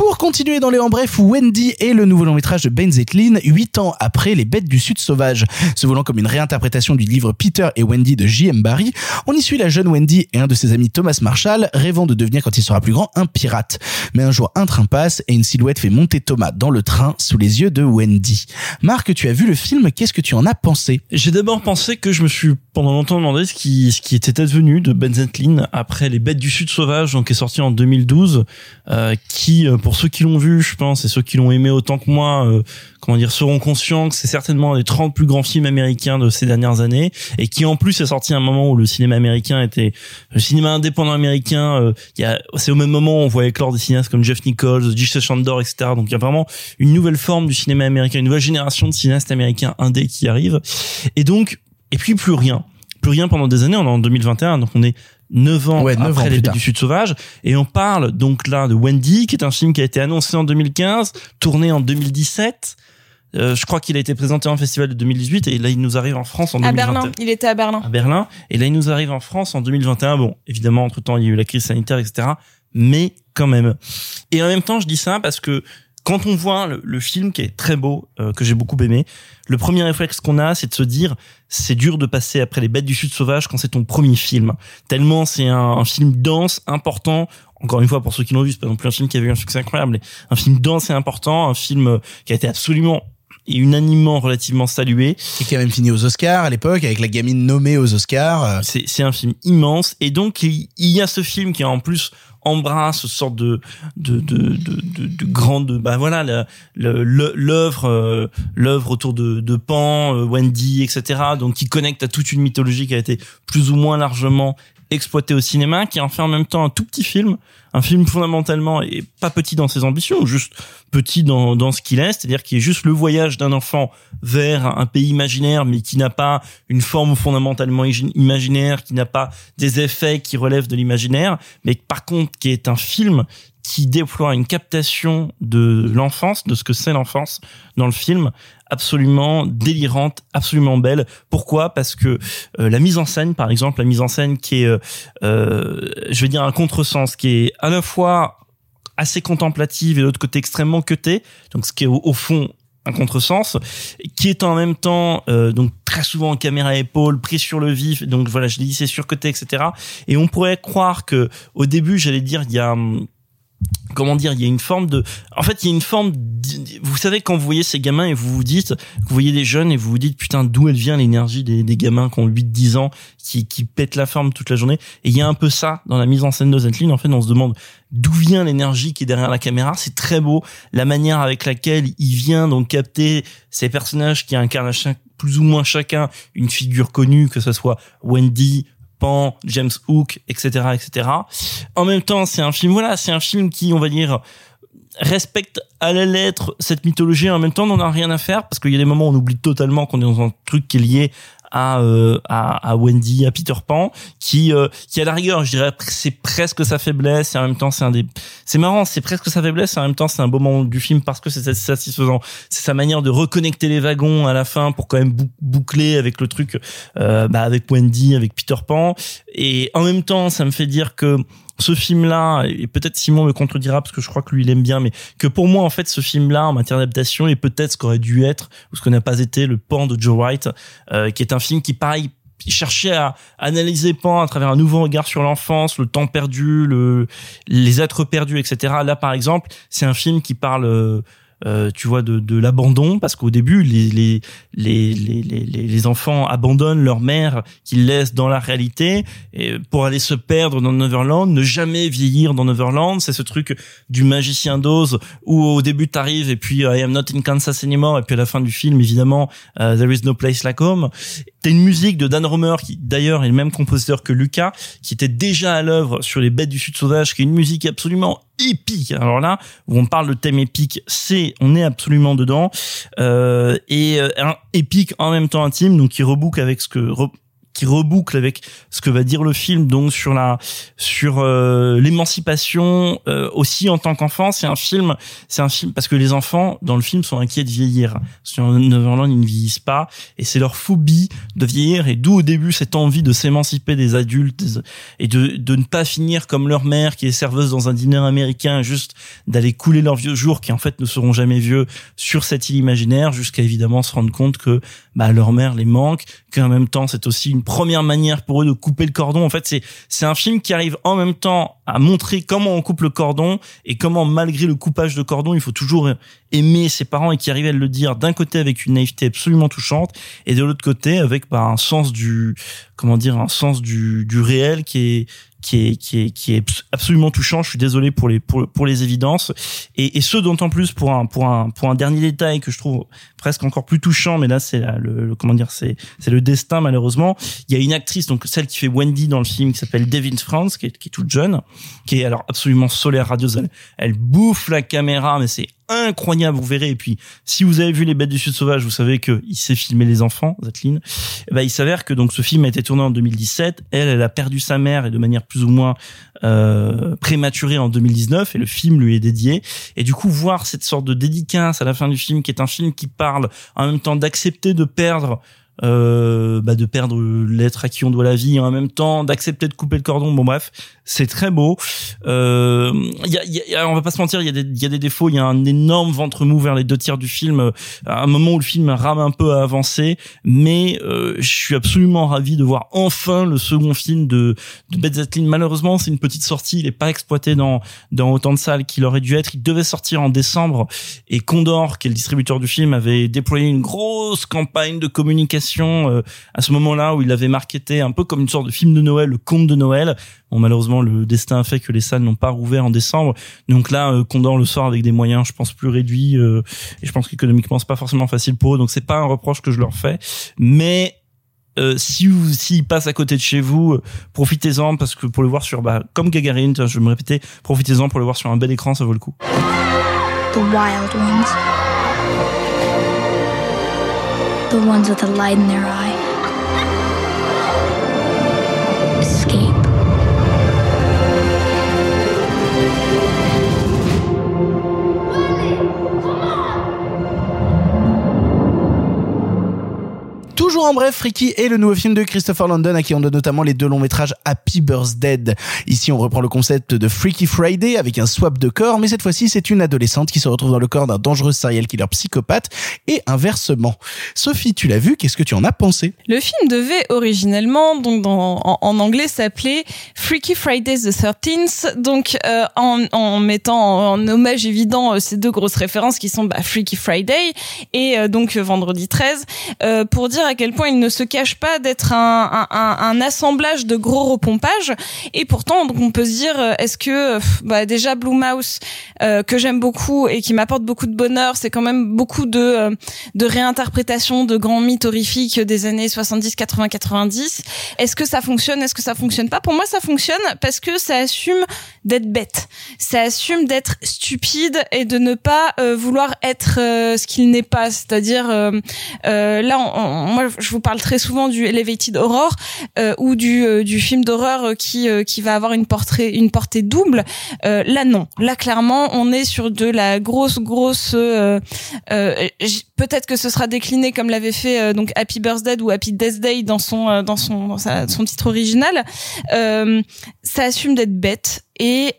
Pour continuer dans les en bref, Wendy est le nouveau long métrage de Ben Zetlin, huit ans après Les Bêtes du Sud Sauvage. Se voulant comme une réinterprétation du livre Peter et Wendy de J.M. Barrie, on y suit la jeune Wendy et un de ses amis Thomas Marshall, rêvant de devenir quand il sera plus grand un pirate. Mais un jour un train passe et une silhouette fait monter Thomas dans le train sous les yeux de Wendy. Marc, tu as vu le film, qu'est-ce que tu en as pensé? J'ai d'abord pensé que je me suis pendant longtemps demandé ce qui, ce qui était advenu de Ben Zetlin après Les Bêtes du Sud Sauvage, donc est sorti en 2012, euh, qui, euh, pour ceux qui l'ont vu, je pense, et ceux qui l'ont aimé autant que moi, euh, comment dire, seront conscients que c'est certainement un des 30 plus grands films américains de ces dernières années, et qui en plus est sorti à un moment où le cinéma américain était, le cinéma indépendant américain, euh, y a, c'est au même moment où on voit éclore des cinéastes comme Jeff Nichols, J.C. Chandor, etc. Donc il y a vraiment une nouvelle forme du cinéma américain, une nouvelle génération de cinéastes américains indés qui arrive. Et donc, et puis plus rien. Plus rien pendant des années, on est en 2021, donc on est 9 ans Ouais, ans après plus les Bêtes tard. du Sud Sauvage, et on parle donc là de Wendy, qui est un film qui a été annoncé en 2015, tourné en 2017, Euh, je crois qu'il a été présenté en festival de 2018 et là il nous arrive en France en À 2021 Berlin. Il était à Berlin. à Berlin. Et là, il nous arrive en France en 2021. Bon, évidemment, entre temps, il y a eu la crise sanitaire, etc. Mais quand même. Et en même temps, je dis ça parce que quand on voit le, le film qui est très beau, euh, que j'ai beaucoup aimé, le premier réflexe qu'on a, c'est de se dire, c'est dur de passer après les bêtes du sud sauvage quand c'est ton premier film. Tellement c'est un, un film dense, important. Encore une fois, pour ceux qui l'ont vu, c'est pas non plus un film qui avait eu un succès incroyable, mais un film dense et important, un film euh, qui a été absolument et unanimement relativement salué. Et qui a même fini aux Oscars à l'époque, avec la gamine nommée aux Oscars. euh. C'est un film immense et donc il y a ce film qui en plus embrasse une sorte de de de de, de, de grande bah voilà l'œuvre euh, l'œuvre autour de de Pan euh, Wendy etc donc qui connecte à toute une mythologie qui a été plus ou moins largement exploitée au cinéma qui en fait en même temps un tout petit film un film fondamentalement et pas petit dans ses ambitions juste petit dans dans ce qu'il est c'est-à-dire qu'il est juste le voyage d'un enfant vers un pays imaginaire mais qui n'a pas une forme fondamentalement imaginaire qui n'a pas des effets qui relèvent de l'imaginaire mais par contre qui est un film qui déploie une captation de l'enfance, de ce que c'est l'enfance dans le film, absolument délirante, absolument belle. Pourquoi? Parce que euh, la mise en scène, par exemple, la mise en scène qui est, euh, euh, je veux dire, un contresens, qui est à la fois assez contemplative et de l'autre côté extrêmement cutée, donc ce qui est au, fond un contresens, qui est en même temps euh, donc très souvent en caméra épaule, pris sur le vif, donc voilà, je l'ai dit, c'est surcoté, etc. Et on pourrait croire que au début, j'allais dire, il y a hum, comment dire, il y a une forme de, en fait, il y a une forme, d- vous savez, quand vous voyez ces gamins et vous vous dites, vous voyez des jeunes et vous vous dites, putain, d'où elle vient l'énergie des, gamins qui ont 8-10 ans, qui, qui pètent la forme toute la journée. Et il y a un peu ça dans la mise en scène de Zentlin. En fait, on se demande d'où vient l'énergie qui est derrière la caméra. C'est très beau. La manière avec laquelle il vient donc capter ces personnages qui incarnent plus ou moins chacun une figure connue, que ce soit Wendy, James Hook, etc., etc. En même temps, c'est un film, voilà, c'est un film qui, on va dire, respecte à la lettre cette mythologie. En même temps, on n'en a rien à faire parce qu'il y a des moments où on oublie totalement qu'on est dans un truc qui est lié à, euh, à, à Wendy, à Peter Pan, qui, euh, qui à la rigueur, je dirais, c'est presque sa faiblesse et en même temps, c'est un des, c'est marrant, c'est presque sa faiblesse et en même temps, c'est un beau moment du film parce que c'est satisfaisant. C'est sa manière de reconnecter les wagons à la fin pour quand même bou- boucler avec le truc, euh, bah, avec Wendy, avec Peter Pan. Et en même temps, ça me fait dire que ce film-là, et peut-être Simon me contredira parce que je crois que lui il aime bien, mais que pour moi en fait ce film-là en matière d'adaptation est peut-être ce qu'aurait dû être ou ce qu'on n'a pas été le Pan de Joe Wright, euh, qui est un film qui pareil cherchait à analyser Pan à travers un nouveau regard sur l'enfance, le temps perdu, le, les êtres perdus, etc. Là par exemple, c'est un film qui parle euh, tu vois de, de l'abandon parce qu'au début les les, les les les enfants abandonnent leur mère qu'ils laissent dans la réalité pour aller se perdre dans Neverland ne jamais vieillir dans Neverland c'est ce truc du magicien d'Oz où au début t'arrives et puis euh, I am not in Kansas anymore et puis à la fin du film évidemment euh, there is no place like home. T'as une musique de Dan Romer qui d'ailleurs est le même compositeur que Lucas qui était déjà à l'œuvre sur les bêtes du sud sauvage qui est une musique absolument épique. Alors là, où on parle de thème épique, c'est, on est absolument dedans, euh, et euh, épique en même temps intime, donc qui reboucle avec ce que qui reboucle avec ce que va dire le film donc sur la sur euh, l'émancipation euh, aussi en tant qu'enfant. C'est un film c'est un film parce que les enfants dans le film sont inquiets de vieillir. Sur Neverland ils ne vieillissent pas et c'est leur phobie de vieillir et d'où au début cette envie de s'émanciper des adultes et de de ne pas finir comme leur mère qui est serveuse dans un dîner américain juste d'aller couler leurs vieux jours qui en fait ne seront jamais vieux sur cette île imaginaire jusqu'à évidemment se rendre compte que bah leur mère les manque qu'en même temps c'est aussi une première manière pour eux de couper le cordon. En fait c'est c'est un film qui arrive en même temps à montrer comment on coupe le cordon et comment malgré le coupage de cordon il faut toujours aimer ses parents et qui arrive à le dire d'un côté avec une naïveté absolument touchante et de l'autre côté avec bah, un sens du comment dire un sens du du réel qui est qui est qui est qui est absolument touchant. Je suis désolé pour les pour, pour les évidences et, et ce d'autant plus pour un pour un pour un dernier détail que je trouve presque encore plus touchant. Mais là c'est le, le- comment dire c'est c'est le destin malheureusement. Il y a une actrice donc celle qui fait Wendy dans le film qui s'appelle Devin France qui est qui est toute jeune qui est alors absolument solaire radieuse. Elle, elle bouffe la caméra mais c'est incroyable, vous verrez. Et puis, si vous avez vu Les Bêtes du Sud Sauvage, vous savez que il sait filmer les enfants, Zatline. Eh ben, il s'avère que donc ce film a été tourné en 2017. Elle, elle a perdu sa mère et de manière plus ou moins euh, prématurée en 2019 et le film lui est dédié. Et du coup, voir cette sorte de dédicace à la fin du film, qui est un film qui parle en même temps d'accepter de perdre euh, bah de perdre l'être à qui on doit la vie en même temps d'accepter de couper le cordon bon bref c'est très beau. Euh, y a, y a- on va pas se mentir il y a des il y a des défauts il y a un énorme ventre mou vers les deux tiers du film euh, à un moment où le film rame un peu à avancer mais euh, je suis absolument ravi de voir enfin le second film de de Beth Zetlin. Malheureusement c'est une petite sortie il est pas exploité dans dans autant de salles qu'il aurait dû être. Il devait sortir en décembre et Condor qui est le distributeur du film avait déployé une grosse campagne de communication euh, à ce moment-là où il avait marketé un peu comme une sorte de film de Noël le conte de Noël bon malheureusement le destin a fait que les salles n'ont pas rouvert en décembre donc là euh, Condor le sort avec des moyens je pense plus réduits euh, et je pense qu'économiquement c'est pas forcément facile pour eux donc c'est pas un reproche que je leur fais mais euh, si vous s'il passe à côté de chez vous, euh, profitez-en parce que pour le voir sur bah comme Gagarine, je vais me répéter, profitez-en pour le voir sur un bel écran, ça vaut le coup. The wild ones. The ones with a light in their eye. Toujours en bref, Freaky est le nouveau film de Christopher London à qui on donne notamment les deux longs métrages Happy Birthday. Ici, on reprend le concept de Freaky Friday avec un swap de corps, mais cette fois-ci, c'est une adolescente qui se retrouve dans le corps d'un dangereux serial killer psychopathe et inversement. Sophie, tu l'as vu, qu'est-ce que tu en as pensé? Le film devait originellement, donc dans, en, en anglais, s'appeler Freaky Fridays the 13th, donc euh, en, en mettant en hommage évident euh, ces deux grosses références qui sont bah, Freaky Friday et euh, donc Vendredi 13, euh, pour dire à quel point il ne se cache pas d'être un, assemblage de gros repompages. Et pourtant, donc on peut se dire, euh, est-ce que euh, bah, déjà Blue Mouse, euh, que j'aime beaucoup et qui m'apporte beaucoup de bonheur, c'est quand même beaucoup de, euh, de réinterprétation de grands mythes horrifiques des années 70, 80, 90. Est-ce que ça fonctionne? Est-ce que ça fonctionne pas? Pour moi, ça fonctionne parce que ça assume d'être bête. Ça assume d'être stupide et de ne pas vouloir être ce qu'il n'est pas. C'est-à-dire, là, on- on- je vous parle très souvent du Elevated Horror euh, ou du, euh, du film d'horreur euh, qui, euh, qui va avoir une, portrait, une portée double. Euh, là, non. Là, clairement, on est sur de la grosse, grosse... Peut-être que ce sera décliné comme l'avait fait donc Happy Birthday ou Happy Death Day dans son dans son dans sa- son titre original. Ça assume d'être bête et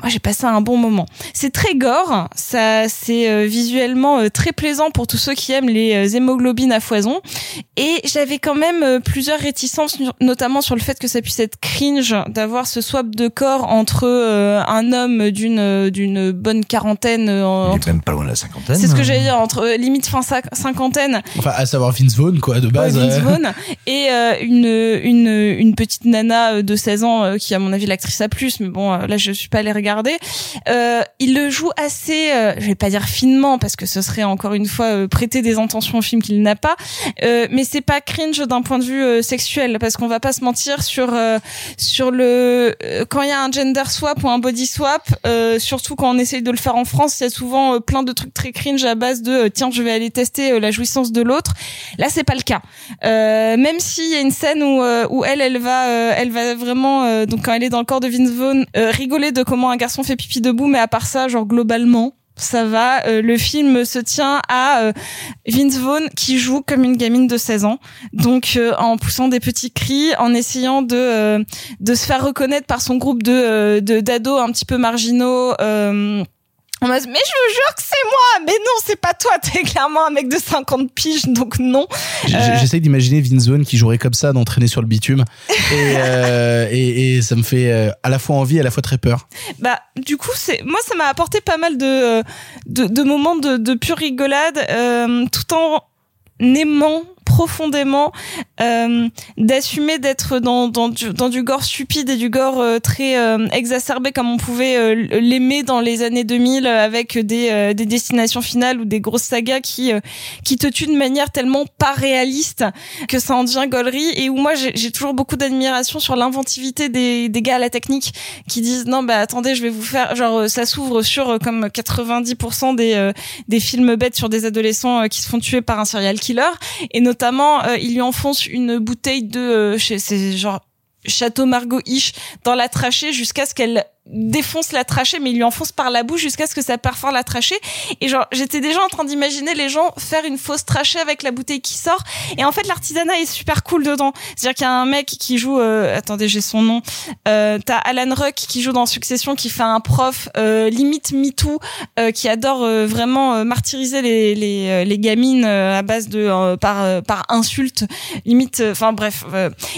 moi j'ai passé un bon moment. C'est très gore, ça c'est euh, visuellement euh, très plaisant pour tous ceux qui aiment les euh, hémoglobines à foison et j'avais quand même euh, plusieurs réticences no- notamment sur le fait que ça puisse être cringe d'avoir ce swap de corps entre euh, un homme d'une d'une bonne quarantaine euh, Il entre- est même pas loin de la cinquantaine. c'est ce que j'allais dire entre euh, limite fin cinq- cinquantaine Enfin, à savoir Vince Vaughn, quoi, de base. Ouais, Vince. Vaughn et euh, une une une petite nana de 16 ans euh, qui à mon avis l'actrice a plus mais bon euh, là je suis pas allée regarder euh, il le joue assez euh, je vais pas dire finement parce que ce serait encore une fois euh, prêter des intentions au film qu'il n'a pas euh, mais c'est pas cringe d'un point de vue euh, sexuel parce qu'on va pas se mentir sur euh, sur le quand il y a un gender swap ou un body swap surtout quand on essaye de le faire en France il y a souvent plein de trucs très cringe à base de tiens je vais aller tester la jouissance de l'autre Là, c'est pas le cas. Même s'il y a une scène où, où elle, elle va, elle va vraiment, donc quand elle est dans le corps de Vince Vaughn, rigoler de comment un garçon fait pipi debout, mais à part ça, genre globalement. Ça va, euh, le film se tient à euh, Vince Vaughn qui joue comme une gamine de 16 ans, donc euh, en poussant des petits cris, en essayant de euh, de se faire reconnaître par son groupe de euh, de d'ados un petit peu marginaux. Euh, en mode, mais je vous jure que c'est moi mais non c'est pas toi t'es clairement un mec de 50 piges donc non Euh, J'essaye d'imaginer Vaughn qui jouerait comme ça, d'entraîner sur le bitume. Et, euh, et, et ça me fait euh, à la fois envie et à la fois très peur. bah du coup c'est moi ça m'a apporté pas mal de de, de moments de, de pure rigolade euh, tout en aimant profondément euh, d'assumer d'être dans, dans, du, gore stupide et du gore euh, très euh, exacerbé comme on pouvait l'aimer dans les années 2000 avec des, des destinations finales ou des grosses sagas qui, qui te tuent de manière tellement pas réaliste que ça en devient gaulerie et où moi j'ai toujours beaucoup d'admiration sur l'inventivité des, des gars à la technique qui disent non bah attendez je vais vous faire genre ça s'ouvre sur comme 90% des des films bêtes sur des adolescents qui se font tuer par un serial killer et notamment euh, il lui enfonce une bouteille de euh, c'est genre Château Margot Ish dans la trachée jusqu'à ce qu'elle défonce la trachée mais il lui enfonce par la bouche jusqu'à ce que ça perfore la trachée. Et genre j'étais déjà en train d'imaginer les gens faire une fausse trachée avec la bouteille qui sort. Et en fait l'artisanat est super cool dedans. C'est-à-dire qu'il y a un mec qui joue euh, attendez j'ai son nom. Euh, t'as Alan Ruck qui joue dans Succession qui fait un prof euh, limite MeToo euh, qui adore euh, vraiment euh, martyriser les les, les gamines à base de par par insulte. Limite enfin bref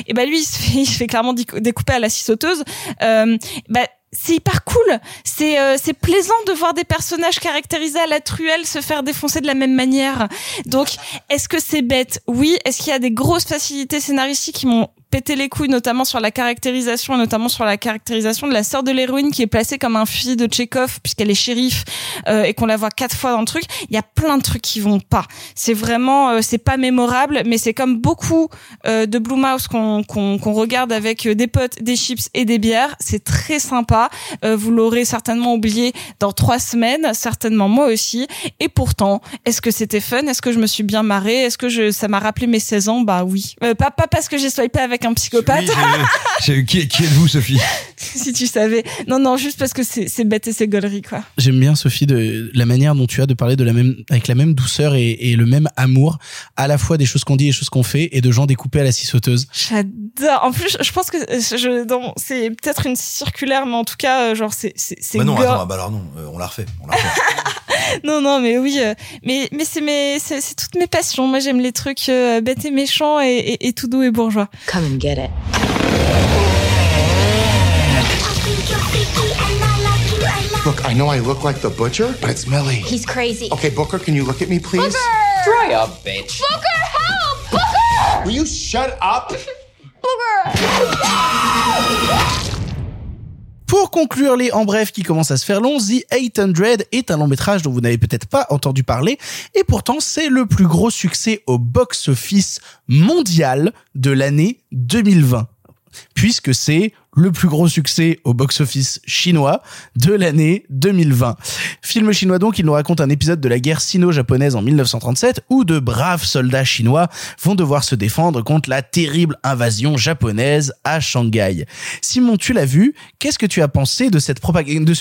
et ben lui il se fait il se fait clairement découper à la scie sauteuse. Bah c'est hyper cool. C'est euh, c'est plaisant de voir des personnages caractérisés à la truelle se faire défoncer de la même manière. Donc, est-ce que c'est bête? Oui. Est-ce qu'il y a des grosses facilités scénaristiques qui m'ont pété les couilles, notamment sur la caractérisation, et notamment sur la caractérisation de la sœur de l'héroïne qui est placée comme un fusil de Tchekhov puisqu'elle est shérif euh, et qu'on la voit quatre fois dans le truc? Il y a plein de trucs qui vont pas. C'est vraiment, euh, c'est pas mémorable, mais c'est comme beaucoup euh, de Blue Mouse qu'on qu'on qu'on regarde avec euh, des potes, des chips et des bières. C'est très sympa. Euh, vous l'aurez certainement oublié dans trois semaines, certainement moi aussi. Et pourtant, est-ce que c'était fun? Est-ce que je me suis bien marrée? Est-ce que je, ça m'a rappelé mes 16 ans? Bah oui. Euh, pas, pas parce que j'ai swipé avec un psychopathe. J'ai- qui, qui êtes-vous, Sophie? Si tu savais. Non, non, juste parce que c'est c'est bête et c'est gaulerie, quoi. J'aime bien Sophie de la manière dont tu as de parler de la même avec la même douceur et, et le même amour à la fois des choses qu'on dit et des choses qu'on fait et de gens découpés à la scie sauteuse. J'adore. En plus, je pense que je, dans- c'est peut-être une circulaire, mais en tout cas, euh, genre, c'est, c'est, c'est Bah non, gore. attends, bah alors non, euh, on la refait. On la refait. non, non, mais oui, euh, mais mais c'est mes, c'est, c'est toutes mes passions. Moi, j'aime les trucs euh, bêtes et méchants et, et, et tout doux et bourgeois. Come and get it. Look, I know I look like the butcher, but it's Millie. He's crazy. Okay, Booker, can you look at me, please? Dry up, bitch. Booker, help! Booker! Will you shut up? Pour conclure les en bref qui commencent à se faire longs, The 800 est un long métrage dont vous n'avez peut-être pas entendu parler et pourtant c'est le plus gros succès au box-office mondial de l'année 2020 puisque c'est le plus gros succès au box-office chinois de l'année 2020. Film chinois donc, il nous raconte un épisode de la guerre sino-japonaise en 1937 où de braves soldats chinois vont devoir se défendre contre la terrible invasion japonaise à Shanghai. Simon, tu l'as vu, qu'est-ce que tu as pensé de ce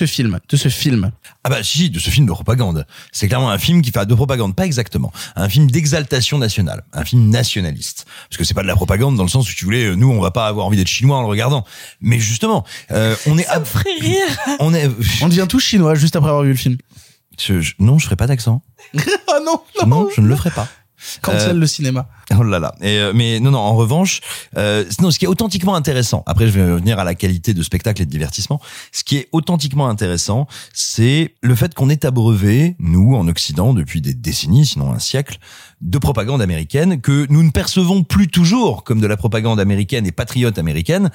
film, de ce film? Ah bah si, de ce film de propagande. C'est clairement un film qui fait de propagande, pas exactement. Un film d'exaltation nationale, un film nationaliste. Parce que c'est pas de la propagande dans le sens où tu voulais, nous on va pas avoir envie d'être chinois en le regardant. Mais justement, euh, on est... Ça me ferait rire. On est... On devient tous chinois juste après avoir vu le film. Je- je- non, je ferai pas d'accent. oh non, Non, je ne le ferai pas. Cancel Euh, le cinéma. Oh là là. Et euh, mais non, non. En revanche, euh, non, ce qui est authentiquement intéressant. Après, je vais revenir à la qualité de spectacle et de divertissement. Ce qui est authentiquement intéressant, c'est le fait qu'on est abreuvé, nous, en Occident, depuis des décennies, sinon un siècle, de propagande américaine que nous ne percevons plus toujours comme de la propagande américaine et patriote américaine.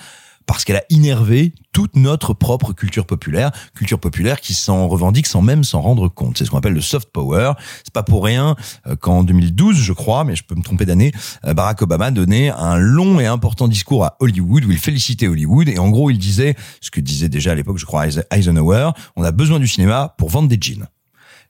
Parce qu'elle a innervé toute notre propre culture populaire, culture populaire qui s'en revendique sans même s'en rendre compte. C'est ce qu'on appelle le soft power. C'est pas pour rien euh, qu'en 2012, je crois, mais je peux me tromper d'année, euh, Barack Obama donnait un long et important discours à Hollywood où il félicitait Hollywood et en gros il disait ce que disait déjà à l'époque, je crois Eisen- Eisenhower, on a besoin du cinéma pour vendre des jeans.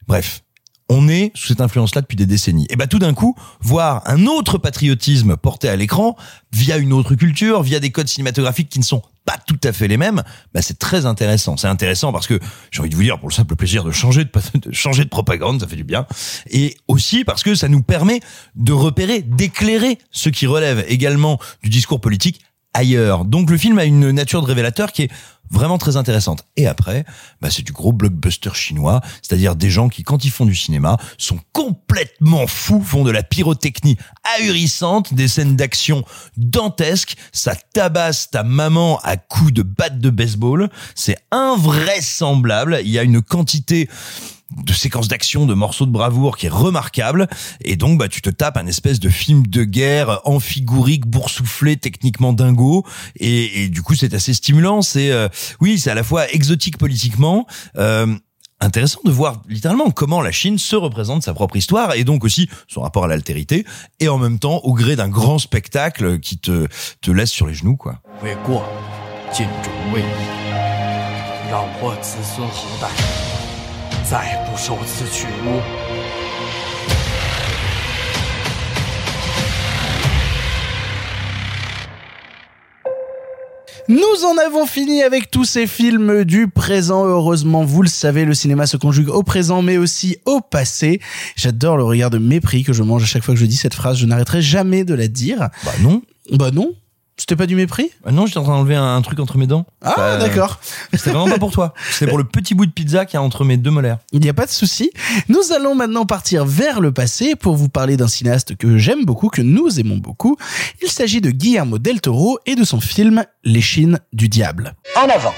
Bref. On est sous cette influence-là depuis des décennies. Et bah tout d'un coup, voir un autre patriotisme porté à l'écran via une autre culture, via des codes cinématographiques qui ne sont pas tout à fait les mêmes, bah c'est très intéressant. C'est intéressant parce que j'ai envie de vous dire pour le simple plaisir de changer de, de changer de propagande, ça fait du bien, et aussi parce que ça nous permet de repérer, d'éclairer ce qui relève également du discours politique ailleurs. Donc le film a une nature de révélateur qui est vraiment très intéressante. Et après, bah, c'est du gros blockbuster chinois, c'est-à-dire des gens qui, quand ils font du cinéma, sont complètement fous, font de la pyrotechnie ahurissante, des scènes d'action dantesques, ça tabasse ta maman à coups de batte de baseball, c'est invraisemblable, il y a une quantité de séquences d'action, de morceaux de bravoure qui est remarquable. Et donc, bah, tu te tapes un espèce de film de guerre amphigurique, boursouflé, techniquement dingo. Et, et du coup, c'est assez stimulant. C'est, euh, oui, c'est à la fois exotique politiquement. Euh, intéressant de voir littéralement comment la Chine se représente sa propre histoire et donc aussi son rapport à l'altérité et en même temps au gré d'un grand spectacle qui te te laisse sur les genoux quoi. 再不受此屈辱。 Nous en avons fini avec tous ces films du présent. Heureusement, vous le savez, le cinéma se conjugue au présent, mais aussi au passé. J'adore le regard de mépris que je mange à chaque fois que je dis cette phrase. Je n'arrêterai jamais de la dire. Bah non. Bah non. C'était pas du mépris? Ah non, j'étais en train d'enlever un, un truc entre mes dents. Ah, Euh, d'accord. C'était vraiment pas pour toi. C'était pour le petit bout de pizza qu'il y a entre mes deux molaires. Il n'y a pas de souci. Nous allons maintenant partir vers le passé pour vous parler d'un cinéaste que j'aime beaucoup, que nous aimons beaucoup. Il s'agit de Guillermo del Toro et de son film Les Chines du Diable. En avant.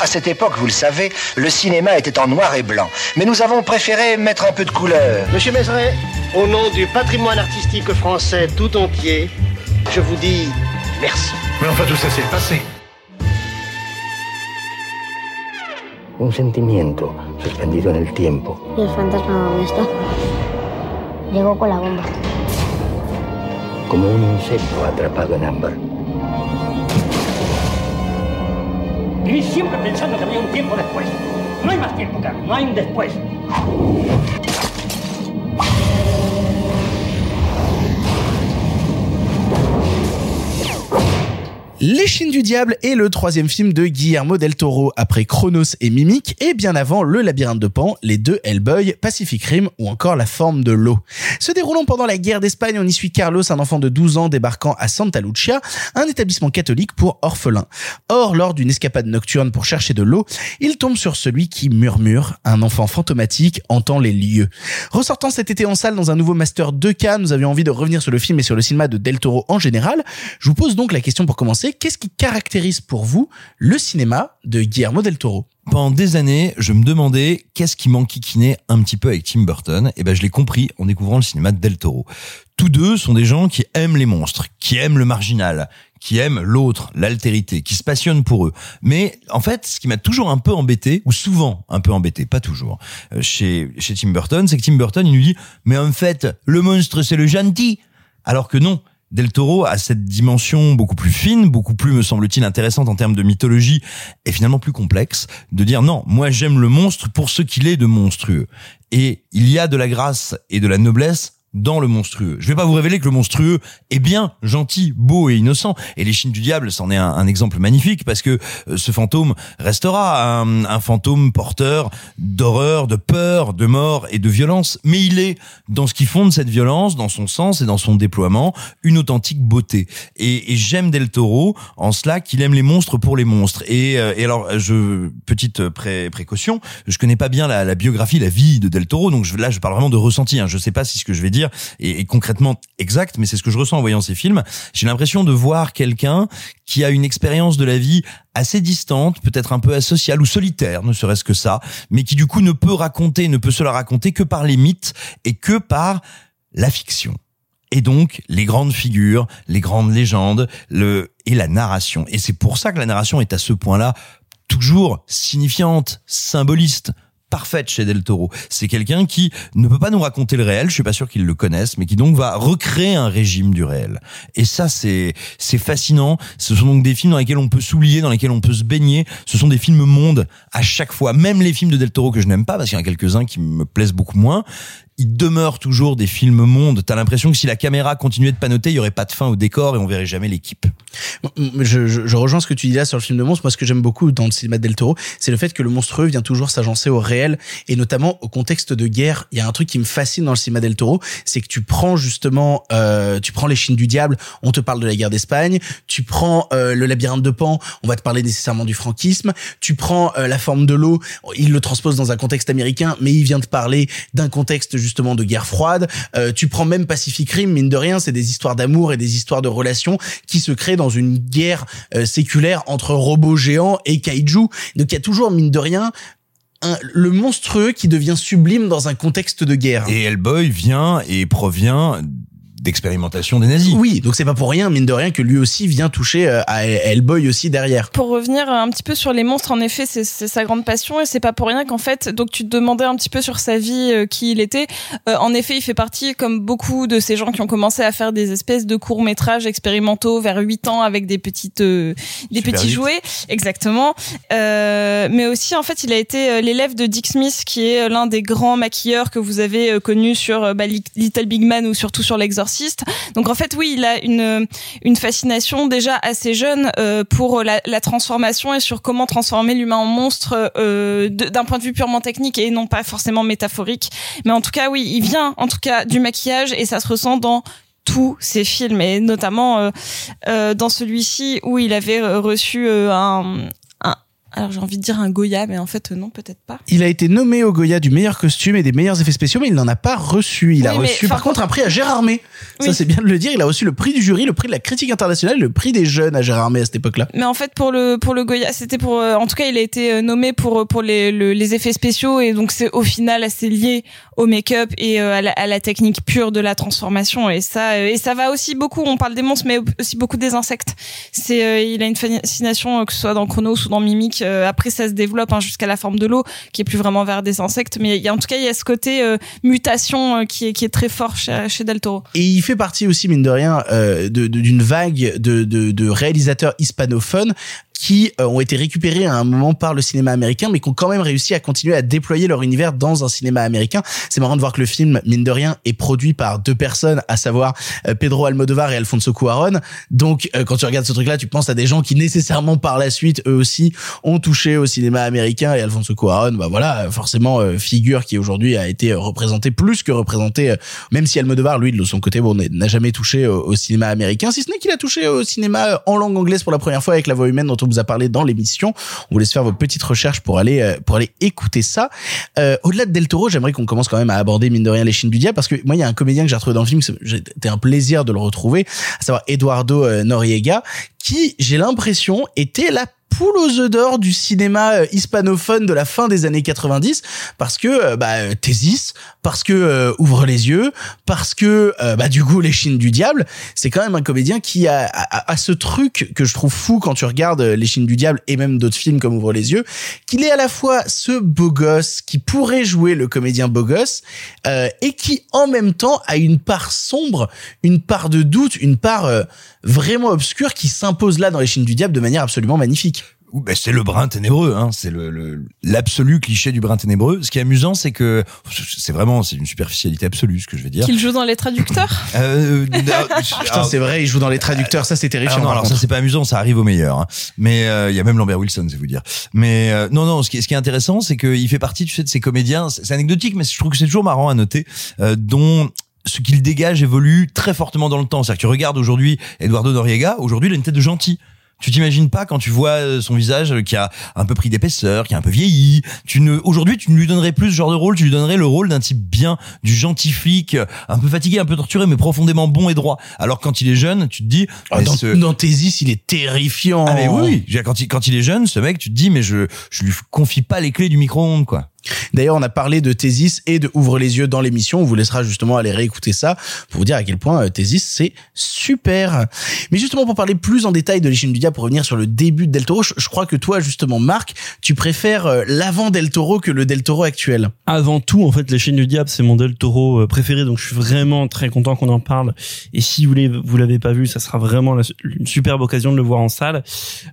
À cette époque, vous le savez, le cinéma était en noir et blanc. Mais nous avons préféré mettre un peu de couleur. Monsieur Mézeret, au nom du patrimoine artistique français tout entier, je vous dis merci. Mais enfin, tout ça, c'est le passé. Un sentimiento suspendido en el tiempo. ¿Y el fantasma dónde está? Llegó con la bomba. Como un insecto atrapado en ámbar. Viví siempre pensando que había un tiempo después. No hay más tiempo, Carlos, no hay un después. Les Chines du Diable est le troisième film de Guillermo del Toro après Chronos et Mimic et bien avant Le Labyrinthe de Pan, les deux Hellboy, Pacific Rim ou encore La Forme de l'eau. Se déroulant pendant la guerre d'Espagne, on y suit Carlos, un enfant de 12 ans débarquant à Santa Lucia, un établissement catholique pour orphelins. Or, lors d'une escapade nocturne pour chercher de l'eau, il tombe sur celui qui murmure, un enfant fantomatique entend les lieux. Ressortant cet été en salle dans un nouveau master 2K, nous avions envie de revenir sur le film et sur le cinéma de Del Toro en général. Je vous pose donc la question pour commencer, qu'est-ce qui caractérise pour vous le cinéma de Guillermo del Toro? Pendant des années, je me demandais qu'est-ce qui m'enquiquinait un petit peu avec Tim Burton. Et ben, je l'ai compris en découvrant le cinéma de Del Toro. Tous deux sont des gens qui aiment les monstres, qui aiment le marginal, qui aiment l'autre, l'altérité, qui se passionnent pour eux. Mais en fait, ce qui m'a toujours un peu embêté, ou souvent un peu embêté, pas toujours, euh, chez, chez Tim Burton, c'est que Tim Burton, il nous dit, mais en fait, le monstre, c'est le gentil. Alors que non. Del Toro a cette dimension beaucoup plus fine, beaucoup plus, me semble-t-il, intéressante en termes de mythologie et finalement plus complexe, de dire non, moi j'aime le monstre pour ce qu'il est de monstrueux. Et il y a de la grâce et de la noblesse dans le monstrueux. Je vais pas vous révéler que le monstrueux est bien, gentil, beau et innocent. Et les Chines du diable, c'en est un, exemple magnifique parce que euh, ce fantôme restera un, fantôme porteur d'horreur, de peur, de mort et de violence. Mais il est dans ce qui fonde cette violence, dans son sens et dans son déploiement, une authentique beauté. Et, j'aime Del Toro en cela qu'il aime les monstres pour les monstres. Et, euh, et alors, je petite pré- précaution, je connais pas bien la, biographie, la vie de Del Toro, donc là je parle vraiment de ressenti. Hein. Je sais pas si ce que je vais dire est, est concrètement exact, mais c'est ce que je ressens en voyant ces films. J'ai l'impression de voir quelqu'un qui a une expérience de la vie assez distante, peut-être un peu asociale ou solitaire, ne serait-ce que ça, mais qui du coup ne peut raconter, ne peut se la raconter que par les mythes et que par la fiction. Et donc, les grandes figures, les grandes légendes, le, et la narration. Et c'est pour ça que la narration est à ce point-là toujours signifiante, symboliste, parfaite chez Del Toro. C'est quelqu'un qui ne peut pas nous raconter le réel, je suis pas sûr qu'il le connaisse, mais qui donc va recréer un régime du réel. Et ça, c'est c'est fascinant. Ce sont donc des films dans lesquels on peut s'oublier, dans lesquels on peut se baigner. Ce sont des films monde à chaque fois. Même les films de Del Toro que je n'aime pas, parce qu'il y en a quelques-uns qui me plaisent beaucoup moins, ils demeurent toujours des films monde. T'as l'impression que si la caméra continuait de panoter, il y aurait pas de fin au décor et on verrait jamais l'équipe. je, je, je rejoins ce que tu dis là sur le film de monstre. Moi, ce que j'aime beaucoup dans le cinéma de Del Toro, c'est le fait que le monstrueux vient toujours s'agencer au réel et notamment au contexte de guerre. Il y a un truc qui me fascine dans le cinéma del Toro, c'est que tu prends justement, euh, tu prends les Chines du diable, on te parle de la guerre d'Espagne. Tu prends euh, le labyrinthe de Pan, on va te parler nécessairement du franquisme. Tu prends euh, la forme de l'eau, il le transpose dans un contexte américain, mais il vient te parler d'un contexte justement de guerre froide. Euh, tu prends même Pacific Rim, mine de rien, c'est des histoires d'amour et des histoires de relations qui se créent dans une guerre euh, séculaire entre robots géants et kaiju. Donc il y a toujours mine de rien le monstrueux qui devient sublime dans un contexte de guerre. Et Hellboy vient et provient d'expérimentation des nazis. Oui, donc c'est pas pour rien, mine de rien, que lui aussi vient toucher euh, à Hellboy aussi derrière. Pour revenir un petit peu sur les monstres, en effet, c'est sa grande passion et c'est pas pour rien qu'en fait, donc tu te demandais un petit peu sur sa vie euh, qui il était. Euh, en effet, il fait partie, comme beaucoup de ces gens qui ont commencé à faire des espèces de courts métrages expérimentaux vers 8 ans avec des petites, euh, des Super petits vite. jouets, exactement. Euh, mais aussi, en fait, il a été l'élève de Dick Smith, qui est l'un des grands maquilleurs que vous avez connu sur bah, Li- Little Big Man ou surtout sur L'Exorciste. Donc en fait, oui, il a une une fascination déjà assez jeune euh, pour la, la transformation et sur comment transformer l'humain en monstre euh, d'un point de vue purement technique et non pas forcément métaphorique. Mais en tout cas, oui, il vient en tout cas du maquillage et ça se ressent dans tous ses films et notamment euh, euh, dans celui-ci où il avait euh, reçu euh, un alors j'ai envie de dire un Goya mais en fait euh, non peut-être pas. Il a été nommé au Goya du meilleur costume et des meilleurs effets spéciaux, mais il n'en a pas reçu. Il a Oui, reçu, par contre, un prix à Gérardmer. Ça, Oui. c'est bien de le dire. Il a reçu le prix du jury, le prix de la critique internationale, le prix des jeunes à Gérardmer à cette époque-là. Mais en fait, pour le pour le Goya, c'était pour, euh, en tout cas, il a été euh, nommé pour pour les le- les effets spéciaux et donc c'est au final assez lié au make-up et euh, à, la, technique pure de la transformation et ça euh, et ça va aussi beaucoup. On parle des monstres, mais aussi beaucoup des insectes. C'est euh, il a une fascination que ce soit dans Chronos ou dans Mimic. après, ça se développe hein, jusqu'à la forme de l'eau, qui est plus vraiment vers des insectes. Mais en tout cas, il y a ce côté mutation qui est qui est très fort chez, chez Del Toro. Et il fait partie aussi, mine de rien, euh, d'une vague de, de réalisateurs hispanophones qui euh, ont été récupérés à un moment par le cinéma américain, mais qui ont quand même réussi à continuer à déployer leur univers dans un cinéma américain. C'est marrant de voir que le film, mine de rien, est produit par deux personnes, à savoir euh, Pedro Almodovar et Alfonso Cuarón. Donc, euh, quand tu regardes ce truc-là, tu penses à des gens qui nécessairement par la suite, eux aussi, ont touché au cinéma américain. Et Alfonso Cuarón, bah voilà, forcément figure qui aujourd'hui a été euh, représenté plus que représenté, euh, même si Almodovar, lui, de son côté, bon, n'a jamais touché au, cinéma américain, si ce n'est qu'il a touché au cinéma en langue anglaise pour la première fois avec La Voix humaine dont on vous a parlé dans l'émission. On vous laisse faire vos petites recherches pour aller euh, pour aller écouter ça. Euh, Au-delà de Del Toro, j'aimerais qu'on commence quand même à aborder mine de rien les Chines du diable parce que moi, il y a un comédien que j'ai retrouvé dans le film, c'était un plaisir de le retrouver, à savoir Eduardo euh, Noriega, qui, j'ai l'impression, était la poule aux œufs d'or du cinéma euh, hispanophone de la fin des années 90 parce que euh, bah euh, Thésis parce que euh, ouvre les yeux parce que bah du coup les chines du diable c'est quand même un comédien qui a, a, a ce truc que je trouve fou quand tu regardes les chines du diable et même d'autres films comme ouvre les yeux qu'il est à la fois ce beau gosse qui pourrait jouer le comédien beau gosse euh, et qui en même temps a une part sombre une part de doute une part vraiment obscure qui s'impose là dans les chines du diable de manière absolument magnifique ben, c'est le brin ténébreux, hein. c'est le le- l'absolu cliché du brin ténébreux. Ce qui est amusant, c'est que c'est vraiment c'est une superficialité absolue ce que je vais dire. Qu'il joue dans les traducteurs? Euh, Putain, c'est vrai, il joue dans les traducteurs, ça c'est terrifiant. Alors, alors ça c'est pas amusant, ça arrive au meilleur. hein. Mais euh, il y a même Lambert Wilson, c'est vous dire. Mais euh, non, non, ce qui, est- ce qui est intéressant, c'est qu'il fait partie, tu sais, de ces comédiens. C'est c'est anecdotique, mais je trouve que c'est toujours marrant à noter, euh, dont ce qu'il dégage évolue très fortement dans le temps. C'est-à-dire que tu regardes aujourd'hui Eduardo Noriega, aujourd'hui il a une tête de gentil. Tu t'imagines pas quand tu vois euh, son visage euh, qui a un peu pris d'épaisseur, qui a un peu vieilli. Tu ne, aujourd'hui, tu ne lui donnerais plus ce genre de rôle. Tu lui donnerais le rôle d'un type bien, du gentil flic, euh, un peu fatigué, un peu torturé, mais profondément bon et droit. Alors quand il est jeune, tu te dis, Ah, dans, ce- dans Thésis, il est terrifiant. ah mais oui, Quand il, quand il est jeune, ce mec, tu te dis, mais je, je lui confie pas les clés du micro-ondes, quoi. D'ailleurs, on a parlé de Thésis et de Ouvre les yeux dans l'émission. On vous laissera justement aller réécouter ça pour vous dire à quel point euh, Thésis c'est super. Mais justement, pour parler plus en détail de l'échine du diable, pour revenir sur le début de Del Toro, je, crois que toi, justement, Marc, tu préfères euh, l'avant Del Toro que le Del Toro actuel. Avant tout, en fait, les chaînes du diable, c'est mon Del Toro euh, préféré, donc je suis vraiment très content qu'on en parle. Et si vous vous l'avez pas vu, ça sera vraiment une superbe occasion de le voir en salle.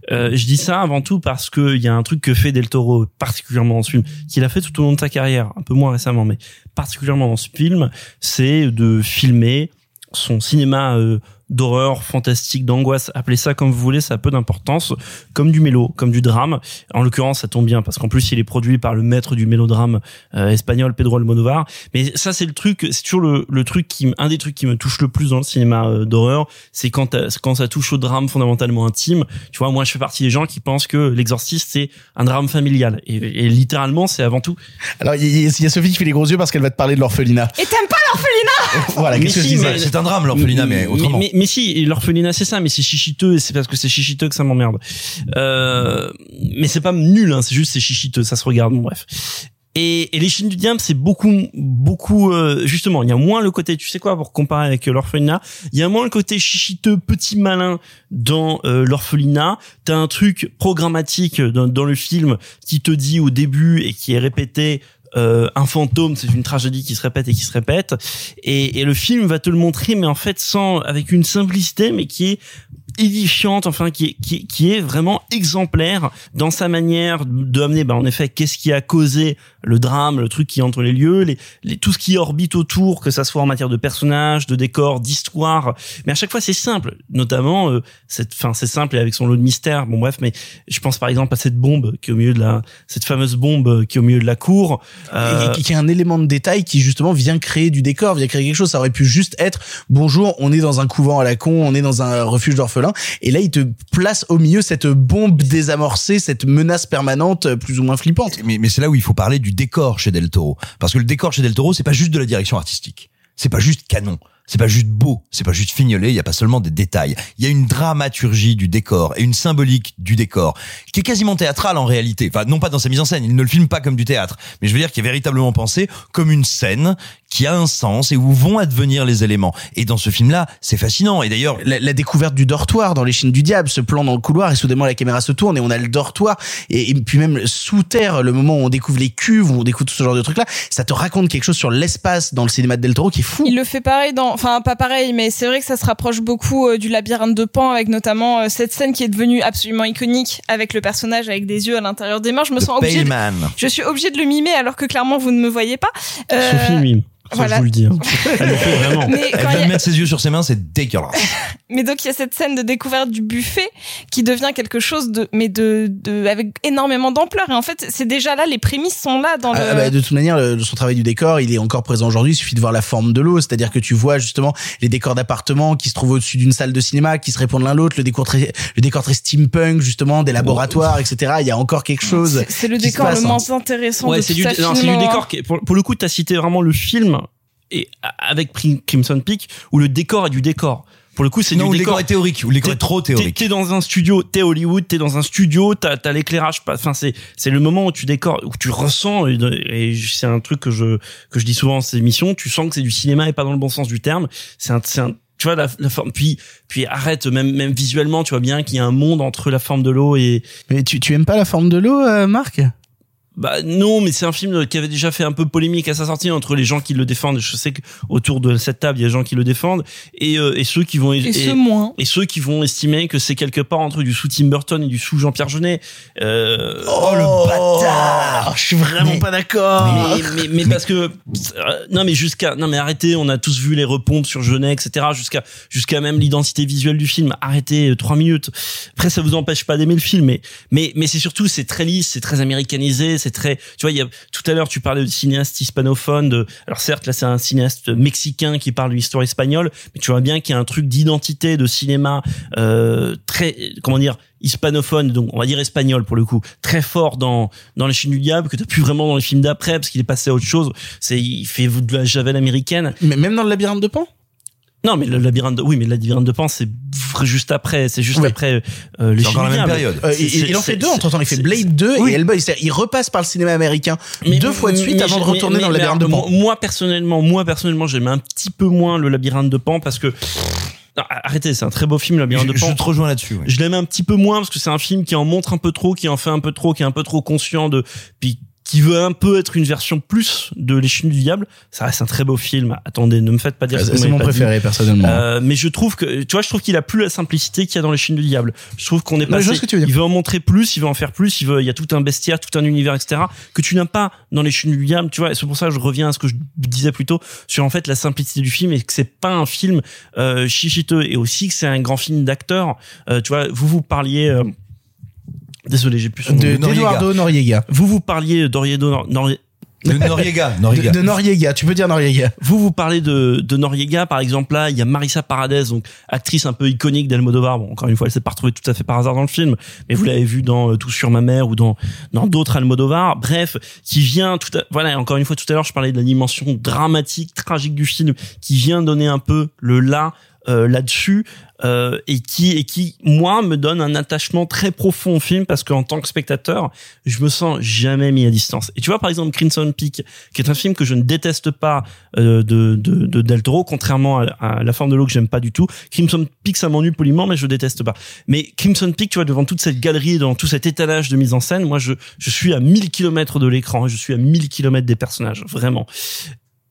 Je dis ça avant tout parce que il y a un truc que fait Del Toro particulièrement dans ce film, qu'il a fait tout au long de sa carrière, un peu moins récemment, mais particulièrement dans ce film, c'est de filmer son cinéma euh, d'horreur, fantastique, d'angoisse, appelez ça comme vous voulez, ça a peu d'importance, comme du mélo, comme du drame. En l'occurrence, ça tombe bien parce qu'en plus, il est produit par le maître du mélodrame euh, espagnol, Pedro Almodovar. Mais ça, c'est le truc, c'est toujours le, le truc qui, un des trucs qui me touche le plus dans le cinéma euh, d'horreur, c'est quand, quand ça touche au drame fondamentalement intime. Tu vois, moi, je fais partie des gens qui pensent que l'exorciste, c'est un drame familial. Et, et littéralement, c'est avant tout. Alors, il y, a- il y a Sophie qui fait les gros yeux parce qu'elle va te parler de l'orphelinat. Et t'aimes pas l'orphelinat? Voilà, qu'est-ce que je C'est un drame, l'orphelinat, mais autrement. Mais, mais si, l'orphelinat c'est ça, mais c'est chichiteux et c'est parce que c'est chichiteux que ça m'emmerde. Euh, mais c'est pas nul, hein, c'est juste c'est chichiteux, ça se regarde. Bon bref. Et, et les Chines du diable, c'est beaucoup, beaucoup euh, justement. Il y a moins le côté, tu sais quoi, pour comparer avec euh, l'orphelinat, il y a moins le côté chichiteux, petit malin dans euh, l'orphelinat. T'as un truc programmatique dans, dans le film qui te dit au début et qui est répété. Euh, un fantôme, c'est une tragédie qui se répète et qui se répète, et, et le film va te le montrer, mais en fait sans, avec une simplicité, mais qui est édifiante, enfin qui qui, qui est vraiment exemplaire dans sa manière de amener, bah, en effet, qu'est-ce qui a causé le drame, le truc qui entre les lieux, les, les, tout ce qui orbite autour, que ça soit en matière de personnages, de décors, d'histoire. Mais à chaque fois, c'est simple. Notamment, euh, cette, fin, c'est simple et avec son lot de mystère. Bon, bref, mais je pense par exemple à cette bombe qui est au milieu de la, cette fameuse bombe qui est au milieu de la cour. Euh, Et qui est un élément de détail qui justement vient créer du décor, vient créer quelque chose. Ça aurait pu juste être bonjour, on est dans un couvent à la con, on est dans un refuge d'orphelins, et là il te place au milieu cette bombe désamorcée, cette menace permanente, euh, plus ou moins flippante. Mais, c'est là où il faut parler du décor chez Del Toro. Parce que le décor chez Del Toro, c'est pas juste de la direction artistique. C'est pas juste canon. C'est pas juste beau, c'est pas juste fignolé, il y a pas seulement des détails. Il y a une dramaturgie du décor et une symbolique du décor qui est quasiment théâtrale en réalité. Enfin, non pas dans sa mise en scène, il ne le filme pas comme du théâtre, mais je veux dire qu'il est véritablement pensé comme une scène qui a un sens et où vont advenir les éléments. Et dans ce film-là, c'est fascinant. Et d'ailleurs, la, la découverte du dortoir dans les Chines du diable, ce plan dans le couloir et soudainement la caméra se tourne et on a le dortoir et, et puis même sous terre, le moment où on découvre les cuves, où on découvre tout ce genre de trucs là, ça te raconte quelque chose sur l'espace dans le cinéma de Del Toro qui est fou. Il le fait pareil dans, enfin pas pareil, mais c'est vrai que ça se rapproche beaucoup euh, du labyrinthe de Pan avec notamment euh, cette scène qui est devenue absolument iconique avec le personnage avec des yeux à l'intérieur des mains. Je me sens obligée, de, je suis obligée de le mimer alors que clairement vous ne me voyez pas. Euh, Sophie mime. Ça, voilà. je vous le dis. hein. Elle le fait vraiment. Mais elle vient a- de mettre ses yeux sur ses mains, c'est dégueulasse. Mais donc il y a cette scène de découverte du buffet qui devient quelque chose de, mais de, de avec énormément d'ampleur. Et en fait, c'est déjà là, les prémices sont là dans le. Ah, bah, de toute manière, le- son travail du décor, il est encore présent aujourd'hui. Il suffit de voir la forme de l'eau, c'est-à-dire que tu vois justement les décors d'appartements qui se trouvent au-dessus d'une salle de cinéma, qui se répondent l'un l'autre, le décor très, le décor très steampunk justement, des laboratoires, etc. Il y a encore quelque chose. C'est- le décor passe, le hein. moins intéressant Ouais, de c'est tout du, sa non, c'est du filmo, hein. décor. Qui pour, pour le coup, t'as cité vraiment le film et avec Crimson Peak où le décor est du décor. Pour le coup, c'est Non, du où le décor décor est théorique, où le décor est trop théorique. t'es dans un studio, t'es Hollywood, t'es dans un studio, t'as as, l'éclairage, pas- enfin c'est c'est le moment où tu décores, où tu ressens et, et c'est un truc que je que je dis souvent dans ces émissions, tu sens que c'est du cinéma et pas dans le bon sens du terme. C'est un c'est un tu vois la, la forme puis puis arrête même même visuellement tu vois bien qu'il y a un monde entre la forme de l'eau et Mais tu, tu aimes pas la forme de l'eau, euh, Marc? Bah non, mais c'est un film qui avait déjà fait un peu polémique à sa sortie entre les gens qui le défendent. Je sais que autour de cette table, il y a des gens qui le défendent et, euh, et ceux qui vont Et ceux moins. et ceux qui vont estimer que c'est quelque part entre du sous Tim Burton et du sous Jean-Pierre Jeunet. Euh, Oh, le bâtard Je suis vraiment pas d'accord. mais, mais, mais parce que euh, non mais jusqu'à non mais arrêtez on a tous vu les repompes sur Jeunet etc jusqu'à jusqu'à même l'identité visuelle du film arrêtez euh, trois minutes après ça vous empêche pas d'aimer le film mais mais mais c'est surtout c'est très lisse c'est très américanisé c'est très tu vois il y a tout à l'heure tu parlais de cinéaste hispanophone de alors certes là c'est un cinéaste mexicain qui parle d'une histoire espagnole mais tu vois bien qu'il y a un truc d'identité de cinéma euh, très comment dire hispanophone, donc on va dire espagnol pour le coup, très fort dans dans les Chines du diable que t'as plus vraiment dans les films d'après parce qu'il est passé à autre chose. C'est il fait de la javel américaine. Mais même dans le labyrinthe de Pan? Non, mais le labyrinthe de oui, mais le labyrinthe de Pan c'est juste après, c'est juste Oui. après euh, les encore la même période. Euh, il, il en fait deux entre temps. Il fait Blade 2 Oui. et Hellboy. C'est-à-dire, Il repasse par le cinéma américain Mais- deux fois de suite mais avant de retourner mais- dans le mais labyrinthe de Pan. Moi personnellement, moi personnellement, j'aime un petit peu moins le labyrinthe de Pan parce que Non, arrêtez, c'est un très beau film, le labyrinthe de Je, Pan. je te rejoins là-dessus. ouais. Je l'aime un petit peu moins parce que c'est un film qui en montre un peu trop, qui en fait un peu trop, qui est un peu trop conscient de, puis qui veut un peu être une version plus de Les Chines du Diable. Ça reste un très beau film. Attendez, ne me faites pas dire que vous C'est mon pas dit. préféré, personnellement. Euh, mais je trouve que, tu vois, je trouve qu'il a plus la simplicité qu'il y a dans Les Chines du Diable. Je trouve qu'on est dire. Il veut en montrer plus, il veut en faire plus, il veut, il y a tout un bestiaire, tout un univers, etc. que tu n'as pas dans Les Chines du Diable, tu vois. Et c'est pour ça que je reviens à ce que je disais plus tôt sur en fait la simplicité du film et que c'est pas un film euh, chichiteux et aussi que c'est un grand film d'acteurs. Euh, tu vois, vous vous parliez. euh, Désolé, j'ai plus son nom. De- Noriega. Vous vous parliez d'Oriedo Nor- Nor- De Noriega. Noriega. De, de Noriega, tu peux dire Noriega. vous vous parlez de, de Noriega, par exemple, là, il y a Marissa Paradès, donc actrice un peu iconique d'Almodovar. Bon, encore une fois, elle s'est pas retrouvée tout à fait par hasard dans le film, mais vous l'avez vu dans euh, Tout sur ma mère ou dans dans d'autres Almodovar. Bref, qui vient tout à, voilà, encore une fois, tout à l'heure, je parlais de la dimension dramatique, tragique du film, qui vient donner un peu le là euh, là-dessus euh, et qui et qui moi me donne un attachement très profond au film parce qu'en tant que spectateur, je me sens jamais mis à distance. Et tu vois par exemple Crimson Peak, qui est un film que je ne déteste pas euh, de, de de Del Toro, contrairement à, La forme de l'eau que j'aime pas du tout. Crimson Peak ça m'ennuie poliment, mais je déteste pas. Mais Crimson Peak, tu vois, devant toute cette galerie, devant tout cet étalage de mise en scène, moi je je suis à 1000 kilomètres de l'écran, je suis à 1000 kilomètres des personnages, vraiment.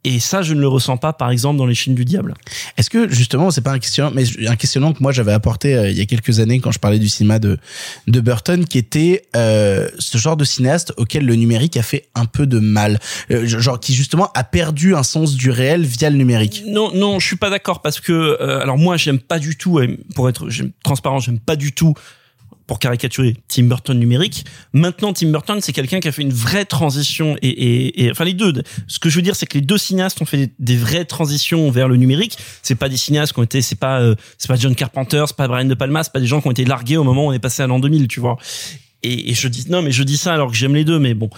Et ça, je ne le ressens pas, par exemple, dans les Chines du diable. Est-ce que justement, c'est pas un questionnement, mais un questionnement que moi j'avais apporté euh, il y a quelques années quand je parlais du cinéma de de Burton, qui était euh, ce genre de cinéaste auquel le numérique a fait un peu de mal, Euh, genre qui justement a perdu un sens du réel via le numérique. Non, non, je suis pas d'accord parce que euh, alors moi j'aime pas du tout, et pour être transparent, j'aime pas du tout pour caricaturer Tim Burton numérique. Maintenant, Tim Burton, c'est quelqu'un qui a fait une vraie transition et, et, enfin les deux. Ce que je veux dire, c'est que les deux cinéastes ont fait des, des vraies transitions vers le numérique. C'est pas des cinéastes qui ont été, c'est pas, euh, c'est pas John Carpenter, c'est pas Brian De Palma, c'est pas des gens qui ont été largués au moment où on est passé à l'an 2000, tu vois. Et, et je dis non, mais je dis ça alors que j'aime les deux, mais bon.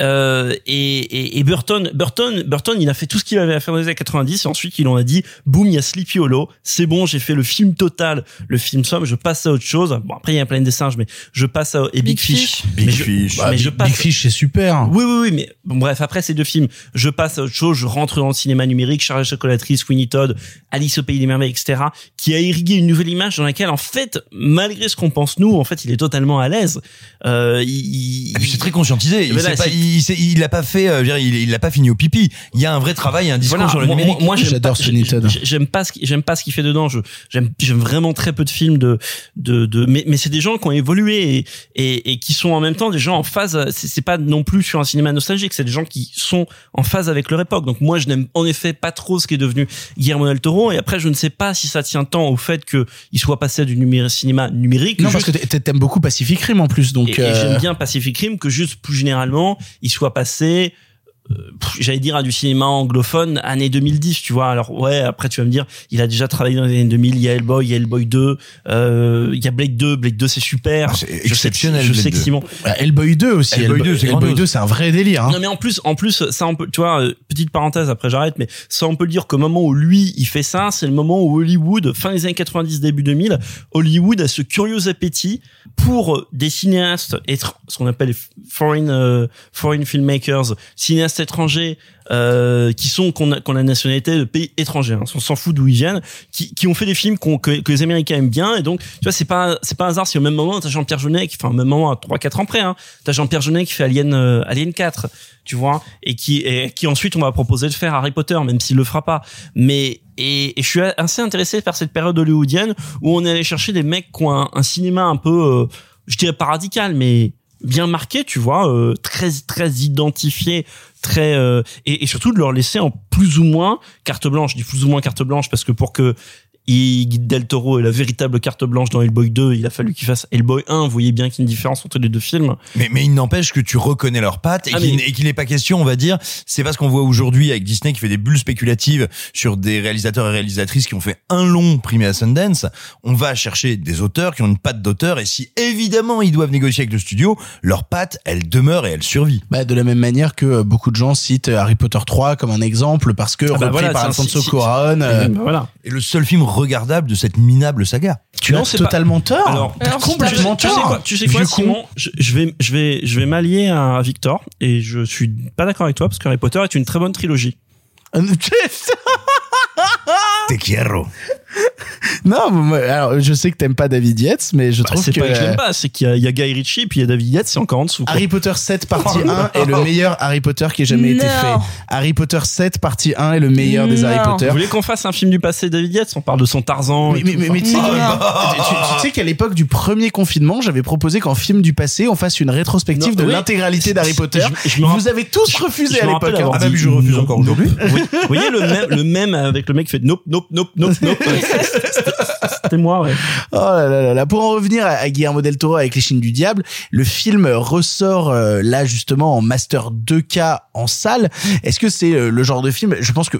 Euh, et, et, et Burton, Burton, Burton, il a fait tout ce qu'il avait à faire dans les années 90 et ensuite il en a dit, boum, il y a Sleepy Hollow, c'est bon, j'ai fait le film total, le film somme, je passe à autre chose. Bon après il y a plein des singes, mais je passe à et Big, Big Fish, Fish. mais Big je, Fish. mais Bah, je Big- passe. Big Fish, c'est super. Oui, oui, oui, mais bon, bref, après ces deux films, je passe à autre chose, je rentre dans le cinéma numérique, Charles la chocolatrice, Sweeney Todd, Alice au pays des merveilles, etc., qui a irrigué une nouvelle image dans laquelle, en fait, malgré ce qu'on pense nous, en fait, il est totalement à l'aise. Euh, il, Et puis c'est très conscientisé. Il Voilà, s'est pas, c'est- il, s'est- il a pas fait, euh, je veux dire, il, il a pas fini au pipi. Il y a un vrai travail, un discours Voilà, sur le moi, numérique. moi, moi, j'aime pas, j'ai- j'ai- j'aime pas ce qui- j'aime pas ce qu'il fait dedans. Je j'aime j'aime vraiment très peu de films de de de mais mais c'est des gens qui ont évolué et, et et qui sont en même temps des gens en phase. C'est c'est pas non plus sur un cinéma nostalgique. C'est des gens qui sont en phase avec leur époque. Donc moi je n'aime en effet pas trop ce qui est devenu Guillermo del Toro. Et après je ne sais pas si ça tient tant au fait que il soit passé du numérique cinéma numérique. Non, juste- parce que t'a- t'aimes beaucoup Pacific Rim en plus, donc. et, et euh, j'aime bien Pacific Rim que juste plus généralement il soit passé j'allais dire à du cinéma anglophone année 2010 tu vois alors ouais après tu vas me dire il a déjà travaillé dans les années 2000 il y a Hellboy il y a Hellboy 2 euh, il y a Blade 2 Blade 2 c'est super sais que- exceptionnel, je sais que 2. Simon Bah, Hellboy 2 aussi. Hellboy 2, c'est Hellboy grandiose. 2, c'est un vrai délire. Hein. non mais en plus, en plus, ça on peut, tu vois, euh, petite parenthèse après j'arrête, mais ça on peut le dire qu'au moment où lui il fait ça, c'est le moment où Hollywood, fin des années 90, début 2000, Hollywood a ce curieux appétit pour euh, des cinéastes, étr- ce qu'on appelle foreign euh, foreign filmmakers, cinéastes étrangers. Euh, qui sont qu'on a, qu'on a nationalité de pays étrangers, hein, on s'en fout d'où ils viennent, qui, qui ont fait des films que, les Américains aiment bien, et donc tu vois c'est pas c'est pas un hasard si au même moment t'as Jean-Pierre Jeunet fait un même moment à 3-4 ans près, hein, t'as Jean-Pierre Jeunet qui fait Alien euh, Alien 4, tu vois, et qui et qui ensuite on va proposer de faire Harry Potter, même s'il le fera pas. Mais et, je suis assez intéressé par cette période hollywoodienne où on est allé chercher des mecs qui ont un, un cinéma un peu, euh, je dirais pas radical, mais bien marqué, tu vois, euh, très très identifié, très euh, et, et surtout de leur laisser en plus ou moins carte blanche. Je dis plus ou moins carte blanche parce que pour que il, Del Toro ait la véritable carte blanche dans Hellboy 2, il a fallu qu'il fasse Hellboy 1. Vous voyez bien qu'il y a une différence entre les deux films. Mais, mais il n'empêche que tu reconnais leurs pattes et Ah, qu'il mais- et qu'il n'est pas question, on va dire, c'est pas ce qu'on voit aujourd'hui avec Disney qui fait des bulles spéculatives sur des réalisateurs et réalisatrices qui ont fait un long primé à Sundance. On va chercher des auteurs qui ont une patte d'auteur et si évidemment ils doivent négocier avec le studio, leur patte, elle demeure et elle survit. Bah, de la même manière que euh, beaucoup de gens citent Harry Potter 3 comme un exemple parce que Ah bah repris voilà, par Alfonso si- euh, voilà. Et le seul film regardable de cette minable saga. Tu as totalement tort. Alors, Tu tu- complètement tu sais tort. quoi, tu sais quoi. Simon je, je vais, je vais, je vais m'allier à Victor et je suis pas d'accord avec toi parce que Harry Potter est une très bonne trilogie. Te quiero. non, mais alors je sais que t'aimes pas David Yates, mais je Bah, trouve c'est que pas que je l'aime pas, c'est qu'il y a, il y a Guy Ritchie puis il y a David Yates, c'est encore en dessous. quoi. Harry Potter 7 partie Oh, 1 est le meilleur Harry Potter qui ait jamais été fait. Harry Potter 7 partie 1 est le meilleur des Harry Potter. Vous voulez qu'on fasse un film du passé David Yates? On parle de son Tarzan. Mais, et mais, tout, mais, mais tu sais qu'à l'époque du premier confinement, j'avais proposé qu'en film du passé, on fasse une rétrospective Non, de oui. l'intégralité d'Harry Potter. Je- je me Vous avez tous refusé Je à me l'époque. rappelle hein. avoir Ah bah dit oui, je refuse non, encore aujourd'hui. Vous voyez le même, même avec le mec qui fait nope, nope, nope, nope, nope. C'était moi, ouais. Oh là là là. Pour en revenir à, à Guillermo del Toro avec les Chines du Diable, le film ressort euh, là justement en master 2K en salle. Est-ce que c'est euh, le genre de film? Je pense que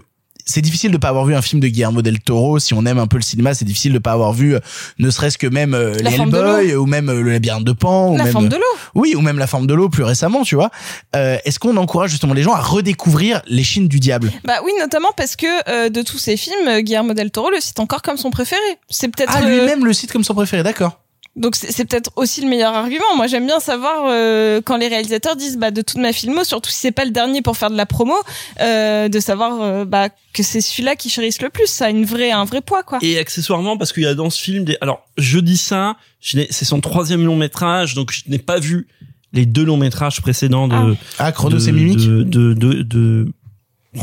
c'est difficile de pas avoir vu un film de Guillermo del Toro. Si on aime un peu le cinéma, c'est difficile de pas avoir vu, euh, ne serait-ce que même euh, les Hellboy ou même euh, le labyrinthe de Pan. ou La même, forme de l'eau. Oui, ou même la forme de l'eau plus récemment, tu vois. Euh, Est-ce qu'on encourage justement les gens à redécouvrir les Chines du diable? Bah oui, notamment parce que euh, de tous ces films, euh, Guillermo del Toro le cite encore comme son préféré. C'est peut-être Ah, euh, lui-même le cite comme son préféré, d'accord. Donc c'est c'est peut-être aussi le meilleur argument. Moi, j'aime bien savoir euh, quand les réalisateurs disent bah de toute ma filmo, surtout si c'est pas le dernier pour faire de la promo, euh, de savoir euh, bah que c'est celui-là qui chérisse le plus. Ça a une vraie un vrai poids quoi. Et accessoirement, parce qu'il y a dans ce film des. Alors, je dis ça, c'est son troisième long métrage, donc je n'ai pas vu les deux longs métrages précédents de. Ah, Chronos de- et Mimique de, de, de, de-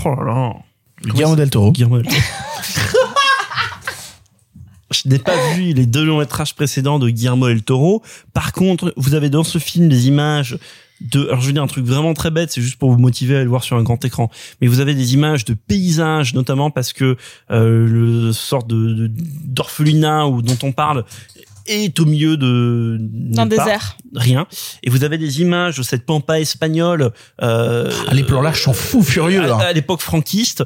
Oh là là. Guillermo del Toro. Guillermo del Toro. Je n'ai pas vu les deux longs métrages précédents de Guillermo del Toro. Par contre, vous avez dans ce film des images de, alors je veux dire un truc vraiment très bête, c'est juste pour vous motiver à le voir sur un grand écran. Mais vous avez des images de paysages, notamment parce que euh, le sorte de de- d'orphelinat ou dont on parle est au milieu de D'un désert. rien. Et vous avez des images de cette pampa espagnole. Euh, Ah, les plans larges sont fous furieux. à, là. à l'époque franquiste,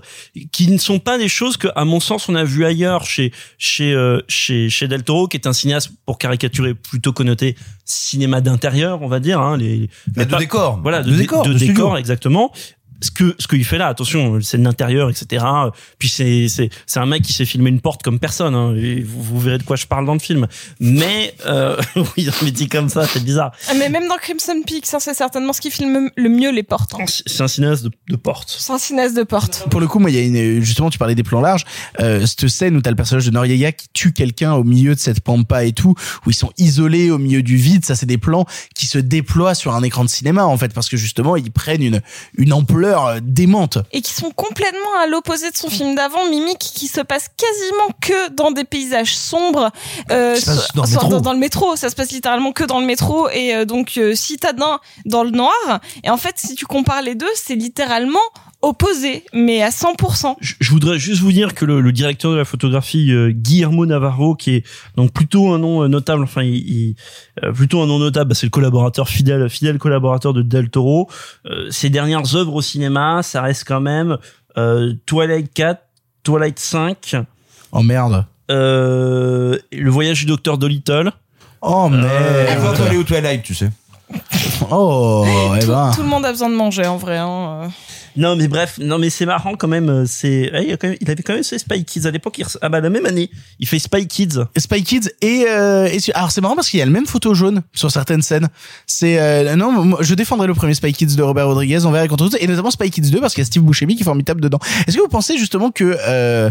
qui ne sont pas des choses que, à mon sens, on a vu ailleurs chez chez euh, chez chez Del Toro, qui est un cinéaste pour caricaturer plutôt connoté cinéma d'intérieur, on va dire. Hein, les Bah, de décor. Voilà, de, De dé- décor, de de décor, exactement. Ce que ce qu'il fait là, attention, c'est de l'intérieur, etc. Puis c'est c'est c'est un mec qui s'est filmé une porte comme personne. Hein, et vous, vous verrez de quoi je parle dans le film. Mais euh, oui, mais dit comme ça, c'est bizarre. Ah, Mais même dans Crimson Peak, ça c'est certainement ce qui filme le mieux les portes. hein. C'est un cinéaste de, de porte. C'est un cinéaste de porte. Pour le coup, moi, il y a une, justement, tu parlais des plans larges, euh, cette scène où t'as le personnage de Noriega qui tue quelqu'un au milieu de cette pampa et tout, où ils sont isolés au milieu du vide, ça c'est des plans qui se déploient sur un écran de cinéma, en fait, parce que justement, ils prennent une, une ampleur euh, démente. et qui sont complètement à l'opposé de son film d'avant, Mimique, qui se passe quasiment que dans des paysages sombres, euh, Ça se passe so- dans le métro. dans, dans le métro. Ça se passe littéralement que dans le métro, et euh, donc euh, citadin dans le noir. Et en fait, si tu compares les deux, c'est littéralement opposé, mais à 100%. Je voudrais juste vous dire que le, le directeur de la photographie euh, Guillermo Navarro, qui est donc plutôt un nom euh, notable, enfin il, il- euh, plutôt un nom notable, bah, c'est le collaborateur fidèle, fidèle collaborateur de Del Toro. Euh, ses dernières œuvres au cinéma, ça reste quand même euh, Twilight 4, Twilight 5, Oh merde. euh, Le Voyage du Docteur Dolittle. Oh merde. on est au Twilight, tu sais. Oh, eh ben. Tout le monde a besoin de manger, en vrai. Hein. Non mais bref, non mais c'est marrant quand même. euh, C'est, il, y a quand même- il avait quand même fait Spy Kids à l'époque. il Ah bah la même année, il fait Spy Kids. Spy Kids et, euh, et alors c'est marrant parce qu'il y a le même photo jaune sur certaines scènes. C'est euh, non, moi, je défendrai le premier Spy Kids de Robert Rodriguez envers et contre tous et notamment Spy Kids 2 parce qu'il y a Steve Buscemi qui est formidable dedans. Est-ce que vous pensez justement que euh,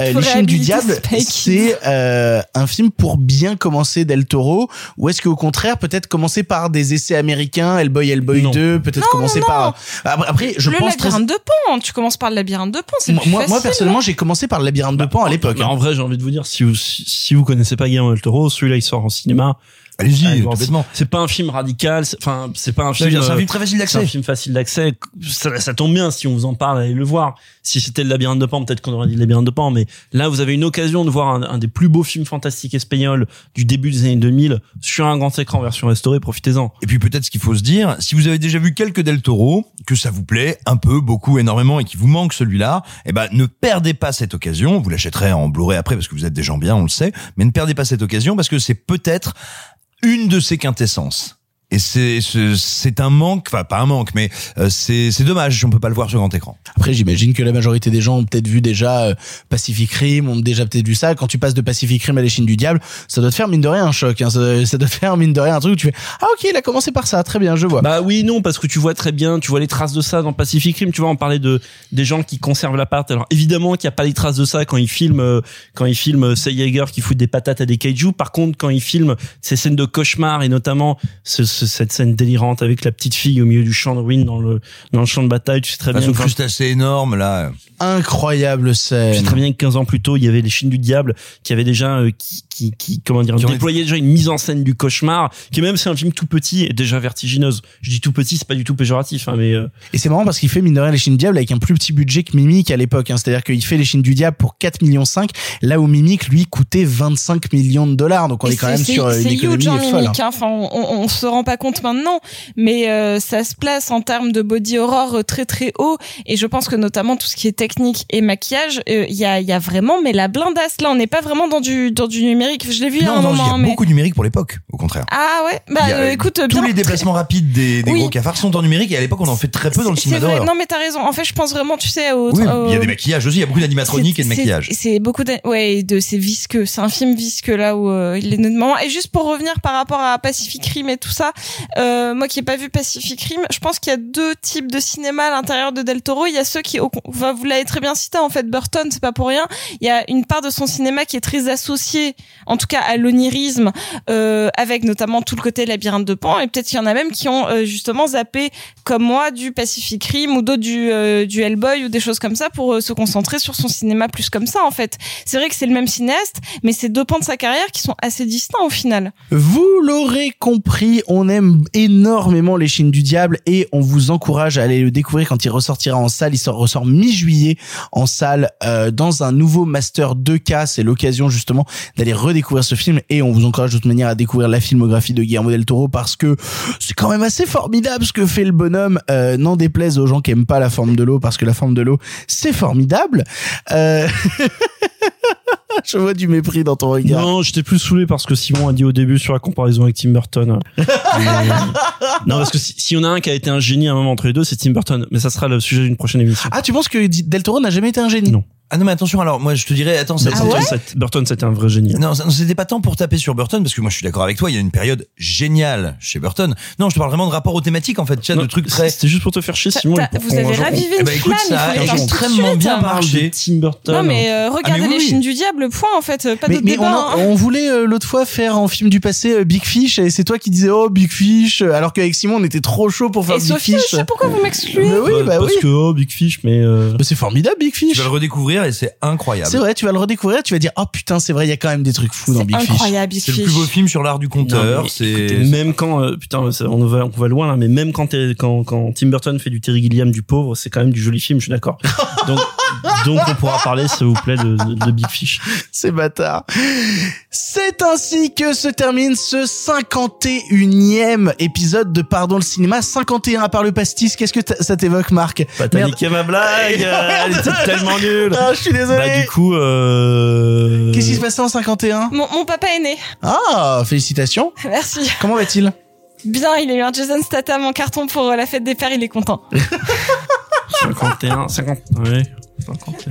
euh, Les Chines du Diable c'est euh, un film pour bien commencer Del Toro ou est-ce qu'au contraire peut-être commencer par des essais américains, Hellboy, Hellboy Non. 2, peut-être commencer non, par après, après, je le pense labyrinthe de Pan, tu commences par le labyrinthe de Pan, c'est moi, plus moi, facile. hein. personnellement j'ai commencé par le labyrinthe de Pan à l'époque. Mais en vrai, j'ai envie de vous dire, si vous si, si vous connaissez pas Guillermo del Toro, celui-là il sort en cinéma. Allez-y. C'est pas un film radical, enfin c'est pas un film. c'est un euh, film très facile C'est un d'accès. film facile d'accès. Ça, ça tombe bien si on vous en parle, allez le voir. Si c'était le labyrinthe de Pan, peut-être qu'on aurait dit le labyrinthe de Pan, mais là vous avez une occasion de voir un, un des plus beaux films fantastiques espagnols du début des années 2000 sur un grand écran version restaurée. Profitez-en. Et puis peut-être ce qu'il faut se dire, si vous avez déjà vu quelques Del Toro, que ça vous plaît un peu, beaucoup, énormément, et qu'il vous manque celui-là, eh ben ne perdez pas cette occasion. Vous l'achèterez en Blu-ray après parce que vous êtes des gens bien, on le sait, mais ne perdez pas cette occasion parce que c'est peut-être une de ses quintessences. Et c'est c'est- c'est un manque, enfin pas un manque, mais euh, c'est c'est dommage si on peut pas le voir sur grand écran. Après, j'imagine que la majorité des gens ont peut-être vu déjà euh, Pacific Rim, ont déjà peut-être vu ça. Quand tu passes de Pacific Rim à l'échine du diable, ça doit te faire mine de rien un choc. Hein. Ça, ça doit te faire mine de rien un truc où tu fais ah ok, il a commencé par ça, très bien, je vois. Bah oui, non, parce que tu vois très bien, tu vois les traces de ça dans Pacific Rim. Tu vois, on parlait de des gens qui conservent l'appart. Alors évidemment qu'il n'y a pas les traces de ça quand ils filment euh, quand ils filment Say Yeager qui fout des patates à des kaiju. Par contre, quand ils filment ces scènes de cauchemar et notamment ce- ce- cette scène délirante avec la petite fille au milieu du champ de ruines dans le dans le champ de bataille, tu sais très Enfin, bien. quand- crustacé énorme là. Incroyable Tu sais scène. très bien que 15 ans plus tôt, il y avait les Chines du diable qui avaient déjà euh, qui, qui, qui comment dire Qui déployé déjà une mise en scène du cauchemar qui même c'est un film tout petit et déjà vertigineuse. Je dis tout petit, c'est pas du tout péjoratif hein, mais euh, Et c'est marrant parce qu'il fait mine de rien l'échine du diable avec un plus petit budget que Mimic à l'époque. Hein. C'est-à-dire qu'il fait l'échine du diable pour 4 millions 5, là où Mimic lui coûtait 25 millions de dollars. Donc on Et est quand même sur une économie hein, folle. Mimic, hein. Enfin, on, on, on se rend pas pas compte maintenant, mais euh, ça se place en termes de body horror euh, très très haut. Et je pense que notamment tout ce qui est technique et maquillage, euh, il y a il y a vraiment mais la blindasse. Là, on n'est pas vraiment dans du dans du numérique. Je l'ai vu Non, un non, il y moment, a mais beaucoup de numérique pour l'époque, au contraire. ah ouais. Bah a, euh, écoute, tous bien- les déplacements rapides des, des Oui. gros cafards sont en numérique et à l'époque on en fait très peu dans le cinéma d'horreur. Non mais t'as raison. En fait, je pense vraiment, tu sais, au, Oui, au- il y a des maquillages aussi, il y a beaucoup d'animatronique et de maquillage. C'est beaucoup de, ouais, de c'est visqueux. C'est un film visqueux là où il est notamment. Et juste pour revenir par rapport à Pacific Rim et tout ça, euh, moi qui ai pas vu Pacific Rim, je pense qu'il y a deux types de cinéma à l'intérieur de Del Toro. Il y a ceux qui, enfin, vous l'avez très bien cité en fait, Burton, c'est pas pour rien. Il y a une part de son cinéma qui est très associée, en tout cas à l'onirisme, euh, avec notamment tout le côté labyrinthe de Pan. Et peut-être qu'il y en a même qui ont euh, justement zappé, comme moi, du Pacific Rim ou d'autres du, euh, du Hellboy ou des choses comme ça pour euh, se concentrer sur son cinéma plus comme ça en fait. C'est vrai que c'est le même cinéaste, mais c'est deux pans de sa carrière qui sont assez distincts au final. Vous l'aurez compris, on aime énormément les Chines du Diable et on vous encourage à aller le découvrir quand il ressortira en salle. Il sort, ressort mi-juillet en salle euh, dans un nouveau Master 2K. C'est l'occasion justement d'aller redécouvrir ce film et on vous encourage de toute manière à découvrir la filmographie de Guillermo del Toro parce que c'est quand même assez formidable ce que fait le bonhomme. Euh, N'en déplaise aux gens qui aiment pas la forme de l'eau parce que la forme de l'eau c'est formidable. Euh... Je vois du mépris dans ton regard. Non, j'étais plus saoulé parce que Simon a dit au début sur la comparaison avec Tim Burton. Mais- non, parce que si, si on a un qui a été un génie à un moment entre les deux, c'est Tim Burton. Mais ça sera le sujet d'une prochaine émission. Ah, tu penses que Del Toro n'a jamais été un génie? Non. Ah non mais attention alors moi je te dirais attends ça, Burton, ça- Burton, c'était un vrai génie. Non, ça- c'était pas tant pour taper sur Burton parce que moi je suis d'accord avec toi, il y a une période géniale chez Burton. Non, je te parle vraiment de rapport aux thématiques en fait, tu de trucs très C'était juste pour te faire chier, Simon. T'as- et pour vous avez ravivé Eh une ben, écoute, flamme, ça a extrêmement suite. bien hein. marché. Tim Burton. Non mais euh, regardez Ah, mais oui, les films du diable, point en fait, pas mais, de mais débat. on, hein. en- on voulait euh, l'autre fois faire en film du passé euh, Big Fish et c'est toi qui disais oh Big Fish euh, alors qu'avec Simon on était trop chaud pour faire Et Big Sophie, Fish. je sais pourquoi vous m'excluez. Oui, bah parce que oh, Big Fish, mais euh, Mais c'est formidable Big Tu Fish. vas le redécouvrir et c'est incroyable. C'est vrai, tu vas le redécouvrir, tu vas dire oh putain c'est vrai il y a quand même des trucs fous dans C'est Big Fish. incroyable, Big C'est le plus beau film sur l'art du mais c'est même quand euh, putain on va on va loin là mais même quand quand quand Tim Burton fait du Terry Gilliam du pauvre c'est quand même du joli film je suis d'accord donc donc on pourra parler s'il vous plaît de, de, de Big Fish C'est bâtard. C'est ainsi que se termine ce 51e épisode de Pardon le cinéma. 51 à part le pastis. Qu'est-ce que ça t'évoque, Marc bah, t'as Merde. niqué ma blague elle était tellement nulle Ah, je suis désolé. bah du coup euh... Qu'est-ce qui se passait en 51 Mon, mon papa est né. Ah, félicitations. Merci. Comment va-t-il Bien, il a eu un Jason Statham en carton pour euh, la fête des pères, il est content. 51 50 ouais 51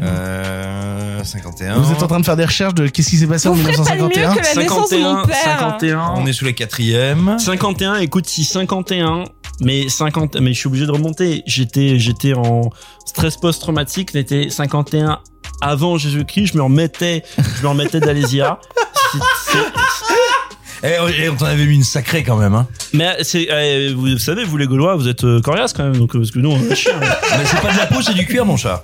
euh, 51. Vous êtes en train de faire des recherches de qu'est-ce qui s'est passé en Vous ferez pas le mieux 1951 que la naissance de mon père. 51 On est sous la quatrième. 51 écoute si 51 mais 50 mais je suis obligé de remonter j'étais j'étais en stress post-traumatique c'était 51 avant Jésus-Christ je me remettais je me remettais d'Alésia C'est- c'est- Eh, eh, on t'en avait mis une sacrée quand même. Hein. mais c'est eh, vous savez vous les Gaulois vous êtes euh, coriaces quand même donc euh, parce que nous on est. Mais c'est pas de la peau, c'est du cuir, mon chat.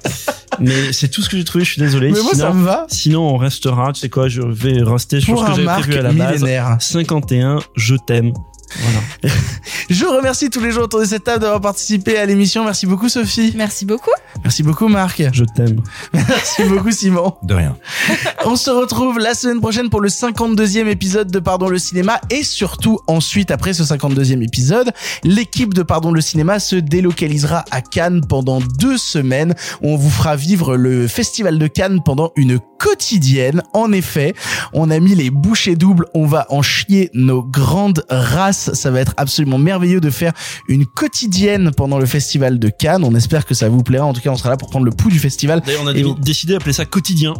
mais c'est tout ce que j'ai trouvé je suis désolé Mais moi sinon, ça me va. sinon on restera tu sais quoi je vais rester sur Pour ce que un j'avais prévu à la base millénaire. 51 je t'aime voilà Je remercie tous les gens autour de cette table d'avoir participé à l'émission. Merci beaucoup Sophie. Merci beaucoup. Merci beaucoup Marc. je t'aime Merci beaucoup Simon. De rien. On se retrouve la semaine prochaine pour le 52e épisode de Pardon le cinéma et surtout ensuite après ce 52e épisode, l'équipe de Pardon le cinéma se délocalisera à Cannes pendant deux semaines où on vous fera vivre le festival de Cannes pendant une quotidienne. En effet, on a mis les bouchées doubles, on va en chier nos grandes races. Ça va être absolument merveilleux de faire une quotidienne pendant le festival de Cannes. On espère que ça vous plaira. En tout cas, on sera là pour prendre le pouls du festival. d'ailleurs on a décidé d'appeler ça quotidien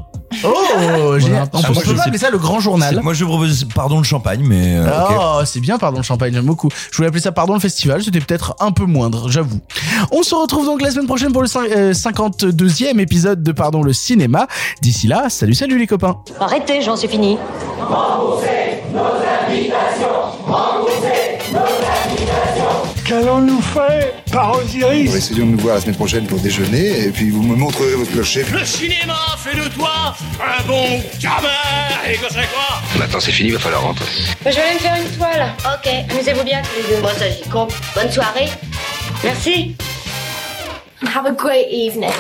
Oh, génial. On peut pas appeler ça le grand journal. Moi, je propose pardon le champagne, mais. euh. Oh, c'est bien, pardon le champagne, j'aime beaucoup. Je voulais appeler ça pardon le festival, c'était peut-être un peu moindre, j'avoue. On se retrouve donc la semaine prochaine pour le cin- euh, 52e épisode de Pardon le cinéma. D'ici là, salut salut les copains. Arrêtez, j'en suis fini. Qu'allons-nous faire par Osiris Essayons de nous voir la semaine prochaine pour déjeuner et puis vous me montrerez votre clocher. Le cinéma fait de toi un bon gamin Et que c'est quoi? Maintenant c'est fini, va falloir rentrer. Je vais aller me faire une toile. Ok, amusez-vous bien tous les deux. Bon, ça j'y compte. Bonne soirée. Merci. Have a great evening.